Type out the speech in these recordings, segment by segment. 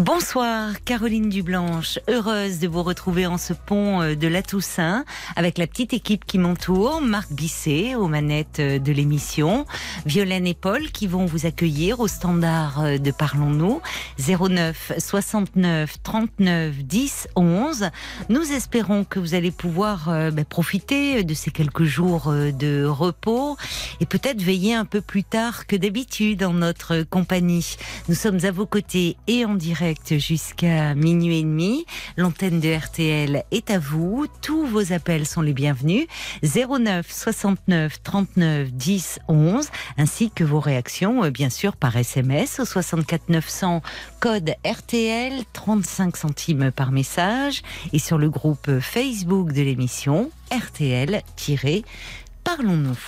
Bonsoir Caroline Dublanche, heureuse de vous retrouver en ce pont euh, de la Toussaint avec la petite équipe qui m'entoure, Marc Bisset aux manettes euh, de l'émission, Violaine et Paul qui vont vous accueillir au standard euh, de Parlons-nous 09 69 39 10 11. Nous espérons que vous allez pouvoir ben, profiter de ces quelques jours de repos et peut-être veiller un peu plus tard que d'habitude en notre compagnie. Nous sommes à vos côtés et en direct jusqu'à minuit et demi. L'antenne de RTL est à vous. Tous vos appels sont les bienvenus. 09 69 39 10 11, ainsi que vos réactions, euh, bien sûr, par SMS au 64 900 code RTL, 35 centimes par message, et sur le groupe Facebook de l'émission RTL-Parlons-nous.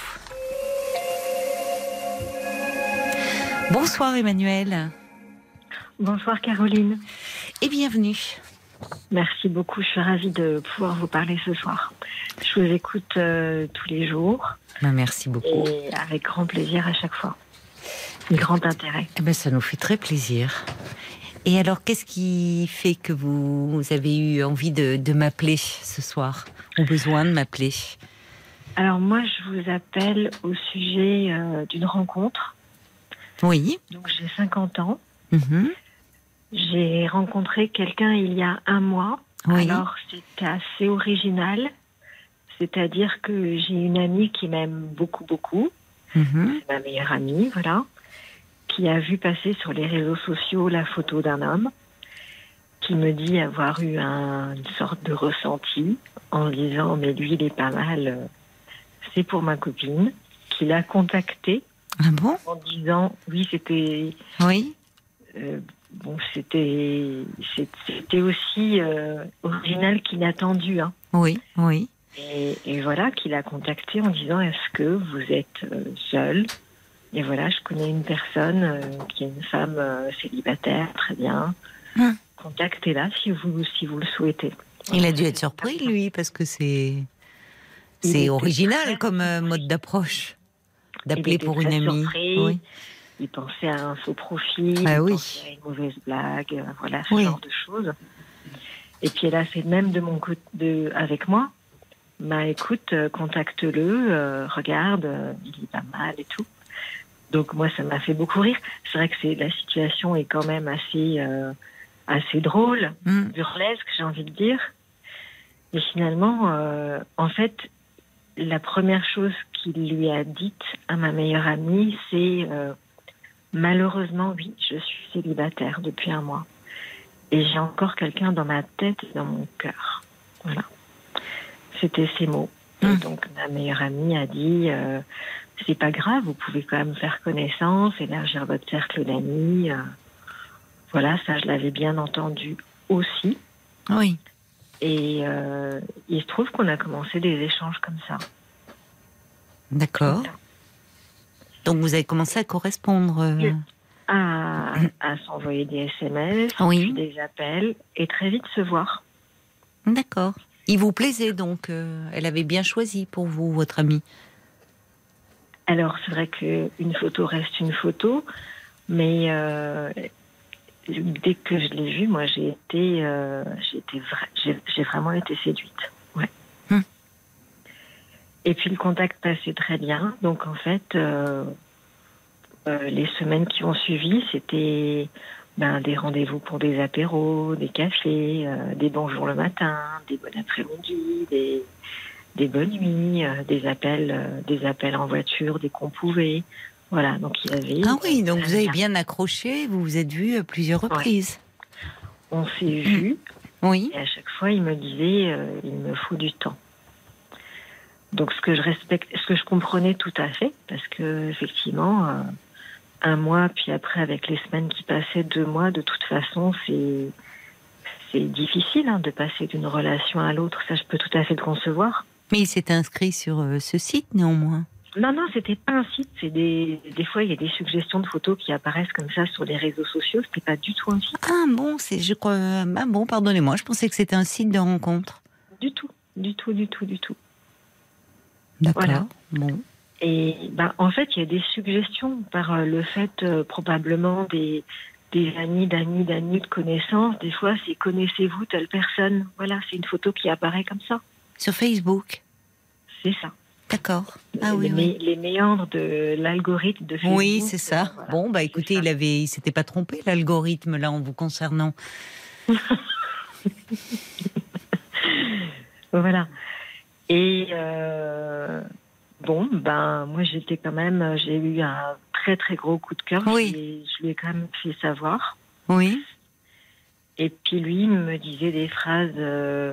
Bonsoir Emmanuel. Bonsoir Caroline. Et bienvenue. Merci beaucoup, je suis ravie de pouvoir vous parler ce soir. Je vous écoute euh, tous les jours. Ben, merci beaucoup. Et avec grand plaisir à chaque fois. Et grand intérêt. Eh ben, ça nous fait très plaisir. Et alors, qu'est-ce qui fait que vous, avez eu envie de, m'appeler ce soir? Ou besoin de m'appeler? Alors moi, je vous appelle au sujet euh, d'une rencontre. Oui. Donc j'ai 50 ans. Mhm. J'ai rencontré quelqu'un il y a un mois. Alors, c'était assez original. C'est-à-dire que j'ai une amie qui m'aime beaucoup, beaucoup. Mhm. C'est ma meilleure amie, voilà. Qui a vu passer sur les réseaux sociaux la photo d'un homme. Qui me dit avoir eu une sorte de ressenti en disant Mais lui, il est pas mal. C'est pour ma copine. Qui l'a contacté. Ah bon? En disant Oui, c'était. Oui. Euh, bon, c'était c'était aussi euh, original qu'inattendu. Hein. Oui, oui. Et, voilà, qu'il a contacté en disant Est-ce que vous êtes euh, seul? Et voilà, je connais une personne euh, qui est une femme célibataire, très bien. Hum. Contactez-la si vous, si vous le souhaitez. Il a dû être surpris, lui, parce que c'est. C'est original comme mode d'approche, d'appeler pour une amie. Oui il pensait à un faux profil, ah, oui. à une mauvaise blague, euh, voilà, ce genre de choses. Et puis elle a fait même de mon côté, de, avec moi. Bah écoute, euh, contacte-le, euh, regarde, il est pas mal et tout. Donc moi, ça m'a fait beaucoup rire. C'est vrai que c'est la situation est quand même assez assez drôle, mm. burlesque, j'ai envie de dire. Et finalement, en fait, la première chose qu'il lui a dite à ma meilleure amie, c'est Malheureusement, oui, je suis célibataire depuis un mois. Et j'ai encore quelqu'un dans ma tête et dans mon cœur. Voilà. C'était ces mots. Et hum. donc, ma meilleure amie a dit euh, c'est pas grave, vous pouvez quand même faire connaissance, élargir votre cercle d'amis. Euh. voilà, ça, je l'avais bien entendu aussi. Oui. Et euh, il se trouve qu'on a commencé des échanges comme ça. D'accord. Donc vous avez commencé à correspondre euh, À, s'envoyer des SMS, des appels et très vite se voir. D'accord. Il vous plaisait donc euh, Elle avait bien choisi pour vous, votre amie Alors c'est vrai qu'une photo reste une photo, mais euh, dès que je l'ai vue, moi j'ai été, j'ai vraiment été séduite. Et puis le contact passait très bien. Donc en fait, euh, euh, les semaines qui ont suivi, c'était ben, des rendez-vous pour des apéros, des cafés, euh, des bonjours le matin, des bon après-midi, des, des bonnes nuits, des appels, des appels en voiture dès qu'on pouvait. Voilà, donc il y avait. Ah oui, donc vous avez bien accroché, vous vous êtes vu à plusieurs reprises. On s'est vu. Oui. Et à chaque fois, il me disait, il me faut du temps. Donc ce que je respecte, ce que je comprenais tout à fait, parce que effectivement, euh, un mois, puis après avec les semaines qui passaient, deux mois, de toute façon, c'est c'est difficile hein, de passer d'une relation à l'autre. Ça, je peux tout à fait le concevoir. Mais il s'est inscrit sur euh, ce site néanmoins. Non, non, c'était pas un site. C'est des, des fois, il y a des suggestions de photos qui apparaissent comme ça sur les réseaux sociaux. C'était pas du tout un site. Ah bon, c'est, je crois. Ah bon, pardonnez-moi, je pensais que c'était un site de rencontre. Du tout, du tout, du tout, du tout. D'accord. Voilà. Bon. Et ben, en fait, il y a des suggestions par euh, le fait euh, probablement des, des amis, d'amis, d'amis, de connaissances. Des fois, c'est connaissez-vous telle personne. Voilà, c'est une photo qui apparaît comme ça. Sur Facebook. C'est ça. D'accord. Ah oui, les, oui. mé- les méandres de l'algorithme de Facebook. Oui, c'est ça. Voilà. Bon, bah écoutez, il avait, il s'était pas trompé l'algorithme là en vous concernant. Voilà. Et euh, bon, ben moi j'étais quand même, j'ai eu un très très gros coup de cœur. Oui. Je, lui ai- je lui ai quand même fait savoir. Oui. Et puis lui il me disait des phrases euh,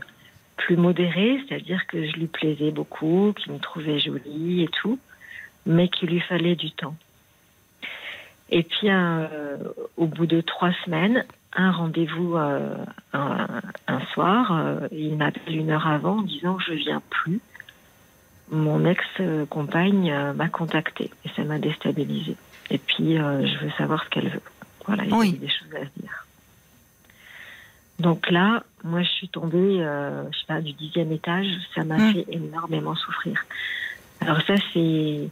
plus modérées, c'est-à-dire que je lui plaisais beaucoup, qu'il me trouvait jolie et tout, mais qu'il lui fallait du temps. Et puis euh, au bout de trois semaines, un rendez-vous euh, un, un soir, euh, il m'appelle une heure avant en disant je viens plus. Mon ex-compagne euh, m'a contacté et ça m'a déstabilisée. Et puis je veux savoir ce qu'elle veut. Voilà, il y avait des choses à se dire. Donc là, moi, je suis tombée, je sais pas, du dixième étage. Ça m'a Mm. fait énormément souffrir. Alors ça, c'est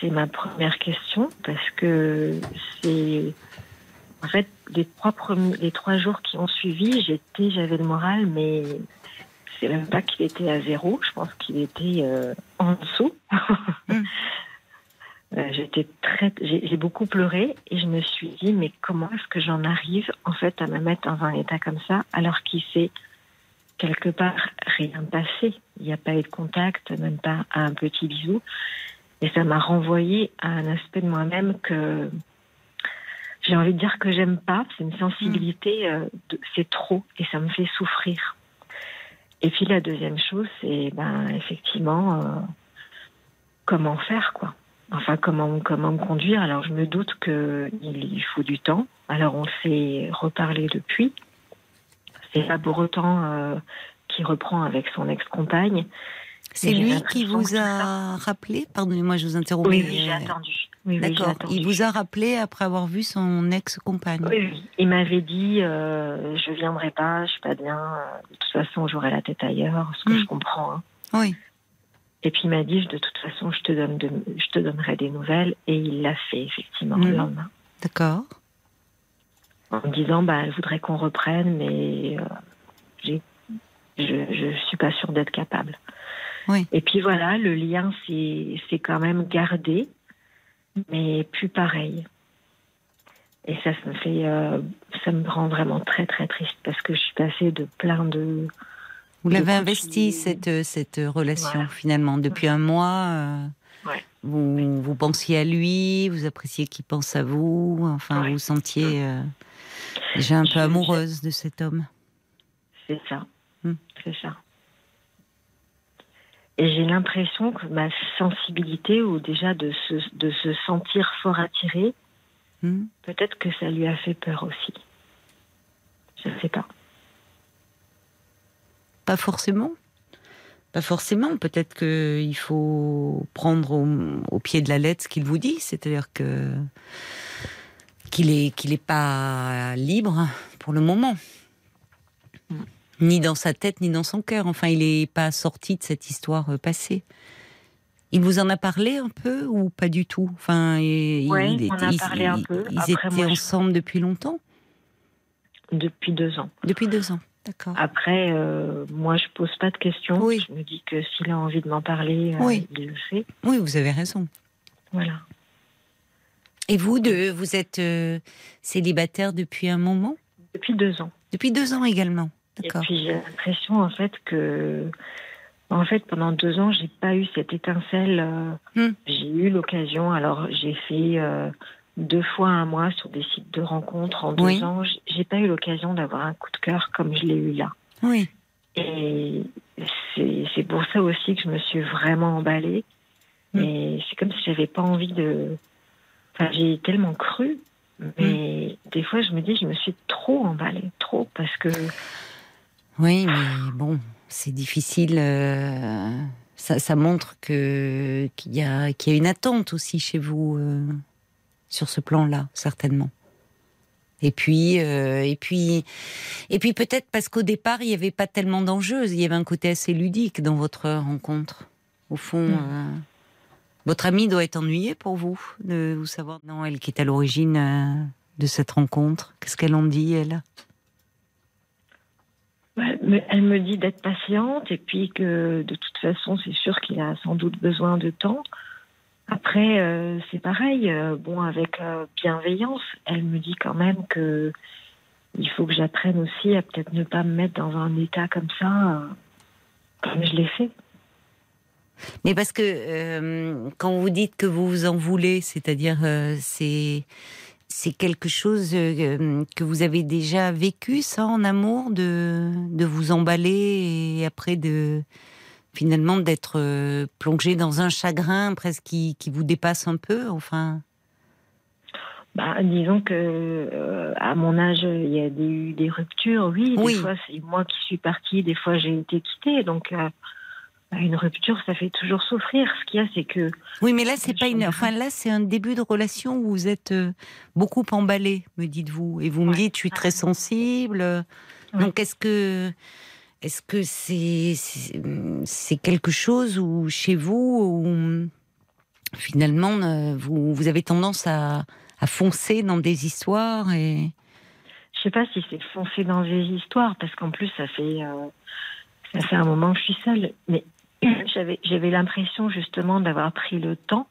c'est ma première question parce que c'est en fait les trois premiers, les trois jours qui ont suivi, j'étais, j'avais le moral, mais c'est même pas qu'il était à zéro. Je pense qu'il était euh, en dessous. Mm. Euh, J'étais très, j'ai j'ai beaucoup pleuré et je me suis dit mais comment est-ce que j'en arrive en fait à me mettre dans un état comme ça alors qu'il s'est quelque part rien passé. Il n'y a pas eu de contact, même pas un petit bisou. Et ça m'a renvoyé à un aspect de moi-même que j'ai envie de dire que j'aime pas. C'est une sensibilité, euh, de- c'est trop et ça me fait souffrir. Et puis la deuxième chose, c'est ben effectivement euh, comment faire quoi. Enfin comment comment me conduire. Alors je me doute que il, il faut du temps. Alors on s'est reparlé depuis. C'est pas pour autant euh, qu'il reprend avec son ex-compagne. C'est lui qui vous a rappelé? Pardonnez-moi, je vous interromps. Oui, j'ai euh, attendu. Oui, D'accord. Il vous a rappelé après avoir vu son ex-compagne? Oui, oui. Il m'avait dit euh, je viendrai pas, je suis pas bien. euh, De toute façon, j'aurai la tête ailleurs, ce que je comprends. hein. Oui. Et puis il m'a dit de toute façon, je te donne, de- je te donnerai des nouvelles. Et il l'a fait effectivement le lendemain, D'accord. en me disant bah, elle voudrait qu'on reprenne, mais euh, j'ai, je, je suis pas sûre d'être capable. Oui. Et puis voilà, le lien s'est quand même gardé, mais plus pareil. Et ça, ça me fait, euh, ça me rend vraiment très très triste parce que je suis passée de plein de. Vous l'avez investi cette cette relation Voilà. finalement depuis un mois. euh, Ouais. Vous vous pensiez à lui, vous appréciez qu'il pense à vous. Enfin, vous vous sentiez euh, déjà un Je- peu amoureuse de cet homme. C'est ça. Hmm. C'est ça. Et j'ai l'impression que ma sensibilité, ou déjà de se, de se sentir fort attiré, Hmm peut-être que ça lui a fait peur aussi. Je ne sais pas. Pas forcément. Pas forcément. Peut-être qu'il faut prendre au, au pied de la lettre ce qu'il vous dit, c'est-à-dire que qu'il est qu'il est pas libre pour le moment, ni dans sa tête ni dans son cœur. Enfin, il est pas sorti de cette histoire euh, passée. Il vous en a parlé un peu ou pas du tout? Enfin, il- Ouais, il on a parlé ils- un peu. Ils Après, étaient moi, je- ensemble depuis longtemps, Depuis deux ans. depuis deux ans. D'accord. Après, euh, moi, je pose pas de questions. Oui. Je me dis que s'il a envie de m'en parler, euh, il le fait. Oui, vous avez raison. Voilà. Et vous, de, vous êtes euh, célibataire depuis un moment? Depuis deux ans. Depuis deux ans également. Et puis j'ai l'impression en fait que, en fait, pendant deux ans, j'ai pas eu cette étincelle. euh, Hmm. J'ai eu l'occasion. Alors j'ai fait euh, deux fois un mois sur des sites de rencontres en deux Oui. ans. J'ai pas eu l'occasion d'avoir un coup de cœur comme je l'ai eu là. Oui. Et c'est pour ça aussi que je me suis vraiment emballée. Hmm. Et c'est comme si j'avais pas envie de. Enfin, j'ai tellement cru. Mais Hmm. des fois, je me dis, je me suis trop emballée, trop, parce que Oui, mais bon, c'est difficile. euh, ça, montre que qu'il y a qu'il y a une attente aussi chez vous euh, sur ce plan-là, certainement. Et puis, euh, et puis, et puis peut-être parce qu'au départ, il n'y avait pas tellement d'enjeux. Il y avait un côté assez ludique dans votre rencontre. Au fond, mm. euh, votre amie doit être ennuyée pour vous de vous savoir. Non, elle qui est à l'origine de cette rencontre. Qu'est-ce qu'elle en dit, elle? Elle me dit d'être patiente et puis que de toute façon, c'est sûr qu'il a sans doute besoin de temps. Après, euh, c'est pareil. Euh, bon, avec euh, bienveillance, elle me dit quand même que il faut que j'apprenne aussi à peut-être ne pas me mettre dans un état comme ça, comme je l'ai fait. Mais parce que quand vous dites que vous vous en voulez, c'est-à-dire c'est c'est quelque chose euh, que vous avez déjà vécu, ça, en amour, de, de vous emballer et après de finalement d'être euh, plongé dans un chagrin presque qui, qui, vous dépasse un peu, enfin? Bah, disons que euh, à mon âge, il y a eu des, ruptures, oui. Des fois, c'est moi qui suis partie, des fois, j'ai été quittée. Donc, une rupture, ça fait toujours souffrir. Ce qu'il y a, c'est que. Oui, mais là, c'est pas une. Enfin, là, c'est un début de relation où vous êtes euh, beaucoup emballé, me dites-vous, et vous me dites, je suis très sensible. Donc, est-ce que, est-ce que c'est, c'est quelque chose où chez vous, où finalement, euh, vous, vous avez tendance à, à foncer dans des histoires et. Je sais pas si c'est foncer dans des histoires, parce qu'en plus, ça fait. Euh, ça fait un moment que je suis seule. Mais j'avais, j'avais l'impression justement d'avoir pris le temps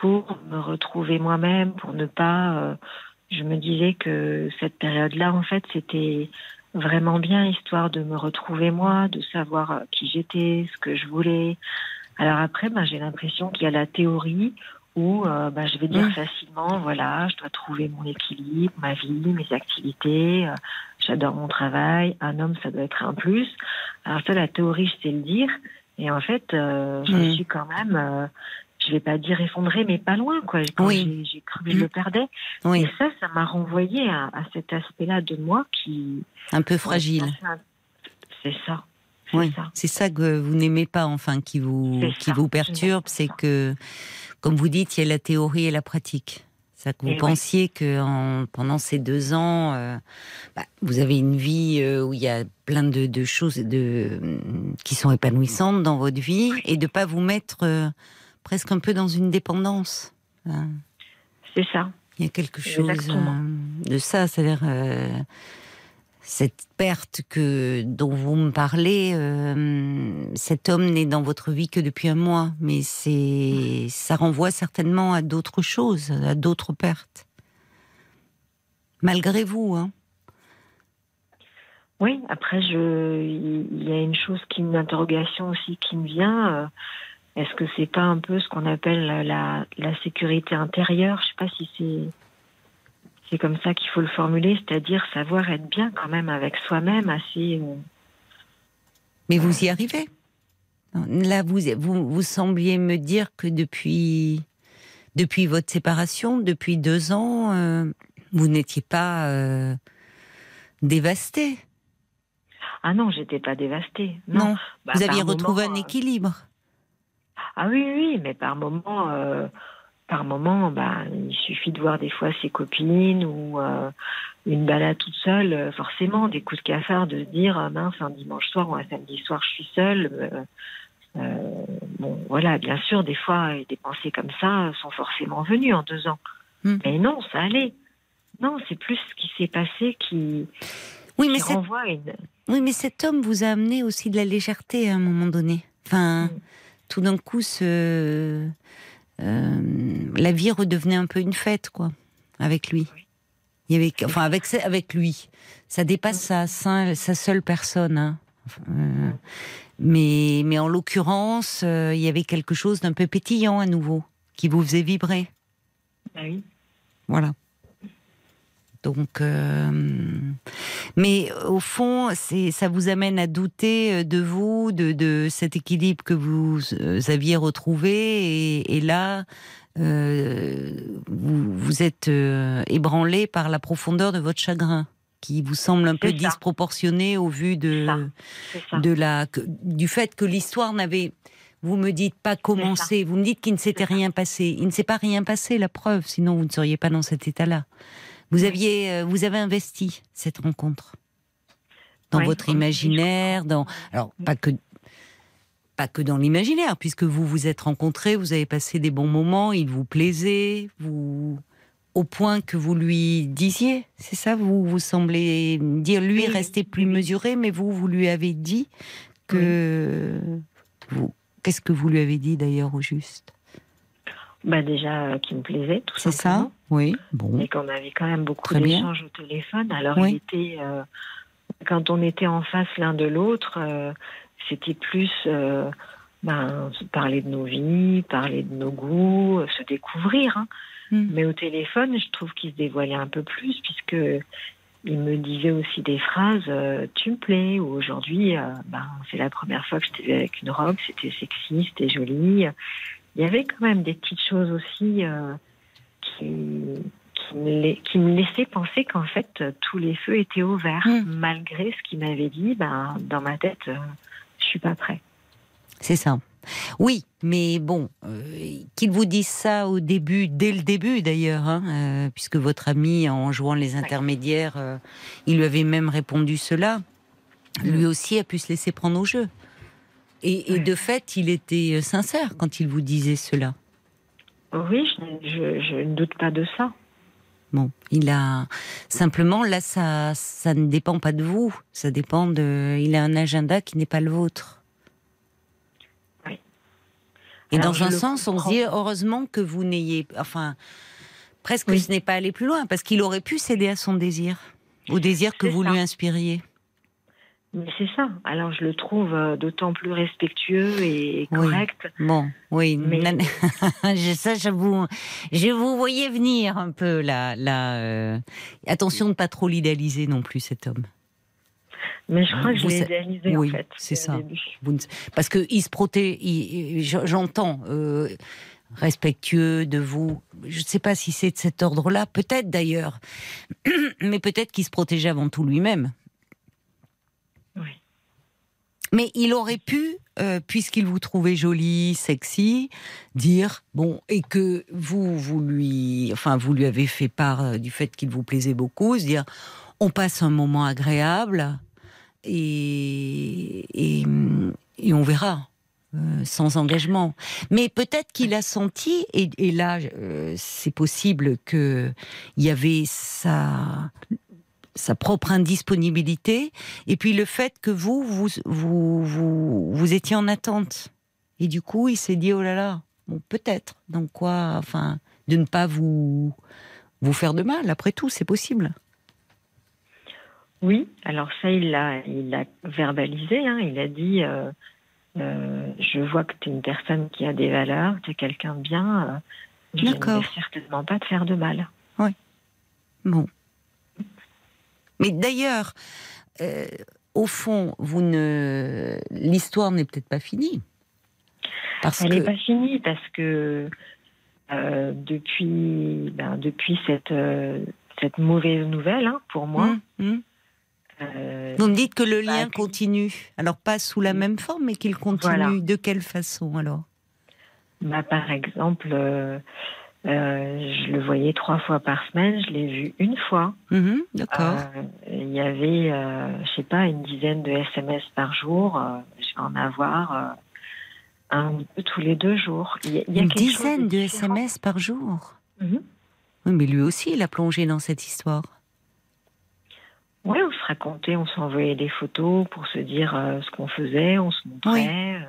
pour me retrouver moi-même, pour ne pas. Euh, je me disais que cette période-là, en fait, c'était vraiment bien, histoire de me retrouver moi, de savoir qui j'étais, ce que je voulais. Alors après, ben, j'ai l'impression qu'il y a la théorie où euh, ben, je vais dire facilement, voilà, je dois trouver mon équilibre, ma vie, mes activités. Euh, j'adore mon travail. Un homme, ça doit être un plus. Alors ça, la théorie, je sais le dire. Et en fait, euh, je mm. suis quand même, euh, je vais pas dire effondrée, mais pas loin, quoi. Quand oui. j'ai cru que je le mm. perdais. Oui. Et ça, ça m'a renvoyé à, à cet aspect-là de moi qui. Un peu fragile. C'est ça. Oui, c'est ça que vous n'aimez pas, enfin, qui vous, qui vous perturbe, c'est que, comme vous dites, il y a la théorie et la pratique que vous pensiez que en, pendant ces deux ans, euh, bah, vous avez une vie euh, où il y a plein de, choses de, qui sont épanouissantes dans votre vie et de pas vous mettre euh, presque un peu dans une dépendance. Hein? C'est ça. Il y a quelque chose de ça, c'est-à-dire cette perte que dont vous me parlez, euh, cet homme n'est dans votre vie que depuis un mois, mais c'est ça renvoie certainement à d'autres choses, à d'autres pertes, malgré vous. Hein. Oui, après il y a une chose qui, une interrogation aussi qui me vient. Euh, est-ce que c'est pas un peu ce qu'on appelle la, la sécurité intérieure? Je sais pas si c'est c'est comme ça qu'il faut le formuler, c'est-à-dire savoir être bien quand même avec soi-même, assez. Euh, Mais vous y arrivez. Là, vous, vous, vous sembliez me dire que depuis, depuis votre séparation, depuis deux ans, euh, vous n'étiez pas euh, dévastée. Ah non, j'étais pas dévastée. Non, bah, vous aviez retrouvé un équilibre. Ah oui, oui, mais par moment, par moment, bah, il suffit de voir des fois ses copines ou euh, une balade toute seule, euh, forcément, des coups de cafard, de se dire, ah, mince, un dimanche soir ou un samedi soir, je suis seule. Euh, bon, voilà, bien sûr, des fois, des pensées comme ça sont forcément venues en deux ans. Hmm. Mais non, ça allait. Non, c'est plus ce qui s'est passé qui, oui, mais renvoie une... Oui, mais cet homme vous a amené aussi de la légèreté à un moment donné. Enfin, hmm. tout d'un coup, ce la vie redevenait un peu une fête, quoi, avec lui. Il y avait, enfin, avec, avec lui. Ça dépasse sa, sa seule personne. Hein. Euh, mais, mais en l'occurrence, euh, il y avait quelque chose d'un peu pétillant à nouveau, qui vous faisait vibrer. Bah oui. Voilà. Donc, euh, mais au fond, ça vous amène à douter euh, de vous, de, cet équilibre que vous euh, aviez retrouvé, et, là, vous, êtes ébranlé par la profondeur de votre chagrin, qui vous semble un peu disproportionné au vu de, de la, du fait que l'histoire n'avait Vous me dites pas commencer, vous me dites qu'il ne s'était rien passé. Il ne s'est pas rien passé, la preuve, sinon vous ne seriez pas dans cet état-là. Vous aviez, euh, vous avez investi cette rencontre dans Oui, votre imaginaire, dans alors pas que pas que dans l'imaginaire, puisque vous vous êtes rencontrés, vous avez passé des bons moments, il vous plaisait, vous au point que vous lui disiez, c'est ça, vous vous semblez dire lui Oui, oui, plus oui. mesuré, mais vous vous lui avez dit que vous qu'est-ce que vous lui avez dit d'ailleurs au juste? Bah déjà, euh, qui me plaisait, tout C'est ça. Oui, bon. Et qu'on avait quand même beaucoup d'échanges au téléphone. Alors, Oui. il était, euh, quand on était en face l'un de l'autre, euh, c'était plus euh, ben, parler de nos vies, parler de nos goûts, se découvrir. hein. Hmm. Mais au téléphone, je trouve qu'il se dévoilait un peu plus, puisque il me disait aussi des phrases euh, Tu me plais, ou aujourd'hui, euh, ben, c'est la première fois que je t'ai vu avec une robe, c'était sexy, c'était joli. Il y avait quand même des petites choses aussi euh, qui, qui, me lai- qui me laissaient penser qu'en fait, tous les feux étaient ouverts, Hmm. malgré ce qu'il m'avait dit. Ben, dans ma tête, euh, je suis pas prêt. C'est ça. Oui, mais bon, euh, qu'il vous dise ça au début, dès le début d'ailleurs, hein, euh, puisque votre ami, en jouant les intermédiaires, euh, il lui avait même répondu cela. Lui aussi a pu se laisser prendre au jeu. Et, de fait, il était euh, sincère quand il vous disait cela. Oui, je, je- je ne doute pas de ça. Bon, il a simplement là, ça, ça ne dépend pas de vous. Ça dépend de. Il a un agenda qui n'est pas le vôtre. Oui. Et Alors, dans un sens, on se dit heureusement que vous n'ayez, enfin, presque Oui. ce n'est pas allé plus loin, parce qu'il aurait pu céder à son désir, au désir que vous ça. lui inspiriez. Mais c'est ça. Alors je le trouve euh, d'autant plus respectueux et Oui. correct. Bon, oui, Mais- ça, je vous, je vous voyais venir un peu là, là. euh, Attention de pas trop l'idéaliser non plus cet homme. Mais je crois que je l'ai idéalisé oui, en fait. c'est ça. ne- Parce que il se protège, il- j'entends, euh, respectueux de vous. Je ne sais pas si c'est de cet ordre-là, peut-être d'ailleurs, mais peut-être qu'il se protégeait avant tout lui-même. Mais il aurait pu, euh, puisqu'il vous trouvait jolie, sexy, dire bon et que vous, vous lui, enfin vous lui avez fait part euh, du fait qu'il vous plaisait beaucoup, se dire on passe un moment agréable et et, et on verra. euh, sans engagement. Mais peut-être qu'il a senti, et, et là, c'est possible que il y avait sa sa propre indisponibilité, et puis le fait que vous, vous, vous, vous, vous étiez en attente. Et du coup, il s'est dit, oh là là, bon, peut-être. Donc quoi, enfin, de ne pas vous, vous faire de mal, après tout, c'est possible. Oui, alors ça, il l'a il verbalisé. hein. Il a dit euh, euh, Je vois que tu es une personne qui a des valeurs, tu es quelqu'un de bien. euh, je ne vais certainement pas te faire de mal. Bon. Mais d'ailleurs, euh, au fond, vous ne, l'histoire n'est peut-être pas finie. Parce Elle que n'est pas finie parce que euh, depuis, ben, depuis cette, euh, cette mauvaise nouvelle, hein, pour moi, Hum, hum. euh, vous me dites que le Bah, lien continue. Alors pas sous la même forme, mais qu'il continue. Voilà. De quelle façon alors? Bah, par exemple, euh, je le voyais trois fois par semaine, je l'ai vu une fois. Mhm, D'accord. Euh, Il y avait, euh, je sais pas, une dizaine de SMS par jour. euh, je vais en avoir un ou deux tous les deux jours. Il y a, il y a Une dizaine de. SMS par jour. Mhm. Oui, mais lui aussi, il a plongé dans cette histoire. Ouais, on se racontait, on s'envoyait des photos pour se dire ce qu'on faisait, on se montrait. euh,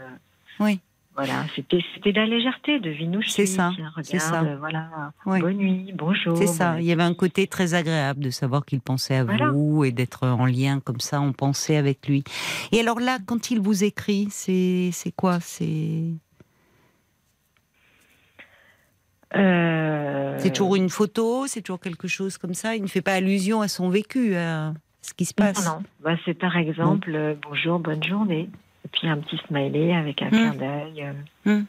Oui. Voilà, c'était la légèreté, de vie nous C'est ça, c'est ça. voilà, Oui. bonne nuit, bonjour. C'est ça. bon Il y avait un côté très agréable de savoir qu'il pensait à Voilà. vous et d'être en lien comme ça, on pensait avec lui. Et alors là, quand il vous écrit, c'est c'est quoi? C'est Euh, c'est toujours une photo, c'est toujours quelque chose comme ça? Il ne fait pas allusion à son vécu, à ce qui se passe? Non, non. Bah, c'est par exemple euh, bonjour, bonne journée. Et puis un petit smiley avec un Hmm. clin d'œil. euh.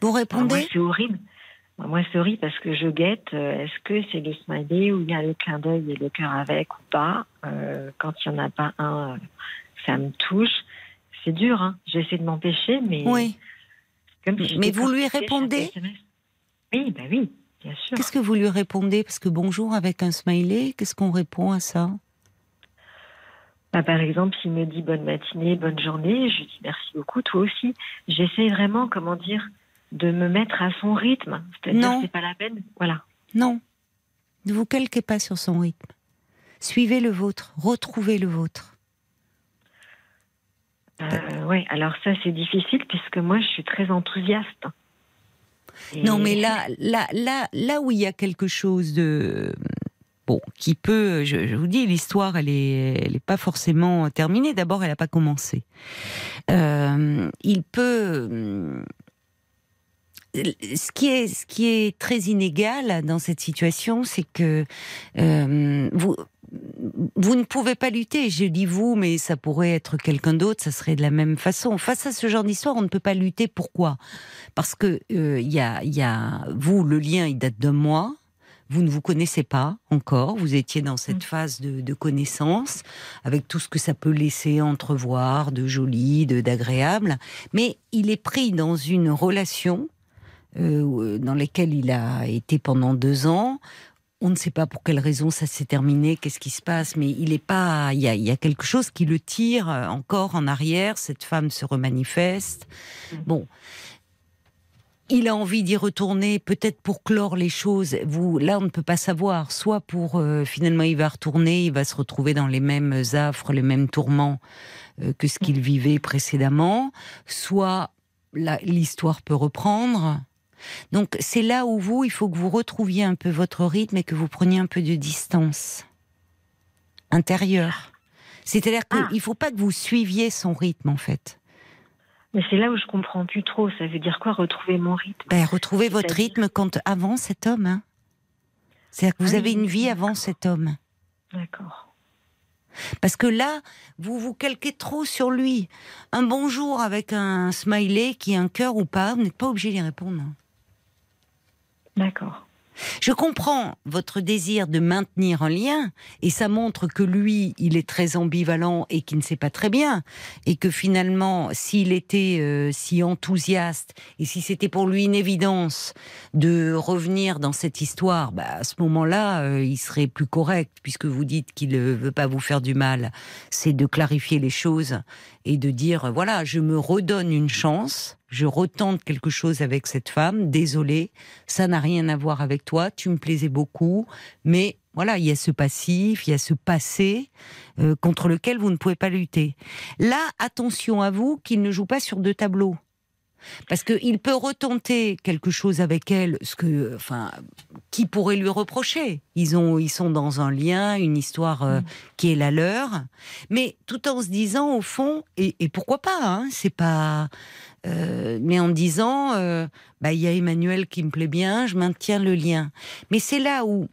Vous Alors, moi, répondez? c'est horrible. Moi, c'est horrible parce que je guette. euh, Est-ce que c'est le smiley où il y a le clin d'œil et le cœur avec ou pas? Euh, Quand il n'y en a pas un, ça me touche. C'est dur, hein. J'essaie de m'empêcher, mais Oui. Comme si Mais vous lui répondez? Oui, bah oui, bien sûr. Qu'est-ce que vous lui répondez? Parce que bonjour avec un smiley, qu'est-ce qu'on répond à ça? Bah, par exemple, s'il me dit bonne matinée, bonne journée, je lui dis merci beaucoup, toi aussi. J'essaie vraiment, comment dire, de me mettre à son rythme. C'est-à-dire, Non. c'est pas la peine. Voilà. Non. Ne vous calquez pas sur son rythme. Suivez le vôtre, retrouvez le vôtre. Euh, ouais, alors ça, c'est difficile puisque moi, je suis très enthousiaste. Et- Non, mais là, là, là, là où il y a quelque chose de bon qui peut, je, vous dis, l'histoire, elle est, elle est pas forcément terminée. D'abord, elle n'a pas commencé. Euh, il peut. hum, Ce qui est, ce qui est très inégal dans cette situation, c'est que euh, vous, vous ne pouvez pas lutter. Je dis vous, mais ça pourrait être quelqu'un d'autre. Ça serait de la même façon. Face à ce genre d'histoire, on ne peut pas lutter. Pourquoi? Parce que euh, il y, a, y a vous, le lien, il date d'un mois. Vous ne vous connaissez pas encore. Vous étiez dans cette Mm. phase de, de connaissance, avec tout ce que ça peut laisser entrevoir, de joli, de d'agréable. Mais il est pris dans une relation euh, dans laquelle il a été pendant deux ans. On ne sait pas pour quelle raison ça s'est terminé, qu'est-ce qui se passe, mais il est pas. Il y a, il y a quelque chose qui le tire euh, encore en arrière. Cette femme se remanifeste. Mm. Bon. Il a envie d'y retourner, peut-être pour clore les choses. Vous, là, on ne peut pas savoir. Soit pour euh, finalement, il va retourner, il va se retrouver dans les mêmes affres, les mêmes tourments euh, que ce qu'il vivait précédemment. Soit l'histoire peut reprendre. Donc c'est là où vous, il faut que vous retrouviez un peu votre rythme et que vous preniez un peu de distance intérieure. C'est-à-dire qu'il Ah. ne faut pas que vous suiviez son rythme en fait. Mais c'est là où je comprends plus trop. Ça veut dire quoi, retrouver mon rythme? Ben, retrouvez votre rythme quand avant cet homme. hein. C'est-à-dire que vous Ah avez oui. une vie avant cet homme. D'accord. Parce que là, vous vous calquez trop sur lui. Un bonjour avec un smiley qui est un cœur ou pas, vous n'êtes pas obligé d'y répondre. D'accord. Je comprends votre désir de maintenir un lien, et ça montre que lui, il est très ambivalent et qu'il ne sait pas très bien, et que finalement, s'il était euh, si enthousiaste, et si c'était pour lui une évidence de revenir dans cette histoire, bah, à ce moment-là, euh, il serait plus correct, puisque vous dites qu'il ne veut pas vous faire du mal. C'est de clarifier les choses et de dire, euh, voilà, je me redonne une chance, je retente quelque chose avec cette femme, désolé, ça n'a rien à voir avec toi, tu me plaisais beaucoup, mais voilà, il y a ce passif, il y a ce passé euh, contre lequel vous ne pouvez pas lutter. Là, attention à vous qu'il ne joue pas sur deux tableaux. Parce qu'il peut retenter quelque chose avec elle, ce que, enfin, qui pourrait lui reprocher. Ils ont, ils sont dans un lien, une histoire euh, qui est la leur, mais tout en se disant au fond, et, et pourquoi pas hein, C'est pas, euh, mais en disant, euh, bah il y a Emmanuel qui me plaît bien, je maintiens le lien. Mais c'est là où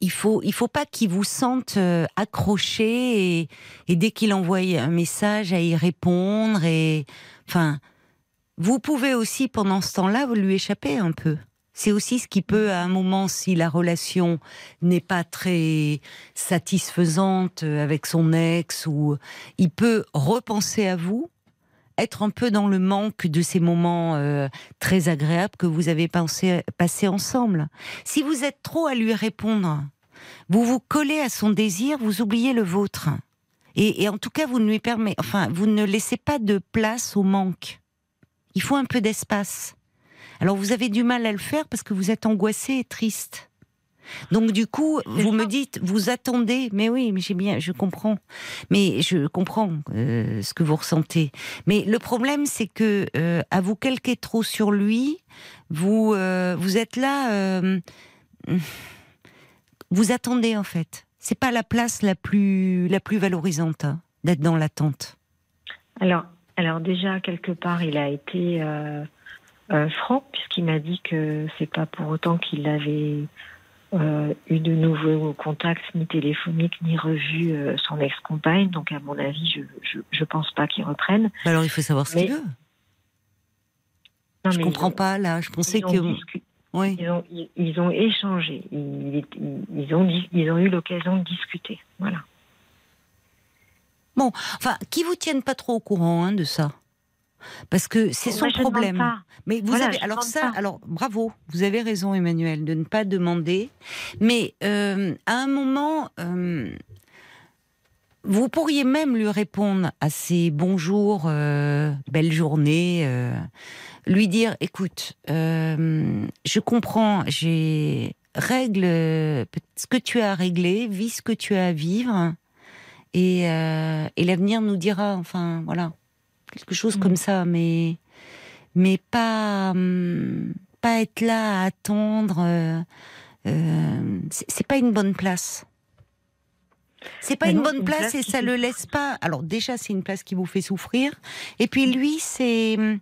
il faut, il faut pas qu'il vous sente accroché et, et dès qu'il envoie un message à y répondre et, enfin, vous pouvez aussi pendant ce temps-là vous lui échapper un peu. C'est aussi ce qui peut, à un moment, si la relation n'est pas très satisfaisante avec son ex, ou il peut repenser à vous, être un peu dans le manque de ces moments euh, très agréables que vous avez passés ensemble. Si vous êtes trop à lui répondre, vous vous collez à son désir, vous oubliez le vôtre. Et, en tout cas, vous ne lui permettez, enfin, vous ne laissez pas de place au manque. Il faut un peu d'espace. Alors vous avez du mal à le faire parce que vous êtes angoissé et triste. Donc du coup, vous me dites, vous attendez, mais oui, mais j'ai bien, je comprends, mais je comprends euh, ce que vous ressentez. Mais le problème, c'est que euh, à vous calquer trop sur lui, vous euh, vous êtes là, euh, vous attendez en fait. C'est pas la place la plus la plus valorisante hein, d'être dans l'attente. Alors, alors déjà quelque part, il a été euh, euh, franc puisqu'il m'a dit que c'est pas pour autant qu'il avait euh, eu de nouveaux contacts ni téléphoniques ni revu son ex-compagne. Donc à mon avis, je je, je pense pas qu'il reprenne. Bah Alors il faut savoir ce qu'il veut. Non, Je comprends ont- pas là. Je pensais que discu- oui. Ils ont, ils, ils ont échangé, ils, ont, ils ont eu l'occasion de discuter. Voilà. Enfin, qui vous tiennent pas trop au courant hein, de ça? parce que c'est son Moi, je demande problème. Mais vous Voilà, avez alors ça, pas. alors bravo, vous avez raison Emmanuel de ne pas demander. Mais euh, à un moment, euh, vous pourriez même lui répondre à ses bonjours, euh, belle journée, euh, lui dire, écoute, je comprends, j'ai règle ce que tu as à régler, vis ce que tu as à vivre, et, euh, et l'avenir nous dira, enfin voilà, quelque chose comme ça, mais mais pas hum, pas être là à attendre. euh, euh, c'est pas une bonne place. C'est pas une non, bonne une place place et ça le laisse pas. Alors déjà, c'est une place qui vous fait souffrir. Et puis lui, c'est hum,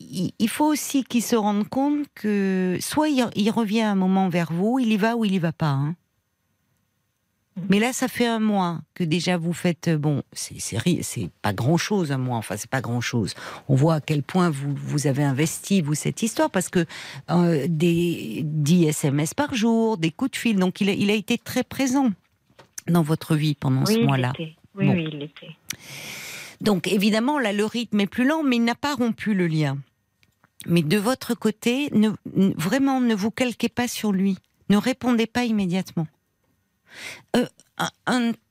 il faut aussi qu'il se rende compte que soit il, il revient un moment vers vous, il y va ou il y va pas. hein. Mais là, ça fait un mois que déjà vous faites. euh, Bon, c'est pas grand chose un mois. Enfin, c'est pas grand chose. On voit à quel point vous vous avez investi vous cette histoire parce que euh, des 10 SMS par jour, des coups de fil. Donc il a, il a été très présent dans votre vie pendant Oui, ce mois-là. Oui, Bon. oui, il l'était. Donc évidemment, là, le rythme est plus lent, mais il n'a pas rompu le lien. Mais de votre côté, ne, vraiment, ne vous calquez pas sur lui. Ne répondez pas immédiatement. Euh,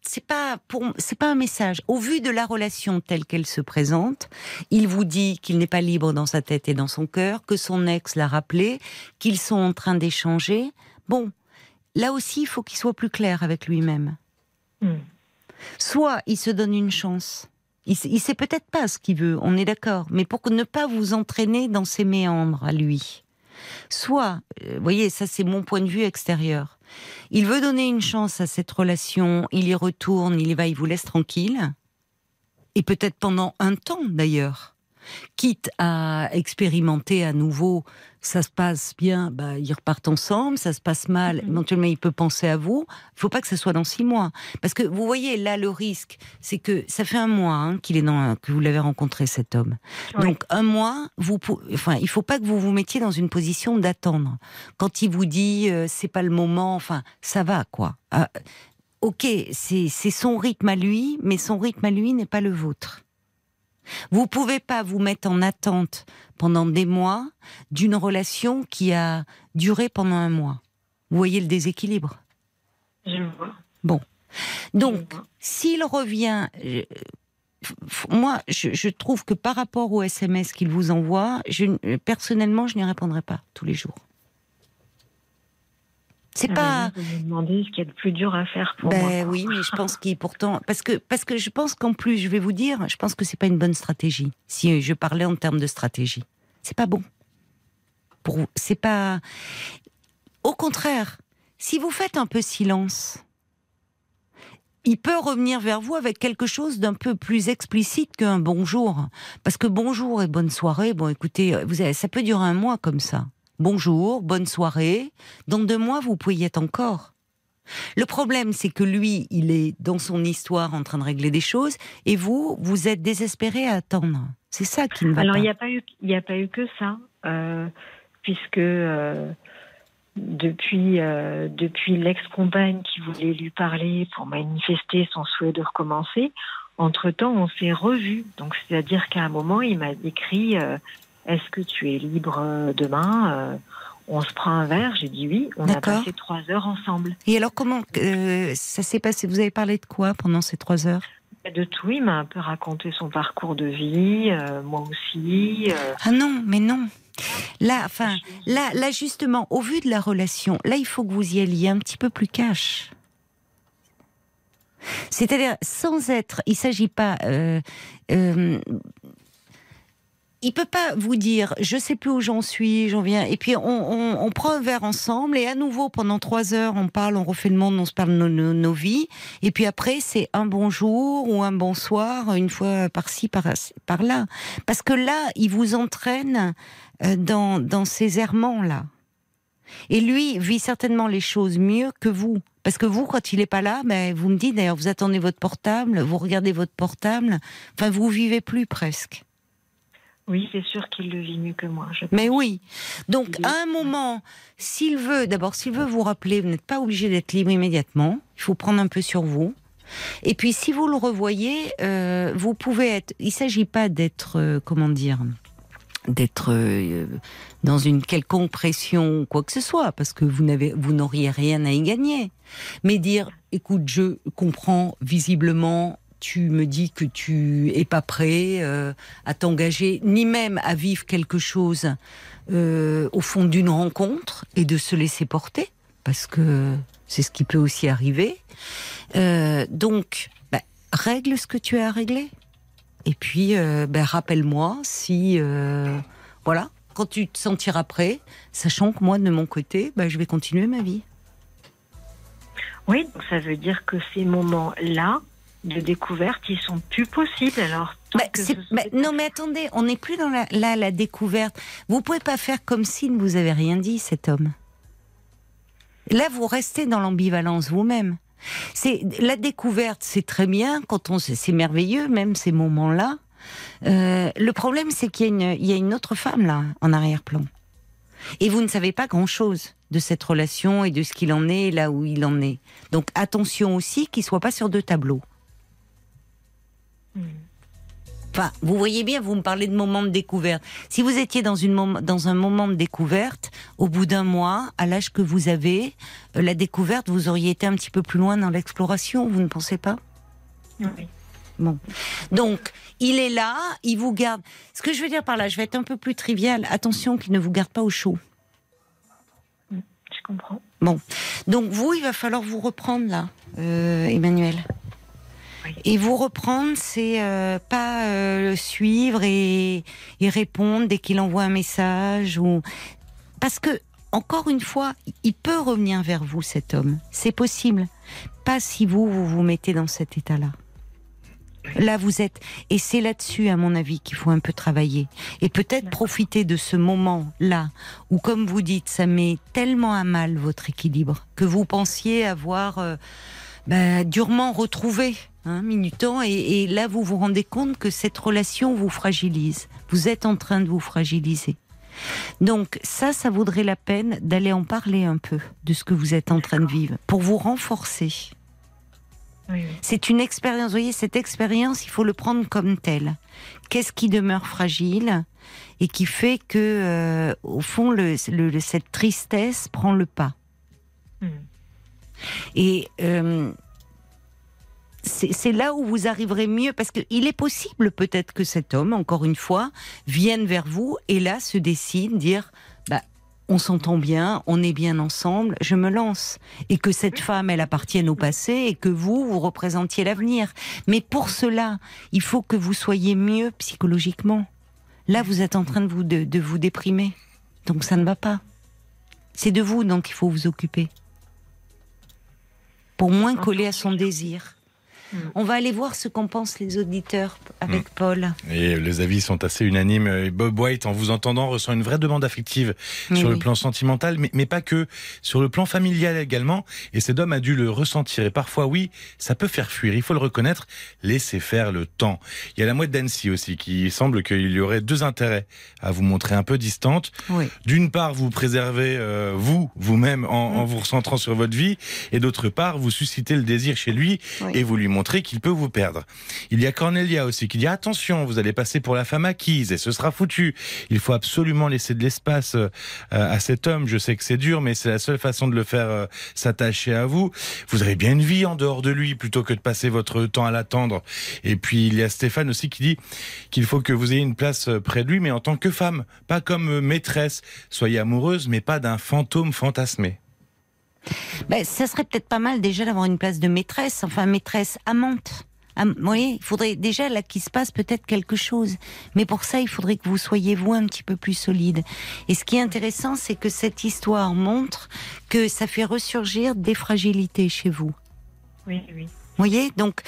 c'est pas pour, c'est pas un message. Au vu de la relation telle qu'elle se présente, il vous dit qu'il n'est pas libre dans sa tête et dans son cœur, que son ex l'a rappelé, qu'ils sont en train d'échanger. Bon, là aussi, il faut qu'il soit plus clair avec lui-même. Hmm. Soit il se donne une chance. Il, sait- sait peut-être pas ce qu'il veut, on est d'accord, mais pour ne pas vous entraîner dans ses méandres à lui. Soit, euh, vous voyez, ça c'est mon point de vue extérieur. Il veut donner une chance à cette relation, il y retourne, il y va, il vous laisse tranquille. Et peut-être pendant un temps d'ailleurs. Quitte à expérimenter à nouveau, ça se passe bien, bah, ils repartent ensemble, ça se passe mal, Mhm. éventuellement il peut penser à vous. Il faut pas que ce soit dans six mois. Parce que vous voyez, là, le risque, c'est que ça fait un mois hein, qu'il est dans, que vous l'avez rencontré, cet homme. Donc, un mois, vous, enfin, il faut pas que vous vous mettiez dans une position d'attendre. Quand il vous dit, euh, c'est pas le moment, enfin, ça va, quoi. Ah, ok, c'est son rythme à lui, mais son rythme à lui n'est pas le vôtre. Vous pouvez pas vous mettre en attente pendant des mois d'une relation qui a duré pendant un mois. Vous voyez le déséquilibre? Je le vois. Donc, Je vois. s'il revient, euh, moi, je, je trouve que par rapport au SMS qu'il vous envoie, je, personnellement, je n'y répondrai pas tous les jours. C'est Ah, pas. Vous me demandez ce qu'il y a de plus dur à faire pour Ben moi. oui, mais je pense qu'il pourtant parce que parce que je pense qu'en plus, je vais vous dire, je pense que c'est pas une bonne stratégie. Si je parlais en termes de stratégie, c'est pas bon. Pour c'est pas. Au contraire, si vous faites un peu silence, il peut revenir vers vous avec quelque chose d'un peu plus explicite qu'un bonjour. Parce que bonjour et bonne soirée, bon écoutez, vous avez, ça peut durer un mois comme ça. Bonjour, bonne soirée. Dans deux mois, vous pouvez y être encore. Le problème, c'est que lui, il est dans son histoire en train de régler des choses, et vous, vous êtes désespéré à attendre. C'est ça qui ne va Alors, pas. il n'y a pas eu, il n'y a pas eu que ça, euh, puisque euh, depuis, euh, depuis l'ex-compagne qui voulait lui parler pour manifester son souhait de recommencer, entre-temps, on s'est revus. Donc, c'est-à-dire qu'à un moment, il m'a écrit Est-ce que tu es libre euh, demain Euh, On se prend un verre? J'ai dit oui. On a passé trois heures ensemble. Et alors, comment euh, ça s'est passé? Vous avez parlé de quoi pendant ces trois heures? De tout, il m'a un peu raconté son parcours de vie, euh, moi aussi. euh, Ah non, mais non. Là, enfin, là, là, justement, au vu de la relation, là, il faut que vous y alliez un petit peu plus cash. C'est-à-dire, sans être, il s'agit pas. Euh, euh, il peut pas vous dire, je sais plus où j'en suis, j'en viens, et puis on, on- on prend un verre ensemble, et à nouveau pendant trois heures, on parle, on refait le monde, on se parle de nos, nos- nos vies, et puis après c'est un bonjour ou un bonsoir, une fois par-ci, par, par là, parce que là, il vous entraîne euh, dans, dans ces errements là. Et lui vit certainement les choses mieux que vous. Parce que vous, quand il n'est pas là, ben, vous me dites d'ailleurs, vous attendez votre portable, vous regardez votre portable, enfin, vous vivez plus presque. Oui, c'est sûr qu'il le vit mieux que moi. Je Mais oui. Donc, Oui. à un moment, s'il veut, d'abord, s'il veut vous rappeler, vous n'êtes pas obligé d'être libre immédiatement. Il faut prendre un peu sur vous. Et puis, si vous le revoyez, euh, vous pouvez être. Il ne s'agit pas d'être, euh, comment dire, d'être euh, dans une quelconque pression ou quoi que ce soit, parce que vous n'avez, vous n'auriez rien à y gagner. Mais dire, écoute, je comprends visiblement. Tu me dis que tu es pas prêt euh, à t'engager, ni même à vivre quelque chose euh, au fond d'une rencontre et de se laisser porter, parce que c'est ce qui peut aussi arriver. Euh, donc, bah, règle ce que tu as à régler. Et puis, bah, rappelle-moi si, voilà, quand tu te sentiras prêt, sachant que moi, de mon côté, bah, je vais continuer ma vie. Oui, ça veut dire que ces moments-là de découverte, ils sont plus possibles. Alors, Bah, bah, non, mais attendez, on n'est plus dans la, là, la découverte. Vous pouvez pas faire comme s'il ne vous avait rien dit, cet homme. Là, vous restez dans l'ambivalence vous-même. C'est la découverte, c'est très bien quand on, c'est merveilleux, même ces moments-là. Euh, le problème, c'est qu'il y, a une- il y a une autre femme là, en arrière-plan, et vous ne savez pas grand-chose de cette relation et de ce qu'il en est, là où il en est. Donc attention aussi qu'il soit pas sur deux tableaux. Enfin, vous voyez bien, vous me parlez de moment de découverte. Si vous étiez dans, une dans un moment de découverte, au bout d'un mois, à l'âge que vous avez, euh, la découverte, vous auriez été un petit peu plus loin dans l'exploration, vous ne pensez pas? Oui. Donc, il est là, il vous garde. Ce que je veux dire par là, je vais être un peu plus trivial. Attention qu'il ne vous garde pas au chaud. Je comprends. Donc vous, il va falloir vous reprendre là, euh, Emmanuel. Oui. Et vous reprendre, c'est euh, pas euh, le suivre et, et répondre dès qu'il envoie un message ou parce que encore une fois, il peut revenir vers vous cet homme. C'est possible. Pas si vous vous vous mettez dans cet état-là. Là, vous êtes, et c'est là-dessus, à mon avis, qu'il faut un peu travailler. Et peut-être profiter de ce moment-là, où, comme vous dites, ça met tellement à mal votre équilibre, que vous pensiez avoir euh, bah, durement retrouvé, hein, minutant, et, et là, vous vous rendez compte que cette relation vous fragilise. Vous êtes en train de vous fragiliser. Donc ça, ça vaudrait la peine d'aller en parler un peu de ce que vous êtes en train de vivre, pour vous renforcer. Oui, oui. C'est une expérience. Vous voyez, cette expérience, il faut le prendre comme telle. Qu'est-ce qui demeure fragile et qui fait que, euh, au fond, le, le- cette tristesse prend le pas? Hmm. Et euh, c'est là où vous arriverez mieux, parce qu'il est possible peut-être que cet homme, encore une fois, vienne vers vous et là se décide, dire, bah, on s'entend bien, on est bien ensemble, je me lance. Et que cette femme, elle appartienne au passé et que vous, vous représentiez l'avenir. Mais pour cela, il faut que vous soyez mieux psychologiquement. Là, vous êtes en train de vous, de, de vous déprimer. Donc ça ne va pas. C'est de vous dont il faut vous occuper. Pour moins coller à son désir. Mm. On va aller voir ce qu'en pensent les auditeurs avec Paul. Et les avis sont assez unanimes. Bob White, en vous entendant, ressent une vraie demande affective Oui, sur le plan sentimental, mais, mais pas que, sur le plan familial également. Et cet homme a dû le ressentir. Et parfois, oui, ça peut faire fuir. Il faut le reconnaître. Laissez faire le temps. Il y a la mouette d'Annecy aussi, qui semble qu'il y aurait deux intérêts à vous montrer un peu distante. Oui. D'une part, vous préservez euh, vous, vous-même, en, Mm. en vous recentrant sur votre vie, et d'autre part, vous suscitez le désir chez lui Oui. et vous lui montrez qu'il peut vous perdre. Il y a Cornelia aussi qui dit attention, vous allez passer pour la femme acquise et ce sera foutu. Il faut absolument laisser de l'espace euh, à cet homme. Je sais que c'est dur, mais c'est la seule façon de le faire euh, s'attacher à vous. Vous avez bien une vie en dehors de lui plutôt que de passer votre temps à l'attendre. Et puis il y a Stéphane aussi qui dit qu'il faut que vous ayez une place euh, près de lui, mais en tant que femme, pas comme maîtresse. Soyez amoureuse, mais pas d'un fantôme fantasmé. Ben, ça serait peut-être pas mal déjà d'avoir une place de maîtresse, enfin maîtresse amante. Am- vous voyez, il faudrait déjà là qu'il se passe peut-être quelque chose. Mais pour ça, il faudrait que vous soyez vous un petit peu plus solide. Et ce qui est intéressant, c'est que cette histoire montre que ça fait ressurgir des fragilités chez vous. Oui, oui. Voyez, donc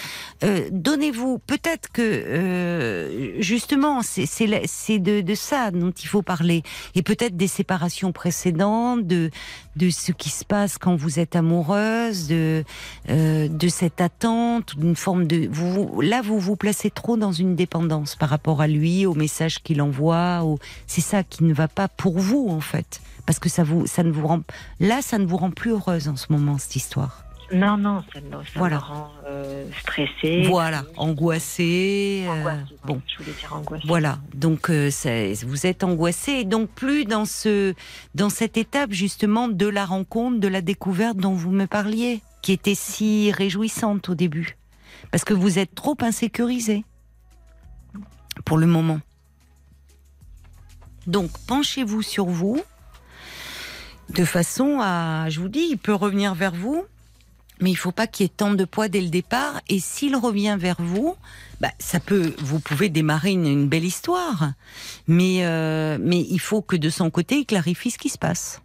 euh, donnez-vous. Peut-être que euh, justement, c'est de, de ça dont il faut parler, et peut-être des séparations précédentes, de de ce qui se passe quand vous êtes amoureuse, de euh, de cette attente, d'une forme de. Vous, là, vous vous placez trop dans une dépendance par rapport à lui, au message qu'il envoie. C'est ça qui ne va pas pour vous en fait, parce que ça vous, ça ne vous rend. Là, ça ne vous rend plus heureuse en ce moment cette histoire. Non, non, ça, me- ça Voilà. me rend euh, stressée. Voilà, angoissé. euh, Angoissée, bon, Je voulais dire angoissée. voilà. Donc euh, ça- vous êtes angoissé et donc plus dans ce dans cette étape justement de la rencontre, de la découverte dont vous me parliez, qui était si réjouissante au début, parce que vous êtes trop insécurisé pour le moment. Donc penchez-vous sur vous de façon à, je vous dis, il peut revenir vers vous, mais il faut pas qu'il y ait tant de poids dès le départ. Et s'il revient vers vous, bah, ça peut, vous pouvez démarrer une, une belle histoire, mais euh, mais il faut que de son côté, il clarifie ce qui se passe.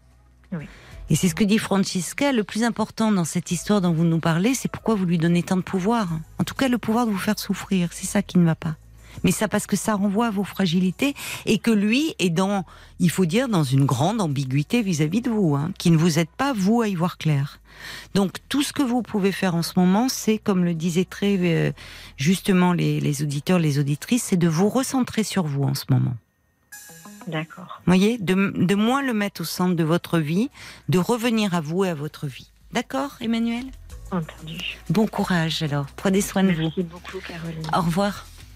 Oui. Et c'est ce que dit Francisca. Le plus important dans cette histoire dont vous nous parlez, c'est pourquoi vous lui donnez tant de pouvoir. En tout cas, le pouvoir de vous faire souffrir. C'est ça qui ne va pas. Mais ça parce que ça renvoie à vos fragilités et que lui est dans, il faut dire, dans une grande ambiguïté vis-à-vis de vous, hein, qui ne vous aide pas, vous, à y voir clair. Donc tout ce que vous pouvez faire en ce moment, c'est, comme le disaient très euh, justement les, les auditeurs, les auditrices, c'est de vous recentrer sur vous en ce moment. D'accord. Vous voyez, de, de moins le mettre au centre de votre vie, de revenir à vous et à votre vie. D'accord, Emmanuel? Entendu. Bon courage alors. Prenez soin de vous. Merci beaucoup, Caroline. Au revoir.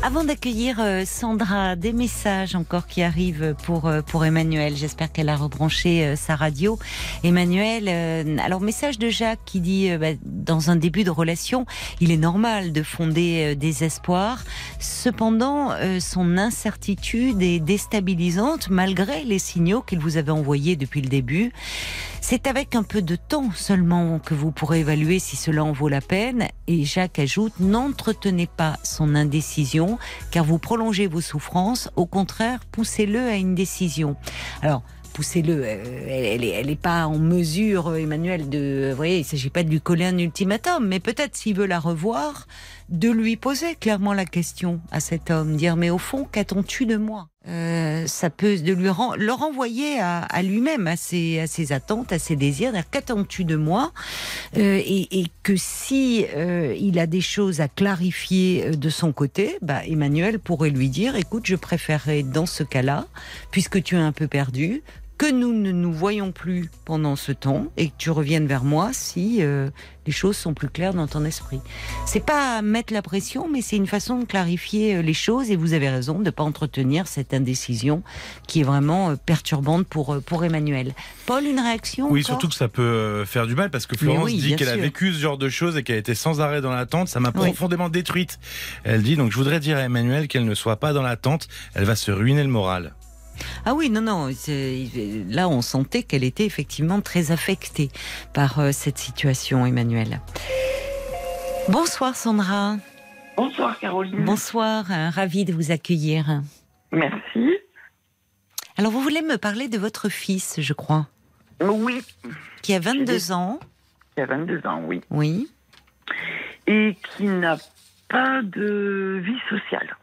Avant d'accueillir euh, Sandra, des messages encore qui arrivent pour euh, pour Emmanuel. J'espère qu'elle a rebranché euh, sa radio. Emmanuel, alors message de Jacques qui dit bah, dans un début de relation, il est normal de fonder des espoirs. Cependant, son incertitude est déstabilisante malgré les signaux qu'il vous avait envoyés depuis le début. C'est avec un peu de temps seulement que vous pourrez évaluer si cela en vaut la peine. Et Jacques ajoute, n'entretenez pas son indécision, car vous prolongez vos souffrances. Au contraire, poussez-le à une décision. Alors, poussez-le. euh, Elle, elle, est, elle est pas en mesure, Emmanuel, de. Vous voyez, il s'agit pas de lui coller un ultimatum, mais peut-être s'il veut la revoir, de lui poser clairement la question à cet homme, dire mais au fond, qu'attends-tu de moi? Euh, Ça peut de lui le renvoyer à, à lui-même, à ses, à ses attentes, à ses désirs. dire, Qu'attends-tu de moi? Euh, et, et que si euh, il a des choses à clarifier euh, de son côté, bah, Emmanuel pourrait lui dire écoute, je préférerais dans ce cas-là, puisque tu es un peu perdu, que nous ne nous voyons plus pendant ce temps et que tu reviennes vers moi si euh, les choses sont plus claires dans ton esprit. C'est pas mettre la pression, mais c'est une façon de clarifier euh, les choses et vous avez raison de ne pas entretenir cette indécision qui est vraiment euh, perturbante pour, pour Emmanuel. Paul, une réaction Oui, surtout que ça peut faire du mal parce que Florence oui, dit qu'elle a vécu ce genre de choses et qu'elle était sans arrêt dans l'attente. Ça m'a Oui. profondément détruite. Elle dit donc je voudrais dire à Emmanuel qu'elle ne soit pas dans l'attente. Elle va se ruiner le moral. Ah oui, non, non. Là, on sentait qu'elle était effectivement très affectée par euh, cette situation, Emmanuel. Bonsoir Sandra. Bonsoir Caroline. Bonsoir, hein, ravie de vous accueillir. Merci. Alors, vous voulez me parler de votre fils, je crois, Oui, qui a 22 ans. y a 22 ans, oui. Oui. Et qui n'a pas de vie sociale.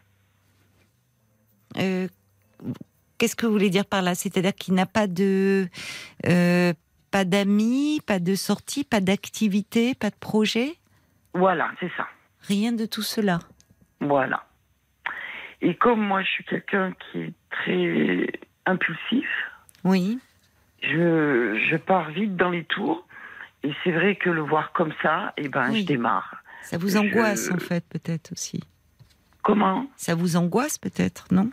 Euh, Qu'est-ce que vous voulez dire par là? C'est-à-dire qu'il n'a pas de, euh, pas d'amis, pas de sortie, pas d'activité, pas de projet, Voilà, c'est ça. rien de tout cela. Voilà. Et comme moi, je suis quelqu'un qui est très impulsif, Oui. je, je pars vite dans les tours. Et c'est vrai que le voir comme ça, eh ben, Oui. je démarre. Ça vous Je- angoisse en fait, peut-être aussi. Comment? Ça vous angoisse peut-être, non?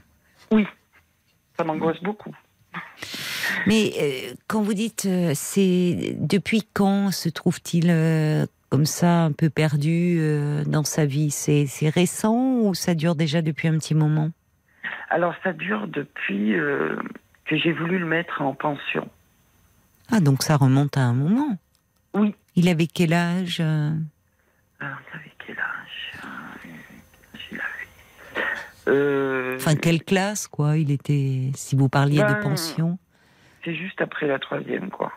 Ça m'angoisse beaucoup. Mais euh, quand vous dites, euh, c'est depuis quand se trouve-t-il euh, comme ça, un peu perdu dans sa vie? C'est c'est récent ou ça dure déjà depuis un petit moment? Alors, ça dure depuis que j'ai voulu le mettre en pension. Ah, donc ça remonte à un moment. Oui. Il avait quel âge Alors, vous savez quel âge euh, J'ai la vie. Euh, Enfin, quelle classe, quoi Il était. Si vous parliez Ben, de pension. C'est juste après la troisième, quoi.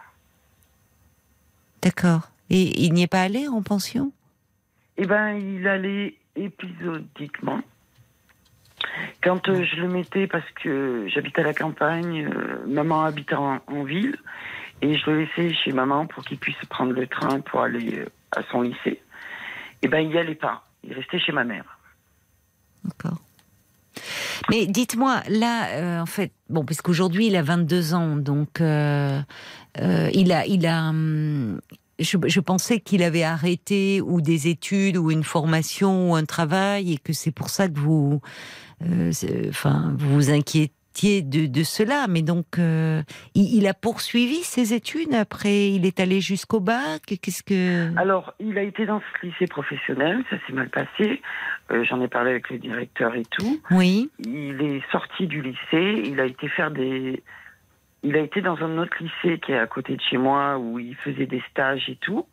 D'accord. Et il n'y est pas allé en pension? Eh ben, il allait épisodiquement. Quand euh, je le mettais, parce que j'habite à la campagne, euh, maman habite en, en ville, et je le laissais chez maman pour qu'il puisse prendre le train pour aller euh, à son lycée. Eh ben, il n'y allait pas. Il restait chez ma mère. D'accord. Mais dites-moi, là, euh, en fait, bon, parce qu'aujourd'hui, il a 22 ans, donc euh, euh, il a, il a, hum, je, je pensais qu'il avait arrêté ou des études ou une formation ou un travail et que c'est pour ça que vous, enfin, vous vous de, de cela. Mais donc, euh, il, il a poursuivi ses études après. Il est allé jusqu'au bac. Qu'est-ce que? Alors, il a été dans ce lycée professionnel, ça s'est mal passé. Euh, J'en ai parlé avec le directeur et tout. Oui, Il est sorti du lycée, il a été faire des. Il a été dans un autre lycée qui est à côté de chez moi où il faisait des stages et tout.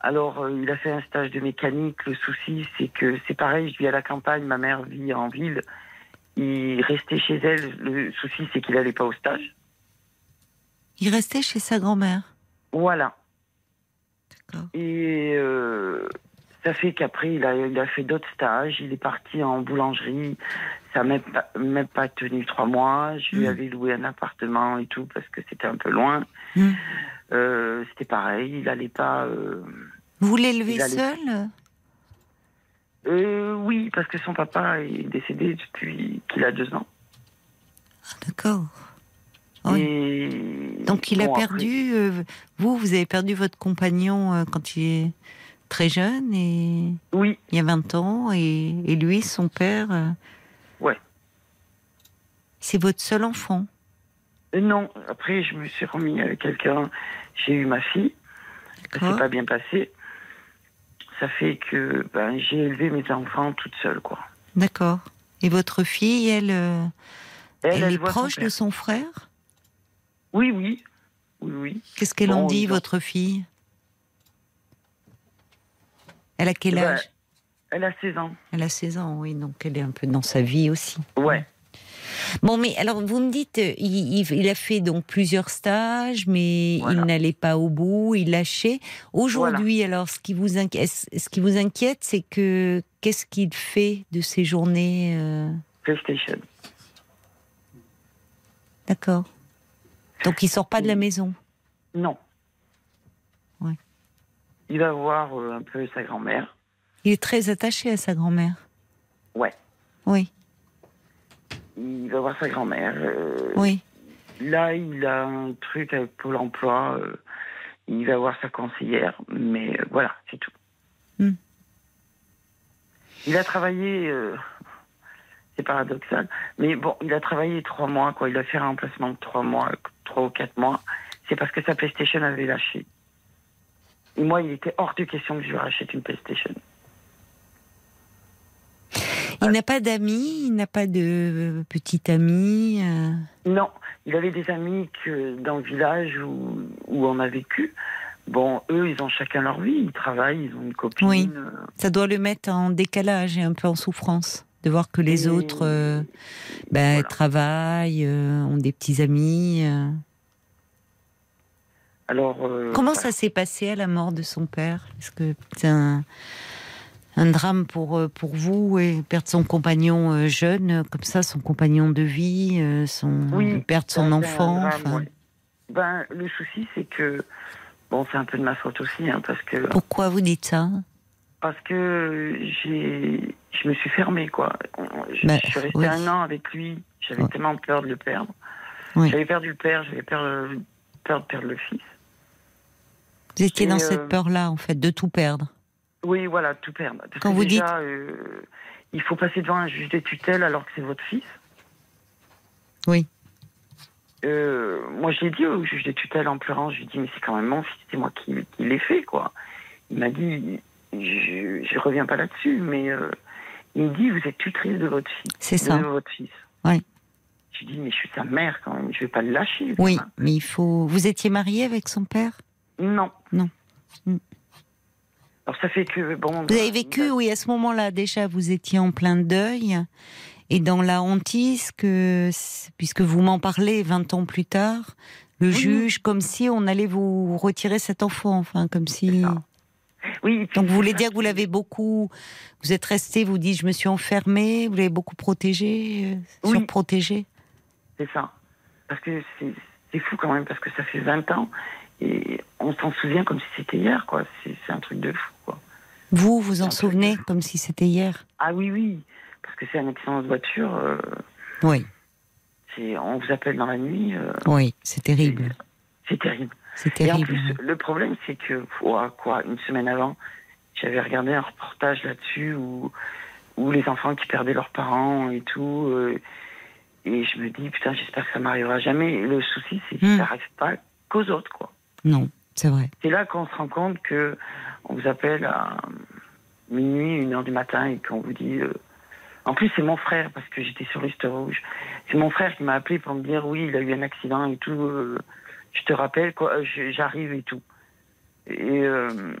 Alors, euh, il a fait un stage de mécanique. Le souci, c'est que c'est pareil, je vis à la campagne, ma mère vit en ville. Il restait chez elle. Le souci, c'est qu'il n'allait pas au stage. il restait chez sa grand-mère. Voilà. D'accord. Et euh, ça fait qu'après, il a, il a fait d'autres stages. Il est parti en boulangerie. Ça n'a même pas, même pas tenu trois mois. Je lui Mm. avais loué un appartement et tout parce que c'était un peu loin. Mm. Euh, c'était pareil. Il n'allait pas. euh, Vous l'élevez allait- seul? Euh, oui, parce que son papa est décédé depuis qu'il a deux ans. D'accord. Oui. Et Donc il a après- perdu, euh, vous, vous avez perdu votre compagnon euh, quand il est très jeune, et Oui, il y a 20 ans, et, et lui, son père. euh, Ouais. C'est votre seul enfant? Non. Après, je me suis remis avec quelqu'un. J'ai eu ma fille. Ça D'accord. s'est pas bien passé. Ça fait que ben, j'ai élevé mes enfants toute seule, quoi. D'accord. Et votre fille, elle, euh, elle, est son proche de son frère? Oui, oui. Oui, oui. Qu'est-ce qu'elle en dit, votre fille? Elle a quel Eh ben, âge? Elle a 16 ans. Elle a 16 ans, oui, donc elle est un peu dans sa vie aussi. Ouais. Bon, mais alors vous me dites, il, a fait donc plusieurs stages, mais Voilà. il n'allait pas au bout, il lâchait. Aujourd'hui, alors, ce qui vous inquiète, ce qui vous inquiète, c'est que qu'est-ce qu'il fait de ses journées euh, PlayStation. D'accord. Donc il sort pas de la maison? Non. Ouais. Il va voir euh, un peu sa grand-mère. Il est très attaché à sa grand-mère? Ouais. Oui, Il va voir sa grand-mère. euh, oui. Là, il a un truc avec Pôle emploi. euh, il va voir sa conseillère. Mais euh, voilà, c'est tout. Hmm. Il a travaillé. c'est paradoxal. Mais bon, il a travaillé trois mois, quoi. Il a fait un remplacement de trois mois, trois ou quatre mois. C'est parce que sa PlayStation avait lâché. Et moi, il était hors de question que je lui rachète une PlayStation. Il n'a pas d'amis, il n'a pas de petit ami. euh, Non, il avait des amis que dans le village où, où on a vécu. Bon, eux, ils ont chacun leur vie. Ils travaillent, ils ont une copine. Oui. euh, Ça doit le mettre en décalage et un peu en souffrance de voir que les Et- autres euh, ben, voilà. travaillent, euh, ont des petits amis. euh. Alors. euh, Comment voilà. ça s'est passé à la mort de son père? Est-ce que c'est un, un drame pour, euh, pour vous et perdre son compagnon euh, jeune, euh, comme ça, son compagnon de vie, son, Oui, perdre son enfant drame, enfin, ouais. Ben, le souci, c'est que. Bon, c'est un peu de ma faute aussi, hein, parce que. Pourquoi vous dites ça? Parce que j'ai. Je me suis fermée, quoi. Je, Ben, je suis restée oui. un an avec lui. J'avais Ouais. tellement peur de le perdre. Oui. J'avais perdu le père, j'avais peur, peur de perdre le fils. Vous étiez Et, dans euh, cette peur-là, en fait, de tout perdre. Oui, voilà, tout perdre. Parce Quand que vous déjà, euh, il faut passer devant un juge des tutelles alors que c'est votre fils. Oui. Euh, moi, je l'ai dit au juge des tutelles en pleurant. Je lui ai dit, mais c'est quand même mon fils, c'est moi qui, qui l'ai fait, quoi. Il m'a dit, je, je reviens pas là-dessus, mais euh, il me dit, vous êtes tutrice de votre fils. C'est de ça. votre fils. Oui. Je lui ai dit, mais je suis sa mère quand même, je vais pas le lâcher. Oui, mais il faut. Vous étiez marié avec son père? Non. Non. Mm. Alors ça fait que, bon. Vous bah, avez vécu, oui, à ce moment-là, déjà, vous étiez en plein deuil et dans la hantise que, puisque vous m'en parlez 20 ans plus tard, le Oui. juge, comme si on allait vous retirer cet enfant, enfin, comme si. Oui, Donc, vous voulez dire que vous l'avez beaucoup. Vous êtes resté, vous dites, je me suis enfermée, vous l'avez beaucoup protégé, euh, Oui. surprotégé. C'est ça. Parce que c'est fou quand même, parce que ça fait 20 ans et on s'en souvient comme si c'était hier, quoi. C'est un truc de fou. Vous, vous en souvenez comme si c'était hier Ah oui, oui, parce que c'est un accident de voiture. euh, Oui, on vous appelle dans la nuit. euh, oui, c'est terrible. c'est terrible. C'est Et en terrible. plus, le problème, c'est que, quoi, une semaine avant, j'avais regardé un reportage là-dessus où, où les enfants qui perdaient leurs parents et tout. euh, et je me dis, putain, j'espère que ça m'arrivera jamais. Et le souci, c'est que Hmm. ça n'arrive pas qu'aux autres, quoi. Non, c'est vrai. C'est là qu'on se rend compte que on vous appelle à minuit, une heure du matin et qu'on vous dit. euh, En plus, c'est mon frère parce que j'étais sur liste rouge. C'est mon frère qui m'a appelé pour me dire oui, il a eu un accident et tout. euh, je te rappelle quoi, je- j'arrive et tout. Et euh,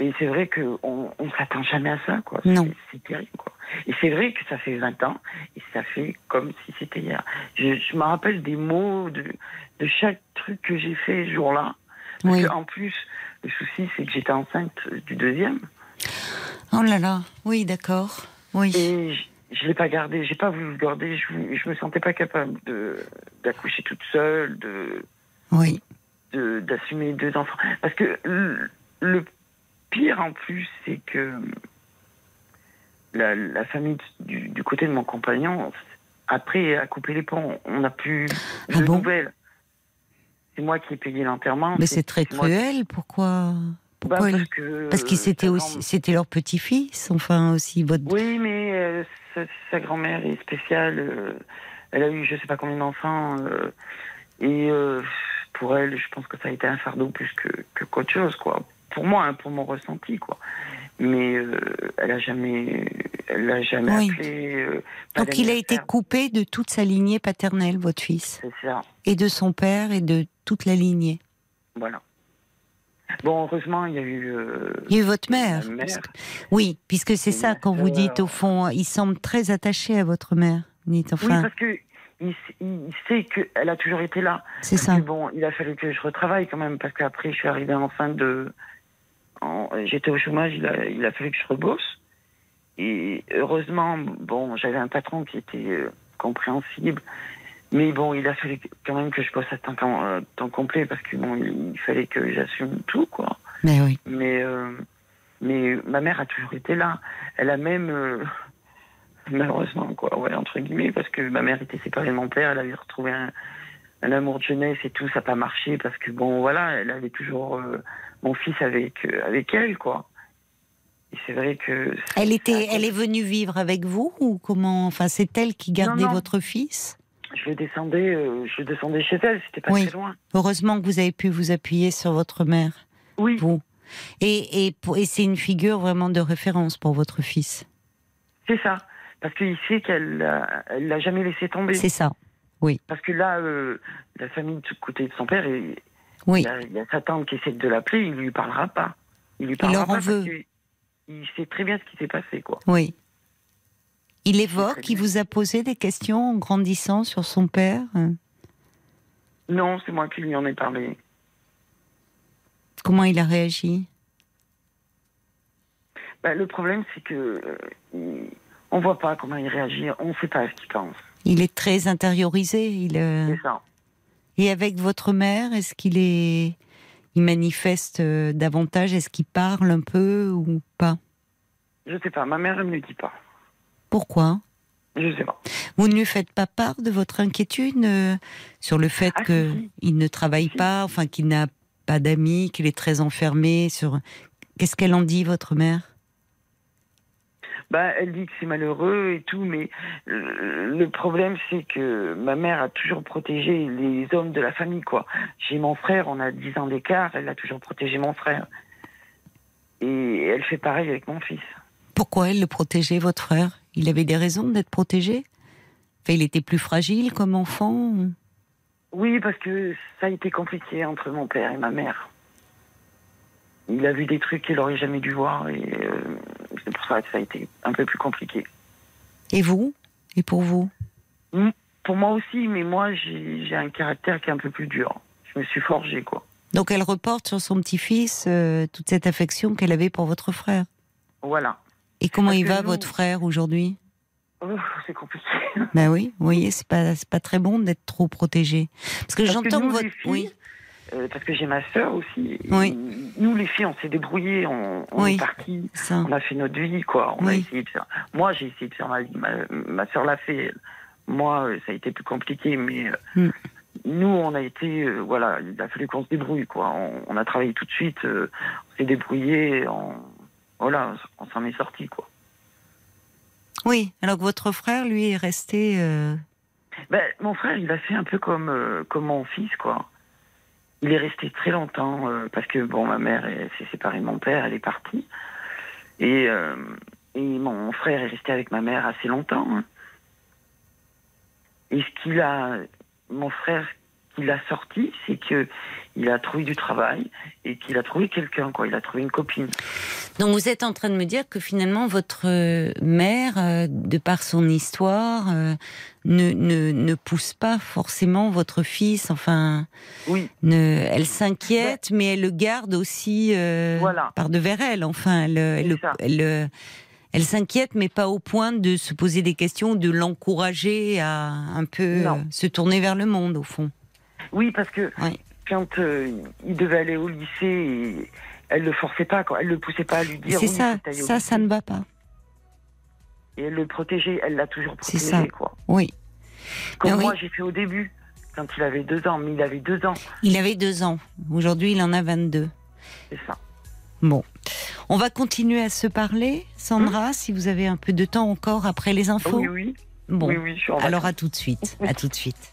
et c'est vrai que on, on s'attend jamais à ça quoi. Non. C'est- terrible quoi. Et c'est vrai que ça fait 20 ans et ça fait comme si c'était hier. Je, je me rappelle des mots de de chaque truc que j'ai fait ce jour-là. Parce Oui. que, en plus, le souci, c'est que j'étais enceinte du deuxième. Oh là là, oui, d'accord. Oui. Et je, je l'ai pas gardé. J'ai pas voulu le garder. Je, je me sentais pas capable de d'accoucher toute seule, de Oui. de- d'assumer deux enfants. Parce que le, le pire en plus, c'est que la, la famille du, du côté de mon compagnon, après, a coupé les ponts. On n'a plus Ah de bon? nouvelles. C'est moi qui ai payé l'enterrement. Mais c'est très cruel. Pourquoi Bah, parce que Parce qu'ils c'était sa aussi, c'était leur petit-fils, enfin aussi votre. Oui, mais euh, sa, sa grand-mère est spéciale. euh, elle a eu je sais pas combien d'enfants. euh, et euh, pour elle, je pense que ça a été un fardeau plus que, que qu'autre chose, quoi. Pour moi, hein, pour mon ressenti, quoi. Mais euh, elle a jamais, elle a jamais Oui. appelé. euh, Donc il a été coupé de toute sa lignée paternelle, votre fils, C'est ça, et de son père et de toute la lignée. voilà. Bon, heureusement, il y a eu. euh, Il y a eu votre mère. mère. que- Oui, puisque c'est ça quand vous dites au fond, il semble très attaché à votre mère. Dites, Oui, enfin, parce que il, il sait qu'elle a toujours été là. c'est ça. Mais bon, il a fallu que je retravaille quand même, parce qu'après, je suis arrivée enceinte de. en- J'étais au chômage, il a, il a fallu que je rebosse. Et heureusement, bon, j'avais un patron qui était euh, compréhensible. Mais bon, il a fallu quand même que je bosse à temps, euh, temps complet, parce que bon, il, fallait que j'assume tout, quoi. Mais oui. Mais, euh, mais ma mère a toujours été là. Elle a même. malheureusement, quoi, ouais, entre guillemets, parce que ma mère était séparée de mon père, elle avait retrouvé un, un amour de jeunesse et tout, ça n'a pas marché, parce que bon, voilà, elle avait toujours mon fils avec, avec elle, quoi. C'est vrai que. Elle était, ça- elle est venue vivre avec vous ou comment Enfin, c'est elle qui gardait non. votre fils? Je descendais, euh, je descendais chez elle, c'était pas Oui. très loin. Heureusement que vous avez pu vous appuyer sur votre mère, Oui, vous. Et, et, c'est une figure vraiment de référence pour votre fils. c'est ça. Parce qu'il sait qu'elle l'a- elle l'a jamais laissé tomber. C'est ça. Parce que là, euh, la famille du côté de son père, il, Oui. il, y a, il y a sa tante qui essaie de l'appeler, il lui parlera pas. Il lui parlera leur en pas veut. parce que il sait très bien ce qui s'est passé, quoi. Oui. Il évoque, il vous a posé des questions en grandissant sur son père. euh, Non, c'est moi qui lui en ai parlé. Comment il a réagi? Bah, le problème, c'est que euh, on voit pas comment il réagit, on sait pas ce qu'il pense. Il est très intériorisé. Il, euh, C'est ça. Et avec votre mère, est-ce qu'il est, il manifeste euh, davantage? Est-ce qu'il parle un peu ou pas? Je sais pas. Ma mère, elle me le dit pas. Pourquoi? Je sais pas. Vous ne lui faites pas part de votre inquiétude euh, sur le fait Ah, que si, si. il ne travaille Si. pas, enfin qu'il n'a pas d'amis, qu'il est très enfermé. Sur qu'est-ce qu'elle en dit, votre mère? Bah, elle dit que c'est malheureux et tout, mais euh, le problème, c'est que ma mère a toujours protégé les hommes de la famille, quoi. J'ai mon frère, on a 10 ans d'écart, elle a toujours protégé mon frère. Et elle fait pareil avec mon fils. Pourquoi elle le protégeait, votre frère? Il avait des raisons d'être protégé? Enfin, il était plus fragile comme enfant Oui, parce que ça a été compliqué entre mon père et ma mère. Il a vu des trucs qu'il aurait jamais dû voir et euh, c'est pour ça que ça a été un peu plus compliqué. Et vous? Et pour vous? Pour moi aussi, mais moi j'ai un caractère qui est un peu plus dur. Je me suis forgé quoi. Donc elle reporte sur son petit-fils euh, toute cette affection qu'elle avait pour votre frère. Voilà. Et comment il va, nous- votre frère, aujourd'hui? Oh, c'est compliqué. Ben oui, vous voyez, c'est pas, pas très bon d'être trop protégé. Parce que j'entends que, votre. filles, Oui, euh, parce que j'ai ma sœur aussi. Oui. Nous, les filles, on s'est débrouillés, on, on Oui. est partis, on a fait notre vie, quoi. On a essayé de faire. Moi, j'ai essayé de faire ma vie. Ma, ma sœur l'a fait. Moi, euh, ça a été plus compliqué, mais euh, Hmm. nous, on a été, euh, voilà, il a fallu qu'on se débrouille, quoi. On, on a travaillé tout de suite, euh, on s'est débrouillé, on, voilà, on s'en est sorti, quoi. Oui, alors que votre frère, lui, est resté. Ben, mon frère, il a fait un peu comme, comme mon fils, quoi. Il est resté très longtemps euh, parce que, bon, ma mère s'est séparée de mon père, elle est partie. Et, euh, et mon frère est resté avec ma mère assez longtemps. hein. Et ce qu'il a, mon frère, qu'il a sorti, c'est que il a trouvé du travail et qu'il a trouvé quelqu'un, quoi. Il a trouvé une copine. Donc vous êtes en train de me dire que finalement votre euh, mère, euh, de par son histoire, euh, ne, ne, ne pousse pas forcément votre fils. Enfin, Oui, ne, elle s'inquiète, mais elle le garde aussi euh, Voilà. par devers elle. Enfin, elle, elle, s'inquiète, mais pas au point de se poser des questions, de l'encourager à un peu euh, se tourner vers le monde, au fond. Oui, parce que Oui. quand euh, il devait aller au lycée, elle le forçait pas, quoi. Elle le poussait pas à lui dire. C'est oui, ça, ça, ne va pas. Et elle le protégeait, elle l'a toujours C'est protégé, ça. quoi. Oui. Comme oui. moi, j'ai fait au début, quand il avait deux ans, mais il avait deux ans, Il avait deux ans. Aujourd'hui, il en a 22. c'est ça. Bon, on va continuer à se parler, Sandra, si vous avez un peu de temps encore après les infos. Oui, oui, Bon, oui, oui, je suis en alors à tout de suite. À tout de suite.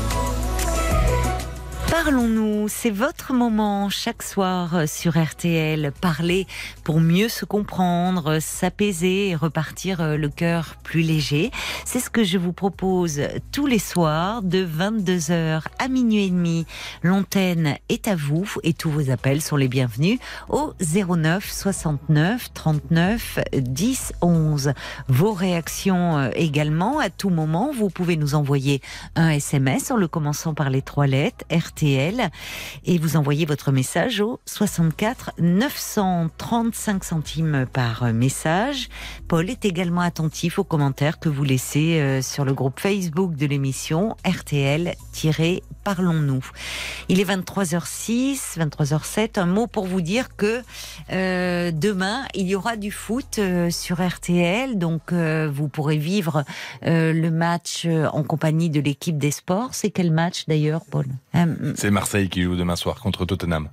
Parlons-nous, c'est votre moment chaque soir euh, sur RTL. Parler pour mieux se comprendre, s'apaiser et repartir euh, le cœur plus léger. C'est ce que je vous propose tous les soirs de 22h à minuit et demi. L'antenne est à vous et tous vos appels sont les bienvenus au 09 69 39 10 11. Vos réactions euh, également à tout moment. Vous pouvez nous envoyer un SMS en le commençant par les trois lettres RTL et vous envoyez votre message au 64 935 centimes par message. Paul est également attentif aux commentaires que vous laissez euh, sur le groupe Facebook de l'émission RTL-Parlons-nous. Il est 23h06, 23h07. Un mot pour vous dire que euh, demain, il y aura du foot euh, sur RTL. Donc, vous pourrez vivre le match en compagnie de l'équipe des sports. C'est quel match d'ailleurs, Paul? C'est Marseille qui joue demain soir contre Tottenham.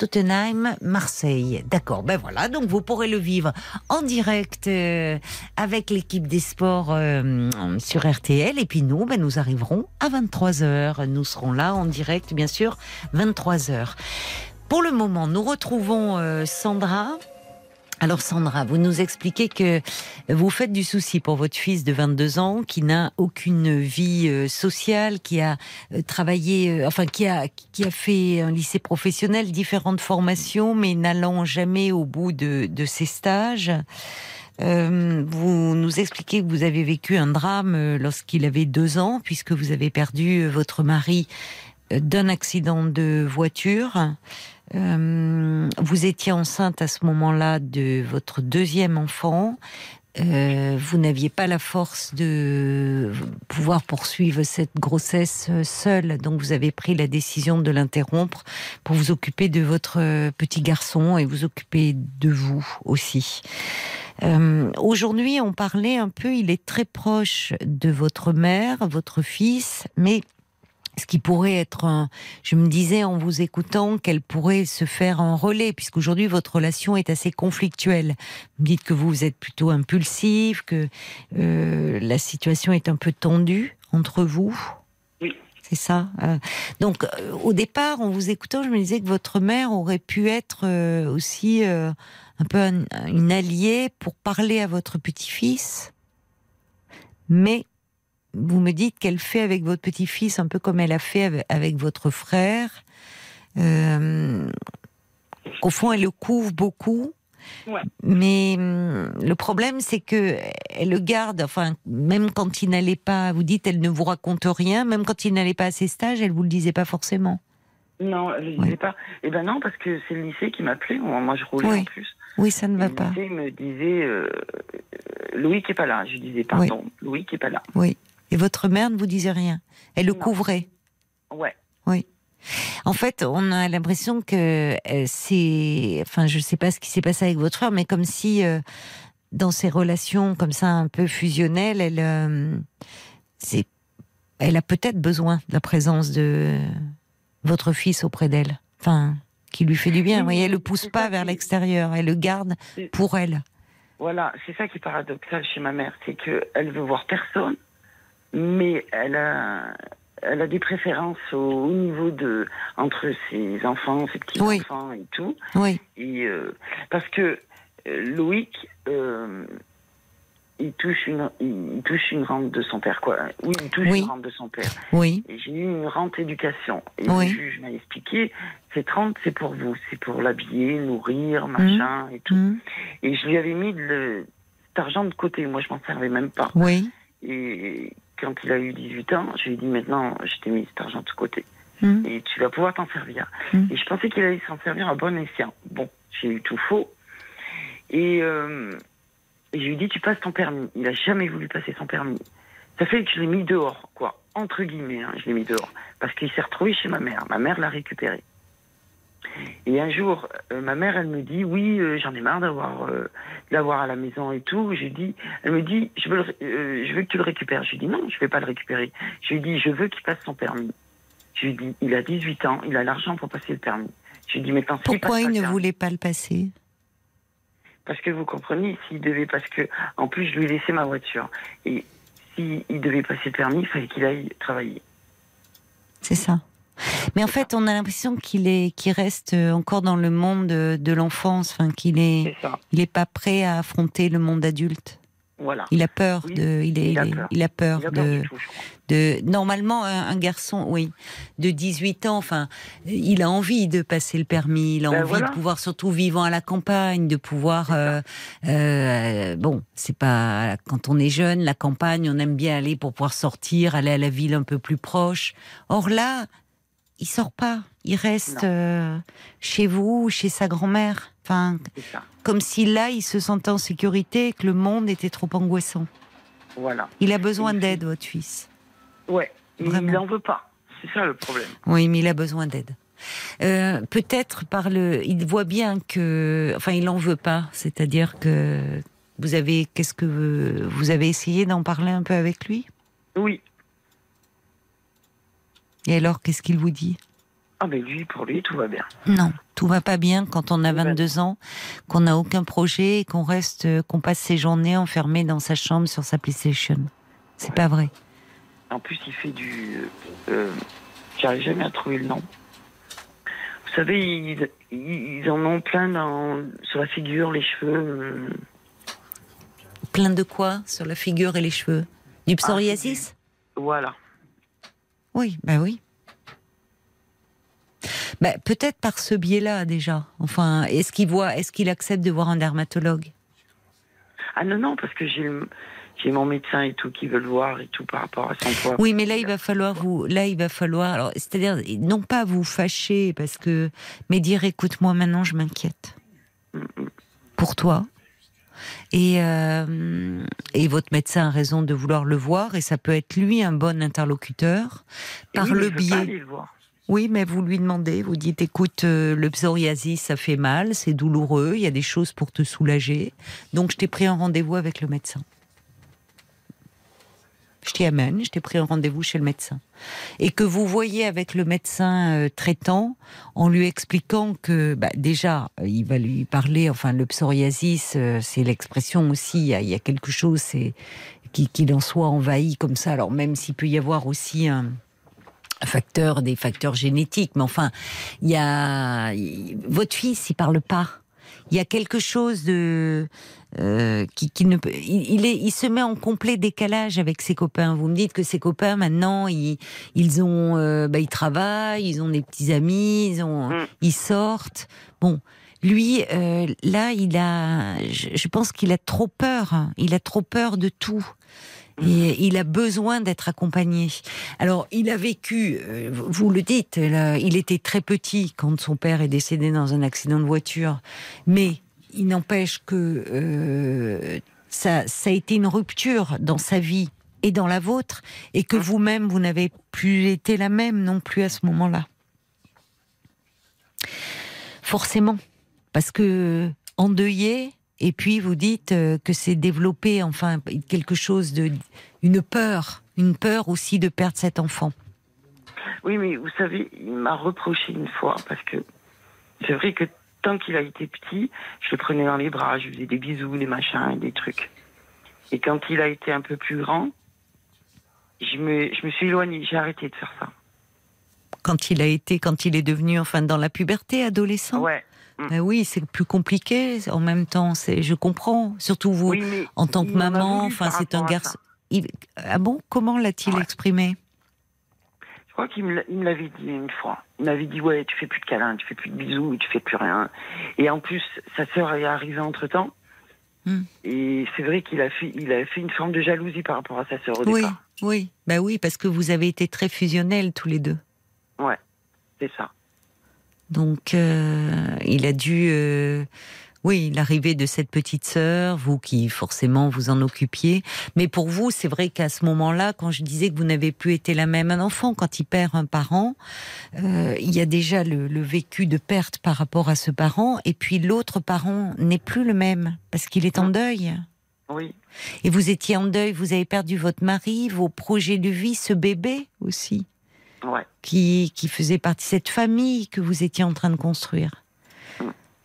Tottenham, Marseille. D'accord, ben voilà, donc vous pourrez le vivre en direct euh, avec l'équipe des sports euh, sur RTL. Et puis nous, ben, nous arriverons à 23h. Nous serons là en direct, bien sûr, 23h. Pour le moment, nous retrouvons euh, Sandra. Alors Sandra, vous nous expliquez que vous faites du souci pour votre fils de 22 ans qui n'a aucune vie euh, sociale, qui a euh, travaillé, euh, enfin qui a qui a fait un lycée professionnel, différentes formations, mais n'allant jamais au bout de, ses stages. Vous nous expliquez que vous avez vécu un drame lorsqu'il avait deux ans, puisque vous avez perdu votre mari d'un accident de voiture. Euh, vous étiez enceinte à ce moment-là de votre deuxième enfant. Euh, vous n'aviez pas la force de pouvoir poursuivre cette grossesse seule, donc vous avez pris la décision de l'interrompre pour vous occuper de votre petit garçon et vous occuper de vous aussi. Euh, Aujourd'hui, on parlait un peu, il est très proche de votre mère, votre fils, mais ce qui pourrait être un, je me disais en vous écoutant qu'elle pourrait se faire un relais, puisqu'aujourd'hui votre relation est assez conflictuelle. Vous me dites que vous êtes plutôt impulsif, que euh, la situation est un peu tendue entre vous. Oui. C'est ça. Euh, donc, euh, au départ, en vous écoutant, je me disais que votre mère aurait pu être aussi un peu un- une alliée pour parler à votre petit-fils. Mais vous me dites qu'elle fait avec votre petit-fils un peu comme elle a fait avec, avec votre frère. Euh, Qu'au fond, elle le couvre beaucoup. Ouais. Mais hum, le problème, c'est que elle le garde. Enfin, même quand il n'allait pas, vous dites, elle ne vous raconte rien. Même quand il n'allait pas à ses stages, elle vous le disait pas forcément. Non, je ne Oui. disais pas. Eh ben non, parce que c'est le lycée qui m'appelait. Moi, moi, je roulais Oui. en plus. Oui, ça ne va le pas. lycée me disait euh, Louis qui est pas là. Je disais pardon, Louis qui est pas là. Oui. Et votre mère ne vous disait rien. Elle le Non. couvrait. Ouais. En fait, on a l'impression que euh, c'est, enfin, je sais pas ce qui s'est passé avec votre frère, mais comme si euh, dans ces relations comme ça un peu fusionnelles, elle, euh, c'est, elle a peut-être besoin de la présence de votre fils auprès d'elle, enfin, qui lui fait du bien. Oui, Vous voyez, elle le pousse pas vers l'extérieur, elle le garde pour elle. Voilà, c'est ça qui est paradoxal chez ma mère, c'est que elle veut voir personne, mais elle a, elle a des préférences au, au niveau de entre ses enfants, ses petits Oui. enfants et tout. Oui, Et euh, parce que euh, Loïc, euh, il touche une, il, touche une rente de son père, quoi. Oui, il touche Oui. une rente de son père. oui, Et j'ai eu une rente éducation. Et Oui. le juge m'a expliqué, cette rente, c'est pour vous, c'est pour l'habiller, nourrir, machin et tout. Hum, Et je lui avais mis de le- cet argent de côté. Moi, je m'en servais même pas. oui, Et quand il a eu 18 ans, je lui ai dit maintenant, je t'ai mis cet argent de côté. hum, Et tu vas pouvoir t'en servir. Mm. Et je pensais qu'il allait s'en servir à bon escient. Bon, j'ai eu tout faux. Et, euh, et je lui ai dit, tu passes ton permis. Il a jamais voulu passer son permis. Ça fait que je l'ai mis dehors, quoi. Entre guillemets, hein, je l'ai mis dehors. Parce qu'il s'est retrouvé chez ma mère. Ma mère l'a récupéré. Et un jour, euh, ma mère, elle me dit, oui, euh, j'en ai marre d'avoir, euh, de l'avoir à la maison et tout. Je dis, elle me dit, je veux, le je veux que tu le récupères. Je lui dis, non, je vais pas le récupérer. Je lui dis, je veux qu'il passe son permis. Je lui dis, il a 18 ans, il a l'argent pour passer le permis. Je lui dis, maintenant, s'il Pourquoi il ne permis- voulait pas le passer? Parce que vous comprenez, s'il devait, parce que, en plus, je lui ai laissé ma voiture. Et s'il devait passer le permis, il fallait qu'il aille travailler. C'est ça. Mais en fait, on a l'impression qu'il est, qu'il reste euh, encore dans le monde de, de l'enfance, enfin qu'il est, il est pas prêt à affronter le monde adulte. Voilà. Il a peur Oui, de, il est, il a est- peur. il a peur Il a peur de, tout, normalement un, un garçon, oui, de 18 ans, enfin, il a envie de passer le permis, il a Ben envie voilà. de pouvoir, surtout vivant à la campagne, de pouvoir, euh, euh, bon, c'est pas quand on est jeune, la campagne, on aime bien aller pour pouvoir sortir, aller à la ville un peu plus proche. Or là, il sort pas, il reste euh, chez vous, chez sa grand-mère, enfin, comme si là, il se sentait en sécurité et que le monde était trop angoissant. Voilà. Il a besoin d'aide, votre fils. Ouais. Vraiment. il n'en veut pas. C'est ça le problème. Oui, mais il a besoin d'aide. Euh, Peut-être par le, il voit bien que, enfin, il en veut pas. C'est-à-dire que vous avez, qu'est-ce que vous avez essayé d'en parler un peu avec lui? Oui. Et alors, qu'est-ce qu'il vous dit? Ah, mais lui, pour lui, tout va bien. Non, tout va pas bien quand on a Tout va 22 ans, qu'on n'a aucun projet et qu'on reste, euh, qu'on passe ses journées enfermé dans sa chambre sur sa PlayStation. C'est pas vrai. En plus, il fait du. Euh, J'arrive jamais à trouver le nom. Vous savez, ils, ils en ont plein dans, sur la figure, les cheveux. euh, Plein de quoi sur la figure et les cheveux? Du psoriasis? Voilà. Oui, bah oui. Bah, peut-être par ce biais-là déjà. Enfin, est-ce qu'il voit, est-ce qu'il accepte de voir un dermatologue? Ah non, non, parce que j'ai mon médecin et tout qui veut le voir et tout par rapport à son poids. Oui, mais là il va falloir vous, là il va falloir, alors c'est-à-dire non pas vous fâcher parce que, mais dire écoute-moi maintenant je m'inquiète pour toi. Et, euh, et votre médecin a raison de vouloir le voir et ça peut être lui un bon interlocuteur Et par oui, le biais. le. Oui, mais vous lui demandez, vous dites, écoute, euh, le psoriasis, ça fait mal, c'est douloureux, il y a des choses pour te soulager. Donc, je t'ai pris un rendez-vous avec le médecin. Je t'y amène, je t'ai pris un rendez-vous chez le médecin. Et que vous voyez avec le médecin euh, traitant, en lui expliquant que, bah, déjà, euh, il va lui parler, enfin, le psoriasis, euh, c'est l'expression aussi, il y, a, quelque chose, c'est qui- qu'il en soit envahi comme ça. Alors, même s'il peut y avoir aussi un facteurs, des facteurs génétiques, mais enfin, il y a votre fils, il parle pas. Il y a quelque chose de euh, qui, qui ne peut. Il, il est, il se met en complet décalage avec ses copains. Vous me dites que ses copains maintenant, ils, ils ont, euh, bah, ils travaillent, ils ont des petits amis, ils ont, Mm. ils sortent. Bon. Lui, euh, là, il a, je, je pense qu'il a trop peur. Il a trop peur de tout. Il a besoin d'être accompagné. Alors, il a vécu, euh, vous le dites, il était très petit quand son père est décédé dans un accident de voiture, mais il n'empêche que euh, ça, ça a été une rupture dans sa vie et dans la vôtre, et que vous-même, vous n'avez plus été la même non plus à ce moment-là. Forcément, parce que endeuillé, et puis vous dites euh, que c'est développé, enfin, quelque chose de. une peur, une peur aussi de perdre cet enfant. Oui, mais vous savez, il m'a reproché une fois, parce que c'est vrai que tant qu'il a été petit, je le prenais dans les bras, je lui faisais des bisous, des machins, des trucs. Et quand il a été un peu plus grand, je me, je me suis éloignée, j'ai arrêté de faire ça. Quand il a été, quand il est devenu, enfin, dans la puberté, adolescent? Ouais. Ben oui, c'est plus compliqué en même temps. C'est, je comprends. Surtout vous, Oui, en tant que maman, enfin, c'est un garçon. Il- Ah bon Comment l'a-t-il Ouais. exprimé? Je crois qu'il me l'avait dit une fois. Il m'avait dit ouais, tu fais plus de câlins, tu fais plus de bisous, tu fais plus rien. Et en plus, sa sœur est arrivée entre temps. Hmm. Et c'est vrai qu'il a fait, il a fait une forme de jalousie par rapport à sa sœur au Oui, départ. oui. Ben oui, parce que vous avez été très fusionnels tous les deux. Ouais, c'est ça. Donc, euh, il a dû, euh, oui, l'arrivée de cette petite sœur, vous qui forcément vous en occupiez. Mais pour vous, c'est vrai qu'à ce moment-là, quand je disais que vous n'avez plus été la même, un enfant, quand il perd un parent, euh, il y a déjà le, le vécu de perte par rapport à ce parent, et puis l'autre parent n'est plus le même parce qu'il est en deuil. Oui, Et vous étiez en deuil, vous avez perdu votre mari, vos projets de vie, ce bébé aussi ouais. qui, qui faisait partie de cette famille que vous étiez en train de construire.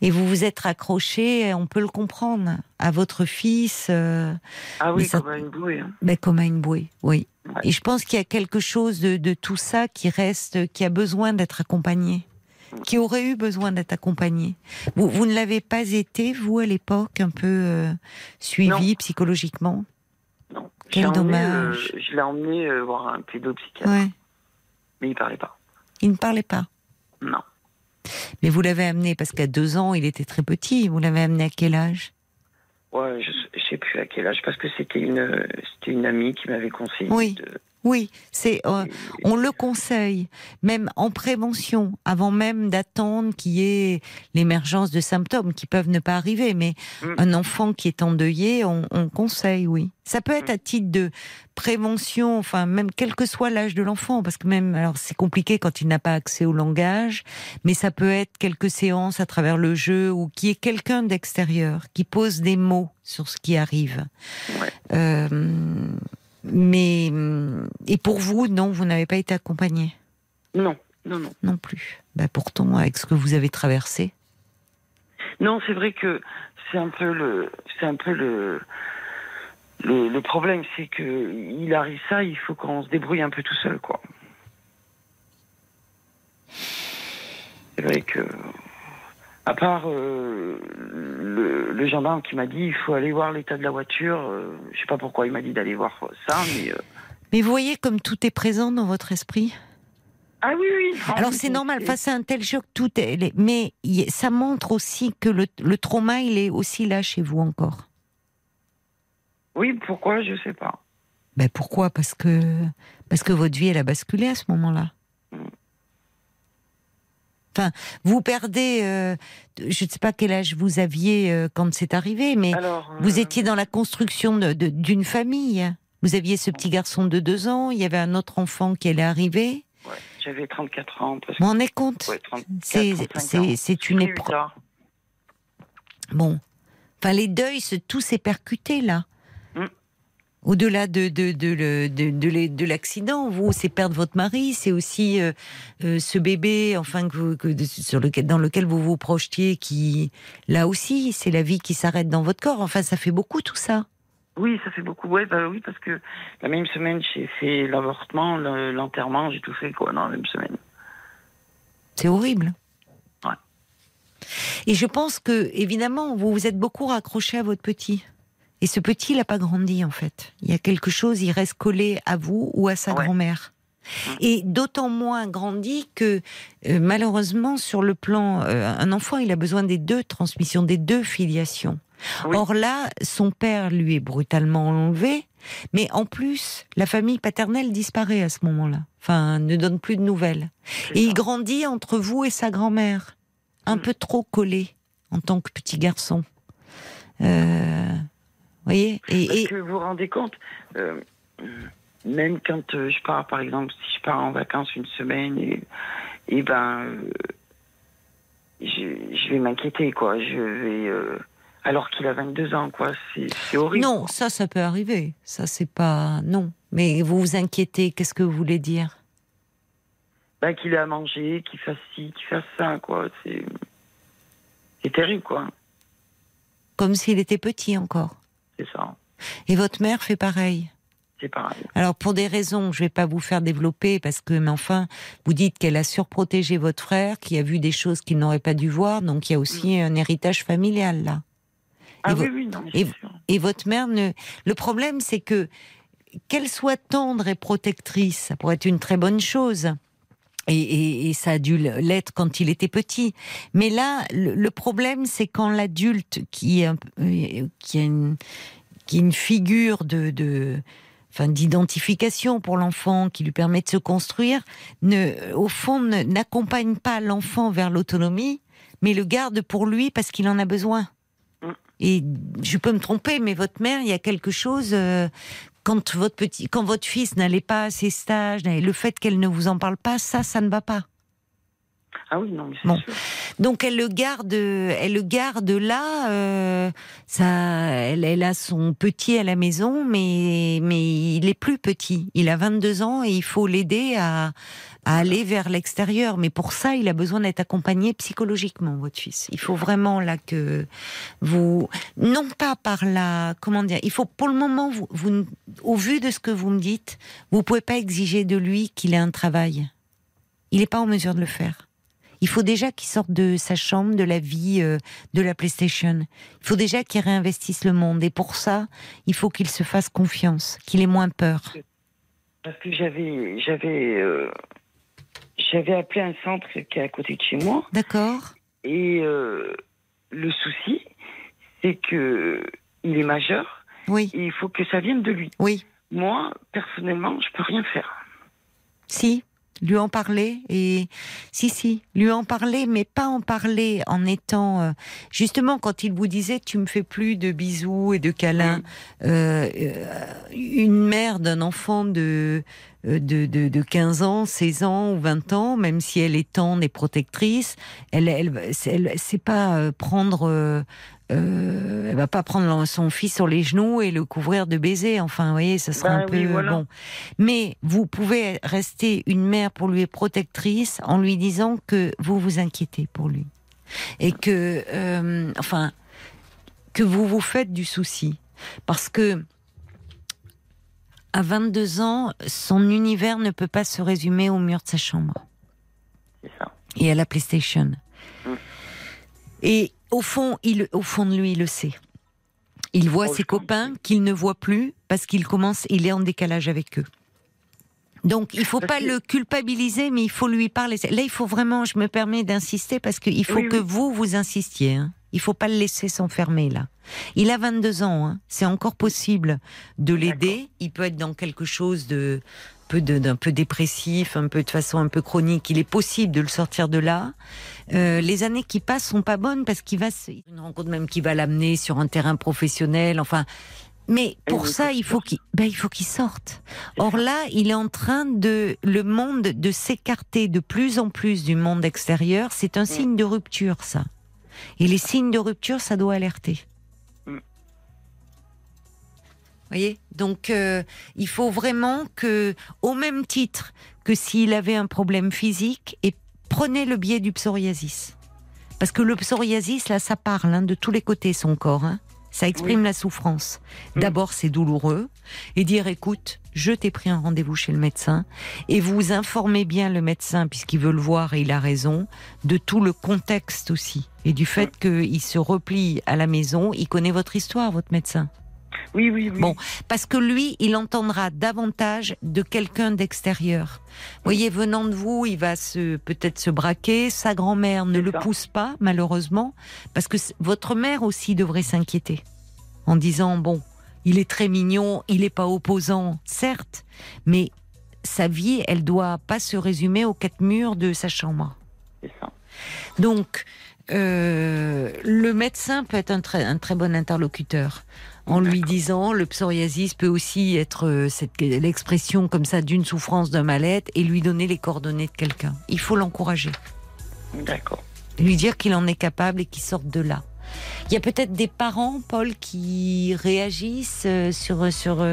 Et vous vous êtes raccroché, on peut le comprendre, à votre fils, euh, Ah oui, ça- comme une bouée. hein. ben, comme à une bouée, oui. Ouais. Et je pense qu'il y a quelque chose de, de tout ça qui reste, qui a besoin d'être accompagné, qui aurait eu besoin d'être accompagné. Vous, vous ne l'avez pas été, vous, à l'époque, un peu euh, suivi psychologiquement? Non. Quel emmené, dommage. euh, je l'ai emmené euh, voir un pédopsychiatre, Ouais. Mais il parlait pas. Il ne parlait pas. Non. Mais vous l'avez amené, parce qu'à deux ans, il était très petit. Vous l'avez amené à quel âge? Ouais, je, je sais plus à quel âge, parce que c'était une, c'était une amie qui m'avait conseillé. Oui. de- Oui, c'est euh, on le conseille, même en prévention, avant même d'attendre qu'il y ait l'émergence de symptômes qui peuvent ne pas arriver. Mais Mm. un enfant qui est endeuillé, on, on conseille, oui. Ça peut être à titre de prévention, enfin même quel que soit l'âge de l'enfant, parce que même alors c'est compliqué quand il n'a pas accès au langage, mais ça peut être quelques séances à travers le jeu ou qui est quelqu'un d'extérieur qui pose des mots sur ce qui arrive. Ouais. Euh, mais et pour vous, non, vous n'avez pas été accompagné? Non, non, non. non plus. Bah pourtant, avec ce que vous avez traversé. Non, c'est vrai que c'est un peu le, c'est un peu le, le, le problème, c'est que il arrive ça, il faut qu'on se débrouille un peu tout seul, quoi. C'est vrai que, à part euh, le, le gendarme qui m'a dit, il faut aller voir l'état de la voiture. euh, je sais pas pourquoi il m'a dit d'aller voir ça, mais euh, Mais vous voyez comme tout est présent dans votre esprit? ah oui, oui. Alors c'est normal, face à un tel choc, tout est. Mais ça montre aussi que le, le trauma, il est aussi là chez vous encore. Oui, pourquoi? Je sais pas. Ben pourquoi? Parce que parce que votre vie elle a basculé à ce moment-là. Enfin, vous perdez. euh, je ne sais pas quel âge vous aviez euh, quand c'est arrivé, mais Alors, vous euh, étiez dans la construction d'une famille. Vous aviez ce petit garçon de deux ans. Il y avait un autre enfant qui allait arriver. ouais, j'avais 34 ans. Parce Vous vous rendez compte Ouais, 34, C'est 35 c'est- ans. c'est une épreuve. Bon. Enfin, les deuils, se- tout s'est percuté là. Au-delà de, de, de, de, de les- de l'accident, vous, c'est perdre votre mari, c'est aussi euh, euh, ce bébé, enfin, que, vous- que- sur lequel, dans lequel vous vous projetiez, qui, là aussi, c'est la vie qui s'arrête dans votre corps. Enfin, ça fait beaucoup tout ça. Oui, ça fait beaucoup. Ouais, bah oui, parce que la même semaine, j'ai fait l'avortement, le- l'enterrement, j'ai tout fait quoi dans la même semaine. C'est horrible. Ouais. Et je pense que, évidemment, vous vous êtes beaucoup raccroché à votre petit. Et ce petit, il n'a pas grandi, en fait. Il y a quelque chose, il reste collé à vous ou à sa Ouais. grand-mère. Mm. Et d'autant moins grandi que, euh, malheureusement, sur le plan, euh, un enfant, il a besoin des deux transmissions, des deux filiations. Oui. Or là, son père lui est brutalement enlevé, mais en plus, la famille paternelle disparaît à ce moment-là. Enfin, ne donne plus de nouvelles. Et il grandit entre vous et sa grand-mère, un Mm. peu trop collé en tant que petit garçon. Euh, voyez et, Parce que vous vous rendez compte, euh, même quand euh, je pars, par exemple, si je pars en vacances une semaine, et, et ben, euh, je, je vais m'inquiéter, quoi. Je vais, euh, alors qu'il a 22 ans, quoi. C'est horrible. non, quoi. ça, ça peut arriver. Ça, c'est pas non. Mais vous vous inquiétez. Qu'est-ce que vous voulez dire? Ben, qu'il ait à manger, qu'il fasse ci, qu'il fasse ça, quoi. C'est c'est terrible, quoi. Comme s'il était petit encore. C'est ça. Et votre mère fait pareil? C'est pareil. Alors pour des raisons, je vais pas vous faire développer parce que, mais enfin, vous dites qu'elle a surprotégé votre frère, qui a vu des choses qu'il n'aurait pas dû voir, donc il y a aussi un héritage familial là. Ah vo- oui, oui, non, et sûr. Et votre mère ne. Le problème, c'est que qu'elle soit tendre et protectrice, ça pourrait être une très bonne chose. Et, et- et ça a dû l'être quand il était petit. Mais là, le, le problème, c'est quand l'adulte qui, est un euh, qui a une, qui est une figure de, de enfin, d'identification pour l'enfant, qui lui permet de se construire, ne, au fond, ne- n'accompagne pas l'enfant vers l'autonomie, mais le garde pour lui parce qu'il en a besoin. Et je peux me tromper, mais votre mère, il y a quelque chose. euh, quand votre petit, quand votre fils n'allait pas à ses stages, le fait qu'elle ne vous en parle pas, ça, ça ne va pas. Ah oui, non, mais Bon. sûr. Donc elle le garde, elle le garde là. euh, ça, elle, elle a son petit à la maison, mais mais il est plus petit. Il a 22 ans et il faut l'aider à, à aller vers l'extérieur. Mais pour ça, il a besoin d'être accompagné psychologiquement, votre fils. Il faut vraiment là que vous, non pas par la, comment dire, il faut pour le moment, vous, vous au vu de ce que vous me dites, vous pouvez pas exiger de lui qu'il ait un travail. Il n'est pas en mesure de le faire. Il faut déjà qu'il sorte de sa chambre, de la vie, euh, de la PlayStation. Il faut déjà qu'il réinvestisse le monde. Et pour ça, il faut qu'il se fasse confiance, qu'il ait moins peur. Parce que j'avais, j'avais, euh, j'avais appelé un centre qui est à côté de chez moi. D'accord Et euh, le souci, c'est que il est majeur Oui, et il faut que ça vienne de lui. oui. Moi, personnellement, je peux rien faire. Si, lui en parler et si si, lui en parler mais pas en parler en étant euh, justement quand il vous disait tu me fais plus de bisous et de câlins euh, euh, une mère d'un enfant de de, de, de 15 ans, 16 ans ou 20 ans, même si elle est tendre et protectrice, elle, elle, elle c'est pas euh, prendre, euh, euh, elle va pas prendre son fils sur les genoux et le couvrir de baisers. Enfin, vous voyez, ça sera Bah un peu oui, voilà. bon. Mais vous pouvez rester une mère pour lui et protectrice en lui disant que vous vous inquiétez pour lui et que, euh, enfin, que vous vous faites du souci parce que à 22 ans, son univers ne peut pas se résumer au mur de sa chambre C'est ça. et à la PlayStation. Mm. Et au fond, il, au fond de lui, il le sait. Il voit Oh, ses copains qu'il ne voit plus parce qu'il commence, il est en décalage avec eux. Donc, il faut Parce pas que- le culpabiliser, mais il faut lui parler. Là, il faut vraiment, je me permets d'insister parce qu'il faut Oui, que oui. vous, vous insistiez. Hein. Il faut pas le laisser s'enfermer là. Il a 22 ans, hein. c'est encore possible de l'aider. Il peut être dans quelque chose de peu d'un peu dépressif, un peu de façon un peu chronique. Il est possible de le sortir de là. Euh, les années qui passent sont pas bonnes parce qu'il va se- une rencontre même qui va l'amener sur un terrain professionnel. Enfin, mais pour oui, ça, il faut qu'il ben, il faut qu'il sorte. Or là, il est en train de le monde de s'écarter de plus en plus du monde extérieur. C'est un signe de rupture, ça. Et les signes de rupture, ça doit alerter. Mm. voyez? Donc, euh, il faut vraiment que, au même titre que s'il avait un problème physique, et prenez le biais du psoriasis. Parce que le psoriasis, là, ça parle hein, de tous les côtés, son corps. hein. Ça exprime la souffrance. Mm. D'abord, c'est douloureux. Et dire, écoute, je t'ai pris un rendez-vous chez le médecin. Et vous informez bien le médecin, puisqu'il veut le voir et il a raison, de tout le contexte aussi. Et du fait qu'il se replie à la maison, il connaît votre histoire, votre médecin. Oui, oui, oui. Bon, parce que lui, il entendra davantage de quelqu'un d'extérieur. Vous voyez, venant de vous, il va se peut-être se braquer. Sa grand-mère ne le ça. pousse pas, malheureusement, parce que votre mère aussi devrait s'inquiéter en disant bon, il est très mignon, il n'est pas opposant, certes, mais sa vie, elle doit pas se résumer aux quatre murs de sa chambre. C'est ça. Donc, euh, le médecin peut être un très, un très bon interlocuteur en lui disant le psoriasis peut aussi être euh, cette- l'expression comme ça d'une souffrance, d'un mal-être et lui donner les coordonnées de quelqu'un. Il faut l'encourager, D'accord. lui dire qu'il en est capable et qu'il sorte de là. Il y a peut-être des parents, Paul, qui réagissent euh, sur, sur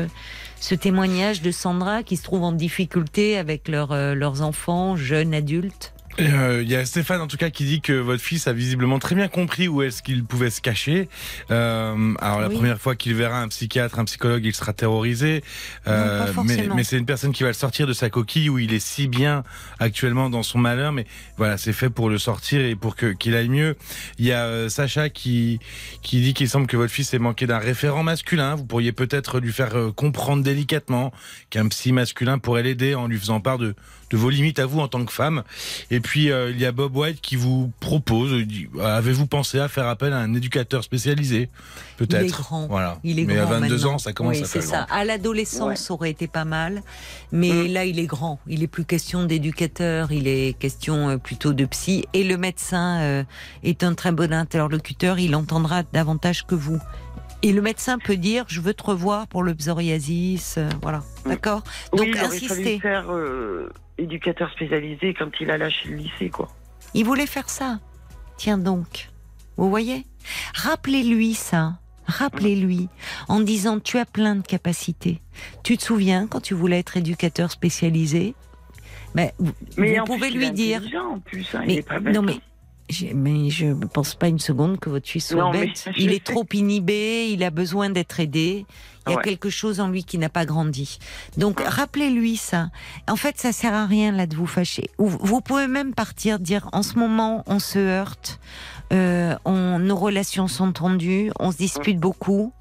ce témoignage de Sandra qui se trouve en difficulté avec leurs enfants, jeunes adultes? Et, euh, Il y a Stéphane en tout cas qui dit que votre fils a visiblement très bien compris où est-ce qu'il pouvait se cacher. Euh, alors la Oui. première fois qu'il verra un psychiatre, un psychologue, il sera terrorisé. Euh, Non, mais c'est une personne qui va le sortir de sa coquille où il est si bien actuellement dans son malheur. Mais voilà, c'est fait pour le sortir et pour que qu'il aille mieux. Il y a euh, Sacha qui qui dit qu'il semble que votre fils ait manqué d'un référent masculin. Vous pourriez peut-être lui faire euh, comprendre délicatement qu'un psy masculin pourrait l'aider en lui faisant part de de vos limites à vous en tant que femme. Et puis euh, il y a Bob White qui vous propose, avez-vous pensé à faire appel à un éducateur spécialisé Peut-être. Il est grand. Voilà. Il est Mais à grand 22 maintenant. ans, ça commence oui, à c'est faire ça. grand. À l'adolescence, ça aurait été pas mal, mais là, il est grand. Il est plus question d'éducateur, il est question euh, plutôt de psy. Et le médecin euh, est un très bon interlocuteur. Il entendra davantage que vous. Et le médecin peut dire, je veux te revoir pour le psoriasis, euh, voilà. Mm. D'accord? Oui, Donc il insistez. fallu faire euh, éducateur spécialisé quand il a lâché le lycée, quoi. Il voulait faire ça. Tiens donc. Vous voyez? Rappelez-lui ça. Rappelez-lui en disant tu as plein de capacités. Tu te souviens quand tu voulais être éducateur spécialisé? Mais vous, Mais vous en pouvez plus, il lui dire. en plus, hein, il est pas bête. non mais j'ai- mais je ne pense pas une seconde que votre fils soit Non, bête. Il est trop inhibé, il a besoin d'être aidé. Il y a Ouais. quelque chose en lui qui n'a pas grandi. Donc rappelez-lui ça. En fait, ça sert à rien là de vous fâcher. Ou Vous pouvez même partir dire en ce moment on se heurte, euh, on, nos relations sont tendues, on se dispute beaucoup.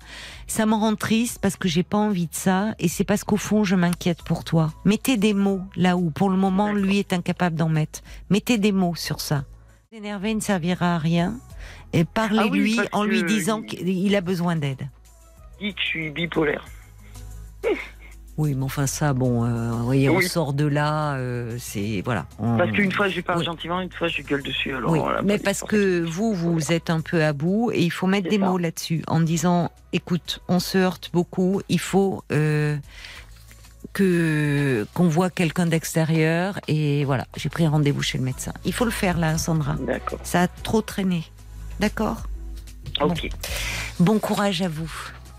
Ça me rend triste parce que j'ai pas envie de ça et c'est parce qu'au fond je m'inquiète pour toi. Mettez des mots là où pour le moment lui est incapable d'en mettre. Mettez des mots sur ça. Énerver ne servira à rien. Et parlez-lui parce en lui disant il- qu'il a besoin d'aide. Il dit que je suis bipolaire. Oui, mais enfin ça, bon, euh, vous voyez, on sort de là, euh, c'est voilà. on- Parce qu'une fois, je lui parle Oui. gentiment, une fois, je lui gueule dessus. Alors, oui, voilà, mais parce que vous, vous êtes un peu à bout et il faut mettre des ça. mots là-dessus en disant, écoute, on se heurte beaucoup, il faut euh, que qu'on voit quelqu'un d'extérieur et voilà, j'ai pris rendez-vous chez le médecin. Il faut le faire là, Sandra. D'accord. Ça a trop traîné, d'accord? Ok. Bon courage à vous.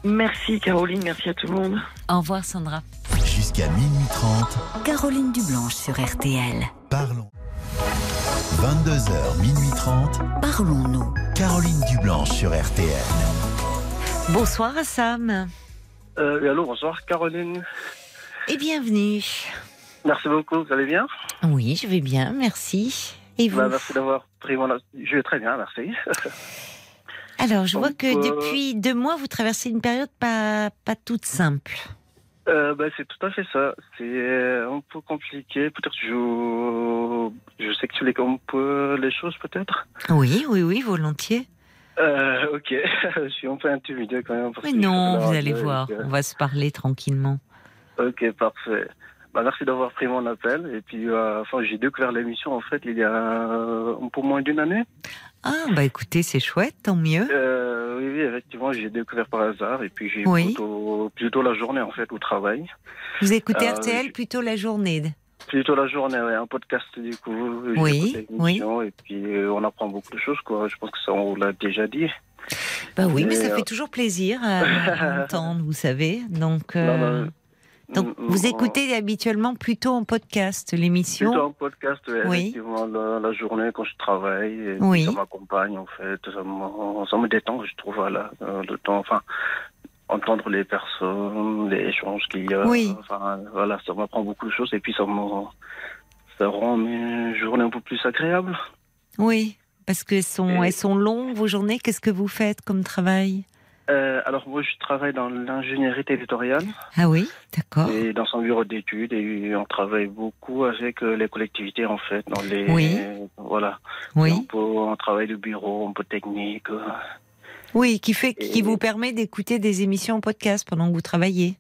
Merci, Caroline. Merci à tout le monde. Au revoir, Sandra. Jusqu'à minuit 30, Caroline Dublanche sur RTL. parlons. 22h, minuit 30, Parlons-nous. Caroline Dublanche sur RTL. Bonsoir Sam Euh, allô, bonsoir Caroline. Et bienvenue. Merci beaucoup, vous allez bien? Oui, je vais bien, merci. Et vous? Bah, Merci d'avoir pris mon... Je vais très bien, merci. Alors, je vois que euh, depuis deux mois, vous traversez une période pas, pas toute simple. Euh, bah, c'est tout à fait ça. C'est euh, un peu compliqué. Peut-être je... Je sais que tu les peu les choses, peut-être? Oui, oui, oui, volontiers. Euh, ok, je suis un peu intimidé quand même. Mais que non, vous allez voir, on va se parler tranquillement. Ok, parfait. Bah, merci d'avoir pris mon appel. Et puis, euh, enfin, j'ai découvert l'émission, en fait, il y a euh, un peu moins d'une année. Ah, bah écoutez, c'est chouette, tant mieux. Euh, oui, oui, effectivement, j'ai découvert par hasard et puis j'ai Oui. plutôt, plutôt la journée en fait au travail. Vous écoutez euh, RTL plutôt la journée? Plutôt la journée, ouais, un podcast du coup. Oui, l'émission Et puis euh, on apprend beaucoup de choses quoi. Je pense que ça on l'a déjà dit. Bah oui, mais ça euh, fait toujours plaisir à, à entendre, vous savez. Donc, euh, Non, non, donc mm, vous mm, écoutez habituellement plutôt en podcast l'émission. Plutôt un podcast, Oui. effectivement, la, la journée quand je travaille. Et Oui. Ça m'accompagne en fait. Ça me, ça me détend, je trouve, voilà, euh, le temps. Enfin, entendre les personnes, les échanges qu'il y a. Oui. Enfin, voilà, ça m'apprend beaucoup de choses et puis ça me, ça rend mes journées un peu plus agréables. Oui, parce qu'elles sont, Et- elles sont longues, vos journées. Qu'est-ce que vous faites comme travail? Euh, alors moi, je travaille dans l'ingénierie territoriale Ah oui, d'accord. et dans son bureau d'études et on travaille beaucoup avec euh, les collectivités en fait. Dans les, Oui. Voilà. Oui, On, peut, on travaille de bureau, un peu technique. euh. oui, qui fait, qui vous permet d'écouter des émissions en podcast pendant que vous travaillez.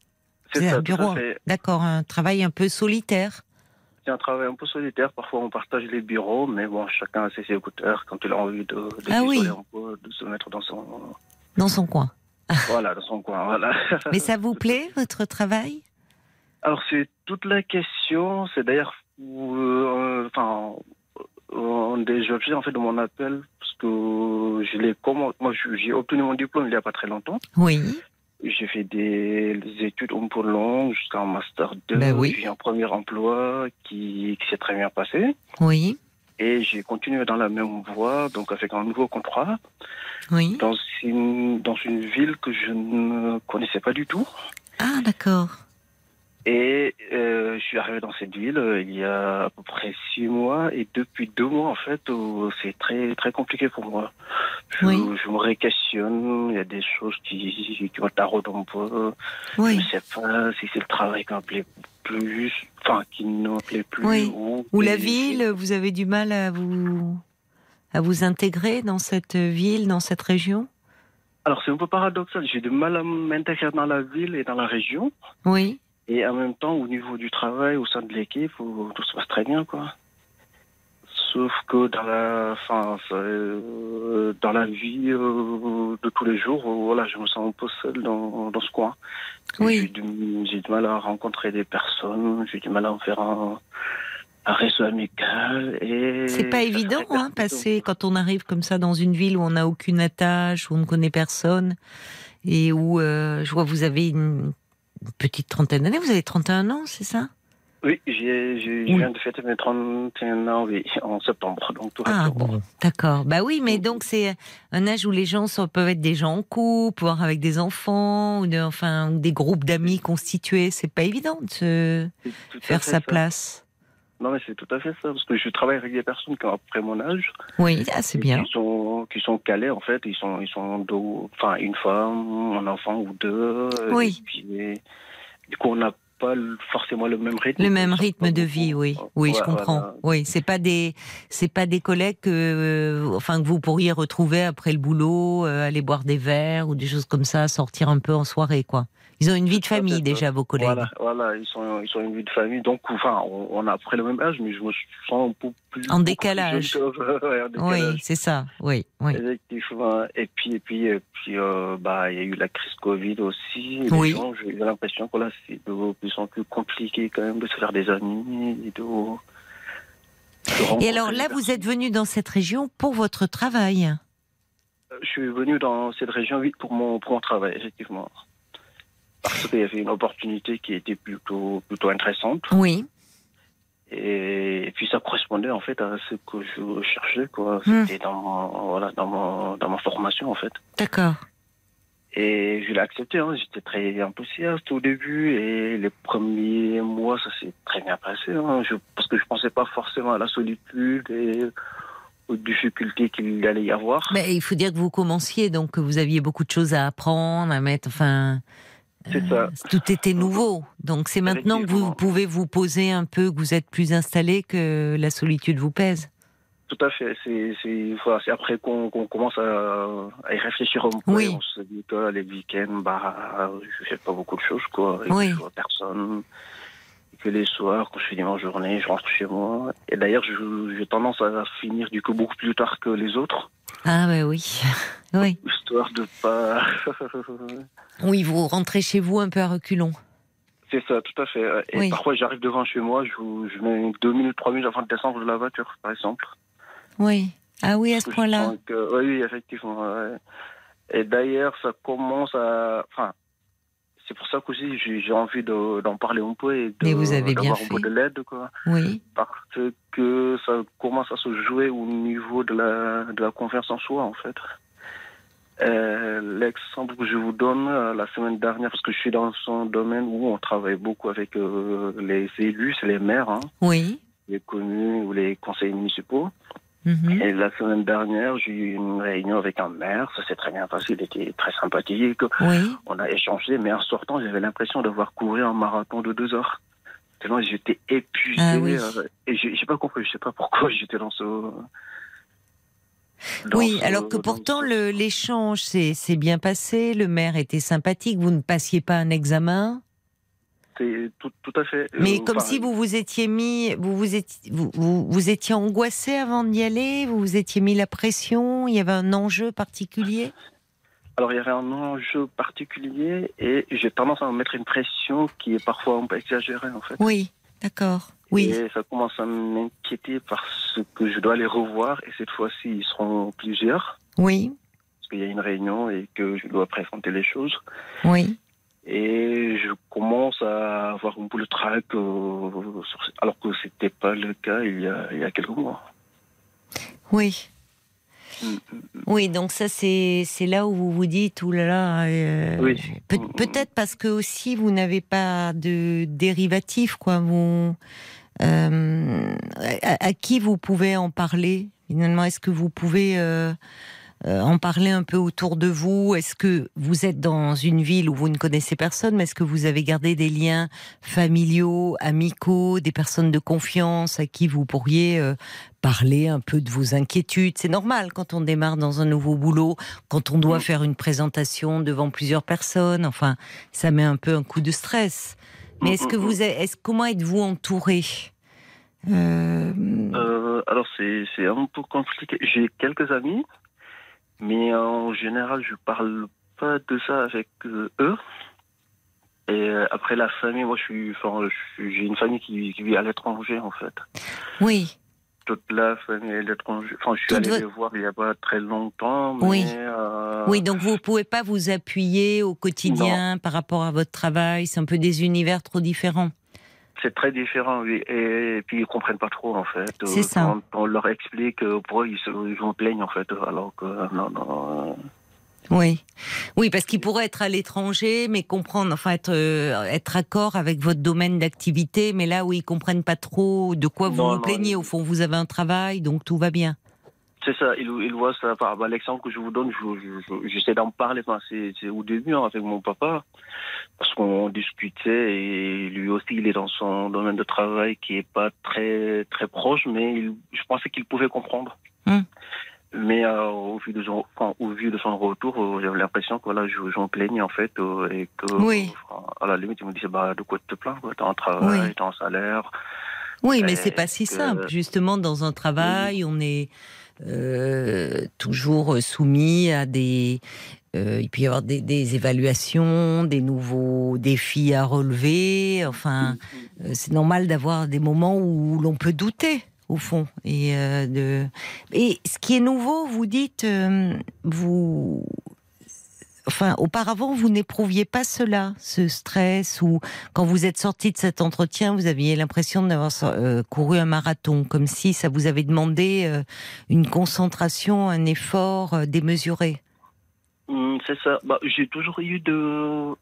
C'est un bureau. D'accord, un travail un peu solitaire. C'est un travail un peu solitaire. Parfois, on partage les bureaux, mais bon, chacun a ses écouteurs quand il a envie de, de Ah oui. peu, de se mettre dans son, Dans son coin. voilà, dans son coin. Voilà. Mais ça vous plaît, votre travail? Alors, c'est toute la question. C'est d'ailleurs, euh, enfin, un des objets en fait de mon appel, parce que je l'ai comment, moi, j'ai obtenu mon diplôme il n'y a pas très longtemps. Oui. J'ai fait des, des études un peu longues jusqu'à un master 2. Ben oui. J'ai eu un premier emploi qui, qui s'est très bien passé. Oui. Et j'ai continué dans la même voie, donc avec un nouveau contrat, Oui. dans une, dans une ville que je ne connaissais pas du tout. Ah, d'accord. Et euh, je suis arrivé dans cette ville euh, il y a à peu près six mois. Et depuis deux mois, en fait, euh, c'est très très compliqué pour moi. Je, Oui. je me réquestionne. Il y a des choses qui, qui me taraudent un peu. Je ne sais pas si c'est le travail qui me plaît plus, enfin, qui ne me plaît plus. Oui. Ou, Ou la ville, vous avez du mal à vous à vous intégrer dans cette ville, dans cette région? Alors, c'est un peu paradoxal. J'ai du mal à m'intégrer dans la ville et dans la région. Oui. Et en même temps, au niveau du travail, au sein de l'équipe, tout se passe très bien, quoi. Sauf que dans la, enfin, euh, dans la vie euh, de tous les jours, euh, voilà, je me sens un peu seul dans, dans ce coin. Oui. J'ai du, mal à rencontrer des personnes, j'ai du mal à en faire un, un réseau amical. Et C'est pas évident, hein, passer quand on arrive comme ça dans une ville où on n'a aucune attache, où on ne connaît personne, et où euh, je vois vous avez une petite trentaine d'années. Vous avez 31 ans, c'est ça? Oui, j'ai, je viens de fêter mes 31 ans, oui, en septembre, donc tout Ah bon, d'accord. Bah oui, mais donc c'est un âge où les gens sont, peuvent être des gens en couple, voire avec des enfants, ou de, enfin ou des groupes d'amis constitués. C'est pas évident de se faire sa ça. place. Non, mais c'est tout à fait ça, parce que je travaille avec des personnes qui ont à peu près mon âge. Oui, ah, c'est bien. Qui sont, qui sont calés, en fait. Ils sont, ils sont deux, enfin, une femme, un enfant ou deux. Oui. Et puis, du coup, on n'a pas forcément le même rythme. Le même rythme de vie, oui, oui, je comprends. voilà. Oui, c'est pas des, c'est pas des collègues que, euh, enfin que vous pourriez retrouver après le boulot, euh, aller boire des verres ou des choses comme ça, sortir un peu en soirée, quoi. Ils ont une vie de famille déjà, vos collègues. Voilà, voilà, ils sont, ils sont une vie de famille. Donc, enfin, on, on a à peu près le même âge, mais je me sens un peu plus. En plus décalage. ouais, en Oui, c'est ça. Oui, oui. Effectivement. Et puis, et puis, et puis euh, bah, il y a eu la crise Covid aussi. Et Oui. J'ai l'impression que là, c'est de plus en plus compliqué quand même de se faire des amis et de. de Et alors là, vous êtes venu dans cette région pour votre travail. Je suis venu dans cette région, oui, pour mon, pour mon travail, effectivement. Parce qu'il y avait une opportunité qui était plutôt, plutôt intéressante. Oui. Et, et puis ça correspondait en fait à ce que je cherchais, quoi. Hmm. C'était dans, voilà, dans, mon, dans ma formation, en fait. D'accord. Et je l'ai accepté, hein. j'étais très enthousiaste au début et les premiers mois ça s'est très bien passé, hein. je, parce que je pensais pas forcément à la solitude et aux difficultés qu'il allait y avoir. Mais il faut dire que vous commenciez, donc que vous aviez beaucoup de choses à apprendre, à mettre. Enfin, C'est ça. tout était nouveau. Donc c'est maintenant que vous pouvez vous poser un peu, que vous êtes plus installé, que la solitude vous pèse. Tout à fait. C'est, voilà, après qu'on, commence à, à y réfléchir un peu. Oui. On se dit que les week-ends, bah, je fais pas beaucoup de choses, quoi. Et Oui. que je vois personne. Et que les soirs, quand je finis ma journée, je rentre chez moi. Et d'ailleurs, j'ai tendance à finir du coup beaucoup plus tard que les autres. Ah ben oui, oui. Histoire de pas. Oui, vous rentrez chez vous un peu à reculons. c'est ça, tout à fait. Et Oui. parfois, j'arrive devant chez moi, je, je mets deux minutes, trois minutes avant de descendre de la voiture, par exemple. Oui. Ah oui, à ce point-là. oui, oui, effectivement. ouais. Et d'ailleurs, ça commence à. Enfin, c'est pour ça qu'aussi j'ai envie de- d'en parler un peu et d'avoir un peu de l'aide. Oui. Parce que ça commence à se jouer au niveau de la, de la confiance en soi, en fait. Euh, L'exemple que je vous donne euh, la semaine dernière, parce que je suis dans un domaine où on travaille beaucoup avec euh, les élus, c'est les maires, hein, Oui. les communes ou les conseils municipaux. Mhm. Et la semaine dernière, j'ai eu une réunion avec un maire. Ça s'est très bien passé. Il était très sympathique. Oui. On a échangé, mais en sortant, j'avais l'impression d'avoir couru un marathon de deux heures. Tellement j'étais épuisé. Ah oui. euh, et j'ai pas compris. Je sais pas pourquoi j'étais dans ce. dans Oui, ce- alors que pourtant l'échange s'est bien passé, le maire était sympathique, vous ne passiez pas un examen, tout, tout à fait. mais Euh, comme si vous vous étiez mis, vous vous étiez, vous, vous, vous étiez angoissé avant d'y aller, vous vous étiez mis la pression, il y avait un enjeu particulier? Alors, il y avait un enjeu particulier et j'ai tendance à me mettre une pression qui est parfois un peu exagérée, en fait. Oui, d'accord. Oui, Et ça commence à m'inquiéter parce que je dois les revoir et cette fois-ci, ils seront plusieurs. oui, Parce qu'il y a une réunion et que je dois présenter les choses. oui. Et je commence à avoir un peu le trac, euh, alors que c'était pas le cas il y a, il y a quelques mois. Oui. Mm, Oui, donc ça c'est là où vous vous dites ouh là là. euh, Oui. Mm. Peut-être parce que aussi vous n'avez pas de dérivatif quoi. Vous euh, à, à qui vous pouvez en parler finalement? Est-ce que vous pouvez euh, euh, en parler un peu autour de vous Est-ce que vous êtes dans une ville où vous ne connaissez personne, mais est-ce que vous avez gardé des liens familiaux, amicaux, des personnes de confiance à qui vous pourriez euh, parler un peu de vos inquiétudes? C'est normal quand on démarre dans un nouveau boulot, quand on doit Mm. faire une présentation devant plusieurs personnes. Enfin, ça met un peu un coup de stress. Mais Mm, est-ce que mm, vous comment êtes-vous entouré? Euh, Euh, alors c'est c'est un peu compliqué. J'ai quelques amis, mais en général je parle pas de ça avec euh, eux. Et euh, après la famille, moi je suis, enfin, je suis- j'ai une famille qui, qui vit à l'étranger en fait. Oui, Toute la famille est à l'étranger. Enfin, je suis Toute allé votre- les voir il y a pas très longtemps, mais Oui. euh, oui. Donc vous pouvez pas vous appuyer au quotidien par rapport à votre travail. C'est un peu des univers trop différents. C'est très différent. Oui. Et, puis ils comprennent pas trop en fait. C'est Euh, ça. Quand on leur explique, euh, pour eux ils se, ils se plaignent en fait, alors que non, non. Oui, oui, parce qu'il pourrait être à l'étranger, mais comprendre, enfin être euh, être accord avec votre domaine d'activité, mais là où ils comprennent pas trop de quoi vous Non, vous non, plaignez. Au fond, vous avez un travail, donc tout va bien. C'est ça, il, il voit ça. Par l'exemple que je vous donne, je- je- je- j'essaie d'en parler. Enfin, c'est au début hein, avec mon papa, parce qu'on discutait et lui aussi, il est dans son domaine de travail qui est pas très très proche, mais il- je pensais qu'il pouvait comprendre. Hmm. Mais euh, au vu de son, enfin, au vu de son retour, euh, j'avais l'impression que voilà, je- j'en plaignais en fait euh, et que Oui. à la limite, il me disait bah de quoi tu te plains quoi, T'as un travail, Oui. t'as un salaire. Oui, mais c'est pas si simple. Justement, dans un travail, on est euh, toujours soumis à des. Euh, il peut y avoir des, des évaluations, des nouveaux défis à relever. Enfin, euh, c'est normal d'avoir des moments où l'on peut douter, au fond. Et, euh, de... et ce qui est nouveau, vous dites, euh, vous. Enfin, auparavant, vous n'éprouviez pas cela, ce stress, ou quand vous êtes sorti de cet entretien, vous aviez l'impression d'avoir euh, couru un marathon, comme si ça vous avait demandé euh, une concentration, un effort démesuré. Hum, c'est ça. Bah, j'ai toujours eu de.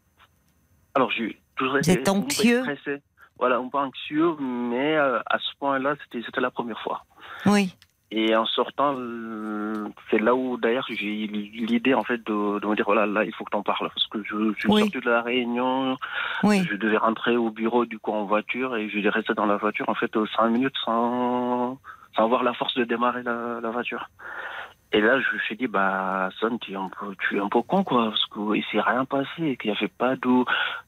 Alors, j'ai toujours Vous été êtes un peu anxieux stressé. Voilà, un peu anxieux, mais euh, à ce point-là, c'était, c'était la première fois. Oui, Et en sortant, euh, c'est là où d'ailleurs j'ai eu l'idée en fait de, de me dire voilà là il faut que t'en parles parce que je, je suis Oui. sorti de la réunion, oui, je devais rentrer au bureau du coup en voiture et je devais rester dans la voiture en fait euh, cinq minutes sans sans avoir la force de démarrer la, la voiture. Et là je me suis dit bah Son tu es un peu tu es un peu con quoi parce que il s'est rien passé qu'il n'y avait pas de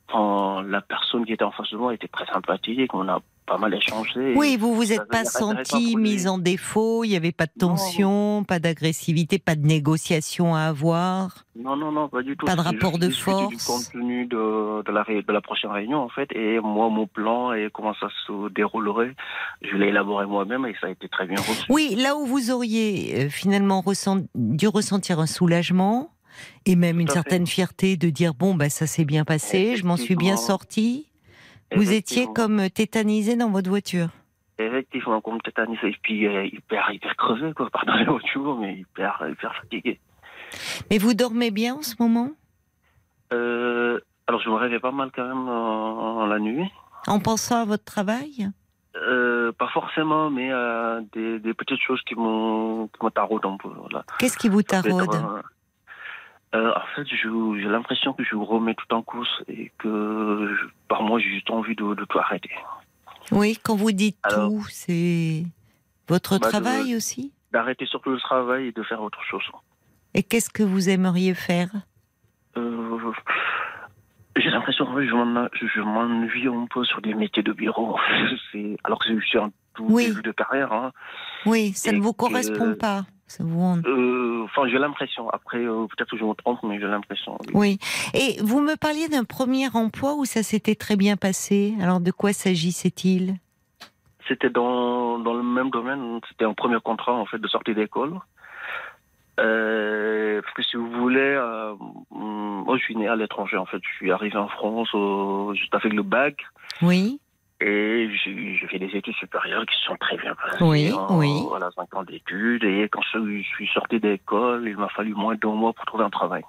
enfin, la personne qui était en face de moi était très sympathique on a pas mal échangé. oui. Vous vous êtes pas senti mise en défaut. Il n'y avait pas de Non. tension, pas d'agressivité, pas de négociation à avoir? Non, non, non, pas du tout. Pas de rapport de discuter Du force? contenu de, de, la, ré- de la prochaine réunion, en fait, et moi, mon plan et comment ça se déroulerait, je l'ai élaboré moi-même et ça a été très bien reçu. Oui, là où vous auriez euh, finalement ressent- dû ressentir un soulagement et même une fait. certaine fierté de dire bon bah ça s'est bien passé, je m'en suis bien sorti? Vous étiez comme tétanisé dans votre voiture. Effectivement, comme tétanisé, et puis euh, hyper, hyper crevé, quoi, pardon le mot, mais hyper, hyper fatigué. Mais vous dormez bien en ce moment? Euh, alors, je me réveille pas mal quand même euh, la nuit. en pensant à votre travail? Euh, euh, pas forcément, mais euh, des, des petites choses qui m'ont qui me taraudent un peu. Voilà. Qu'est-ce qui vous taraude? Euh, en fait, j'ai l'impression que je remets tout en cause et que je- par moi, j'ai juste envie de, de tout arrêter. Oui, quand vous dites Alors- tout, c'est votre Bah, de- travail aussi D'arrêter surtout le travail et de faire autre chose. Et qu'est-ce que vous aimeriez faire Euh, j'ai l'impression que je m'en- je, je m'ennuie un peu sur des métiers de bureau. Alors que je suis en tout Oui. début de carrière. hein. Oui, ça Et ne vous que- correspond pas. Ça vous... Euh, Enfin, j'ai l'impression. Après, euh, peut-être que je me trompe, mais j'ai l'impression. oui. Oui. Et vous me parliez d'un premier emploi où ça s'était très bien passé. Alors de quoi s'agissait-il? C'était dans, dans le même domaine. C'était un premier contrat en fait de sortie d'école. Euh, parce que si vous voulez, euh, moi je suis né à l'étranger en fait. Je suis arrivé en France euh, juste avec le bac Oui. Et j'ai fait des études supérieures qui se sont très bien passées. Oui, En- oui. Voilà, 5 ans d'études. Et quand je suis sorti d'école, il m'a fallu moins d'un mois pour trouver un travail.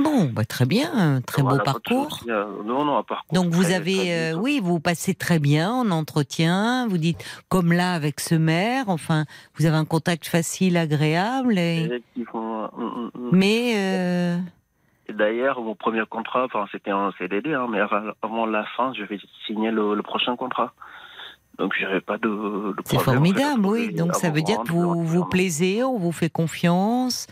Bon, bah, très bien, très Voilà, beau parcours. euh, non, non, un parcours. Donc vous très- avez, très euh, oui, vous passez très bien en entretien. Vous dites comme là avec ce maire. Enfin, vous avez un contact facile, agréable. Et... Effectivement. mm, mm, mm. Mais euh, D'ailleurs, mon premier contrat, enfin, c'était un CDD, hein, mais avant la fin, je vais signer le, le prochain contrat. Donc, j'avais pas de, de c'est en fait, formidable, oui. Donc ça veut dire que vous vous plaisez, on vous fait confiance,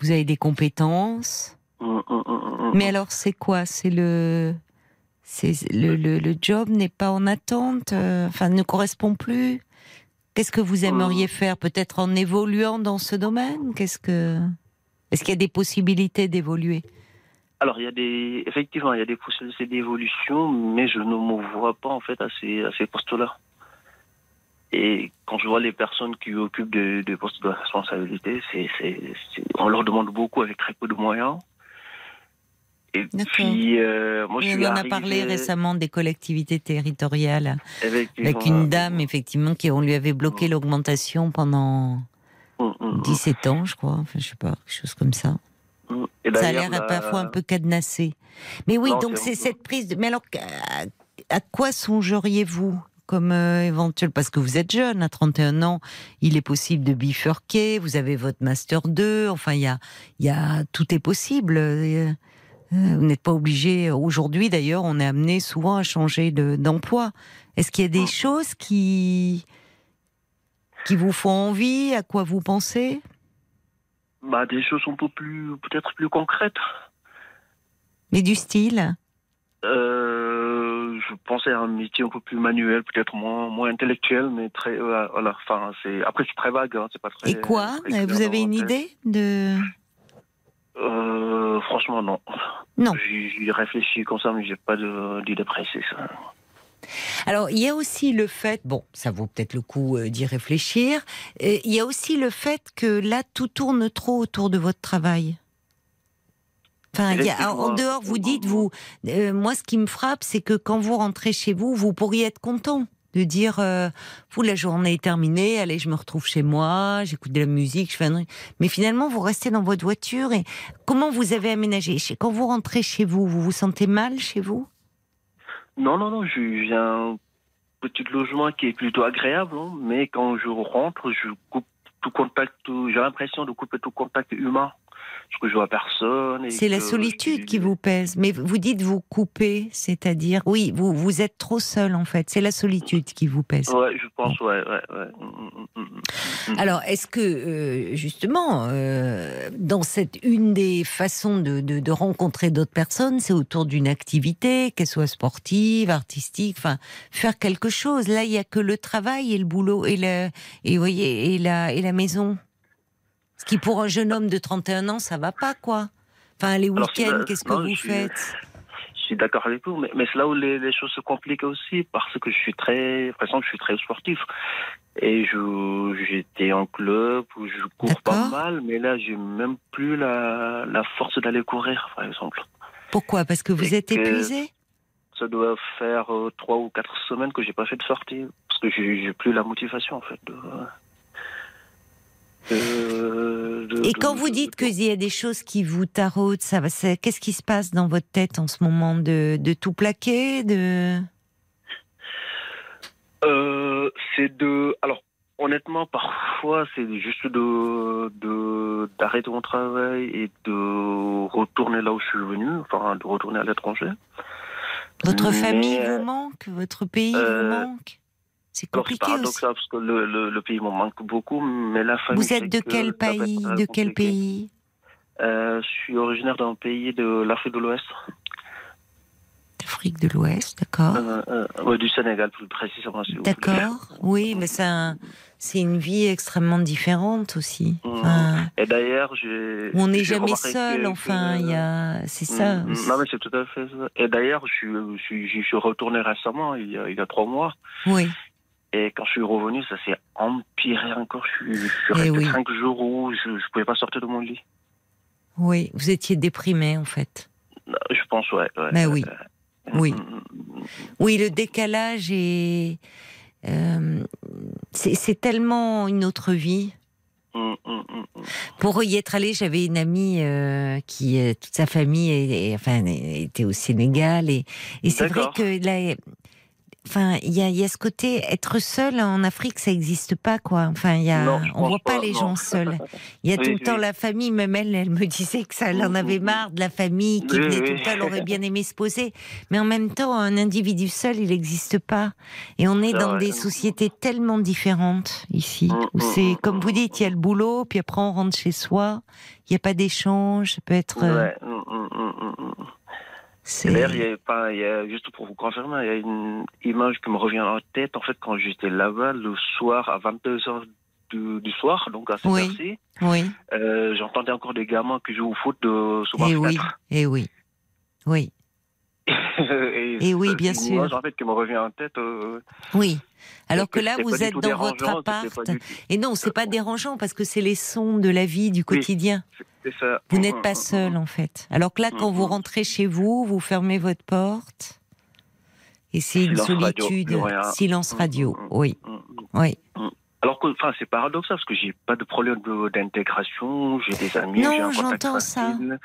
vous avez des compétences. Mm, mm, mm, Mais alors, c'est quoi? C'est le, c'est le, le, le job n'est pas en attente, euh, enfin ne correspond plus? Qu'est-ce que vous aimeriez faire Peut-être en évoluant dans ce domaine? Qu'est-ce que Est-ce qu'il y a des possibilités d'évoluer? Alors, il y a des, effectivement, il y a des possibilités d'évolution, mais je ne me vois pas, en fait, à ces, à ces postes-là. Et quand je vois les personnes qui occupent des, des postes de responsabilité, c'est, c'est, c'est- on leur demande beaucoup avec très peu de moyens. Et D'accord. puis, euh, moi, je suis On en a parlé récemment des collectivités territoriales avec une dame, effectivement, qui on lui avait bloqué l'augmentation pendant Mm, mm, mm. 17 ans, je crois. Enfin, je sais pas, quelque chose comme ça. Et Ça a l'air la- parfois un peu cadenassé. Mais oui, Non, donc c'est cette prise de. Mais alors, à, à quoi songeriez-vous comme euh, éventuel? Parce que vous êtes jeune, à 31 ans, il est possible de bifurquer. Vous avez votre master 2. Enfin, il y a, y a, tout est possible. Euh, euh, Vous n'êtes pas obligé. Aujourd'hui, d'ailleurs, on est amené souvent à changer de- d'emploi. Est-ce qu'il y a des choses qui qui vous font envie? À quoi vous pensez? Bah, des choses un peu plus, peut-être plus concrètes. Mais du style Euh, je pensais à un métier un peu plus manuel, peut-être moins, moins intellectuel, mais très, euh, voilà, enfin, c'est, après, c'est très vague, hein, c'est pas très. Et quoi très Vous avez une idée de Euh, franchement, non. Non. J'y réfléchis comme ça, mais j'ai pas d'idée précise. Alors, il y a aussi le fait, bon, ça vaut peut-être le coup euh, d'y réfléchir, euh, il y a aussi le fait que là, tout tourne trop autour de votre travail. Enfin, il y a- en dehors, vous dites, vous, euh, moi, ce qui me frappe, c'est que quand vous rentrez chez vous, vous pourriez être content de dire, euh, vous, la journée est terminée, allez, je me retrouve chez moi, j'écoute de la musique, je fais un. Mais finalement, vous restez dans votre voiture et comment vous avez aménagé? Chez- Quand vous rentrez chez vous, vous vous sentez mal chez vous? Non, non, non, j'ai un petit logement qui est plutôt agréable, hein, mais quand je rentre, je coupe tout contact, j'ai l'impression de couper tout contact humain. Que je vois personne. C'est la solitude je- qui vous pèse. Mais vous dites vous couper, c'est-à-dire, oui, vous, vous êtes trop seul en fait. C'est la solitude qui vous pèse. Ouais, je pense, ouais, ouais, ouais. Mm, mm, mm. Alors, est-ce que, euh, justement, euh, dans cette une des façons de, de- de rencontrer d'autres personnes, c'est autour d'une activité, qu'elle soit sportive, artistique, enfin, faire quelque chose. Là, il n'y a que le travail et le boulot et, le, et, voyez, et, la, et la maison. Ce qui, pour un jeune homme de 31 ans, ça va pas, quoi. Enfin, les week-ends, qu'est-ce que non, vous suis- faites? Je suis d'accord avec vous, mais, mais c'est là où les, les choses se compliquent aussi, parce que je suis très, par exemple, je suis très sportif. Et j'étais en club où je cours pas mal, mais là, j'ai même plus la, la force d'aller courir, par exemple. Pourquoi? Parce que vous Et êtes que- épuisé? Ça doit faire euh, trois ou quatre semaines que j'ai pas fait de sortie, parce que j'ai, plus la motivation, en fait. De, de- de- Et de- quand vous dites qu'il y a des choses qui vous taraudent, ça qu'est-ce qui se passe dans votre tête en ce moment de, tout plaquer de... Euh, Euh, c'est de. Alors, honnêtement, parfois, c'est juste de de- d'arrêter mon travail et de retourner là où je suis venu, enfin, de retourner à l'étranger. Votre Mais, famille euh, vous manque? Votre pays euh, vous manque? C'est Alors, compliqué aussi. paradoxal parce que le, le, le pays me manque beaucoup, mais la famille. Vous êtes de quel pays De quel pays Euh, Je suis originaire d'un pays de l'Afrique de l'Ouest, D'Afrique de l'Ouest, d'accord. euh, euh, ouais, du Sénégal plus précisément. si. D'accord. Oui, mais c'est un- c'est une vie extrêmement différente aussi. Mm. Enfin, Et d'ailleurs, j'ai. on n'est jamais seul. Enfin, il y a, c'est ça. Mm, mm, Non, mais c'est tout à fait ça. Et d'ailleurs, je suis, je suis, je suis retourné récemment, il y, a, il y a trois mois. Oui. Et quand je suis revenu, ça s'est empiré encore. Je suis, je suis Eh resté oui. cinq jours où je ne pouvais pas sortir de mon lit. Oui, vous étiez déprimé en fait. Je pense, ouais. ouais. Ben oui. Euh, Oui. mm, mm, Oui, le décalage est. euh, c'est tellement une autre vie. mm, mm, mm, mm. Pour y être allé, j'avais une amie euh, qui, euh, toute sa famille, est- est- enfin, était au Sénégal et, et c'est vrai que là, enfin, il y a, il y a ce côté être seul en Afrique, ça n'existe pas quoi. Enfin, il y a, Non, on voit pas, pas, les non. gens seuls. Il y a Oui, tout le temps la famille, même elle, elle me disait que ça, elle en avait marre de la famille qui Oui, venait tout le temps, elle aurait bien aimé se poser. Mais en même temps, un individu seul, il n'existe pas. Et on est dans vrai. des sociétés tellement différentes ici, Mm, où mm, c'est, mm, comme vous dites, il y a le boulot, puis après on rentre chez soi, il n'y a pas d'échange, ça peut être... euh, Ouais, Et D'ailleurs, il y a pas, il y a, juste pour vous confirmer, il y a une image qui me revient en tête. En fait, quand j'étais là-bas, le soir, à 22h du, du soir, donc à cette Oui. heure-ci, Oui, euh, j'entendais encore des gamins qui jouent au foot de, sous ma et oui, fenêtre. et oui. Oui, et Et oui, bien une sûr. image, en fait, qui me revient en tête. euh, oui. Alors que là, vous êtes dans votre dérangeant, appart. Et non, c'est pas dérangeant parce que c'est les sons de la vie du quotidien. ça. Vous Mm, n'êtes pas mm, seul mm. en fait. Alors que là, quand vous rentrez chez vous, vous fermez votre porte et c'est une radio, solitude. Silence radio. Oui, oui. Alors que, enfin, c'est paradoxal parce que j'ai pas de problème d'intégration, j'ai des amis, Non, j'ai un contact j'entends ça. facile,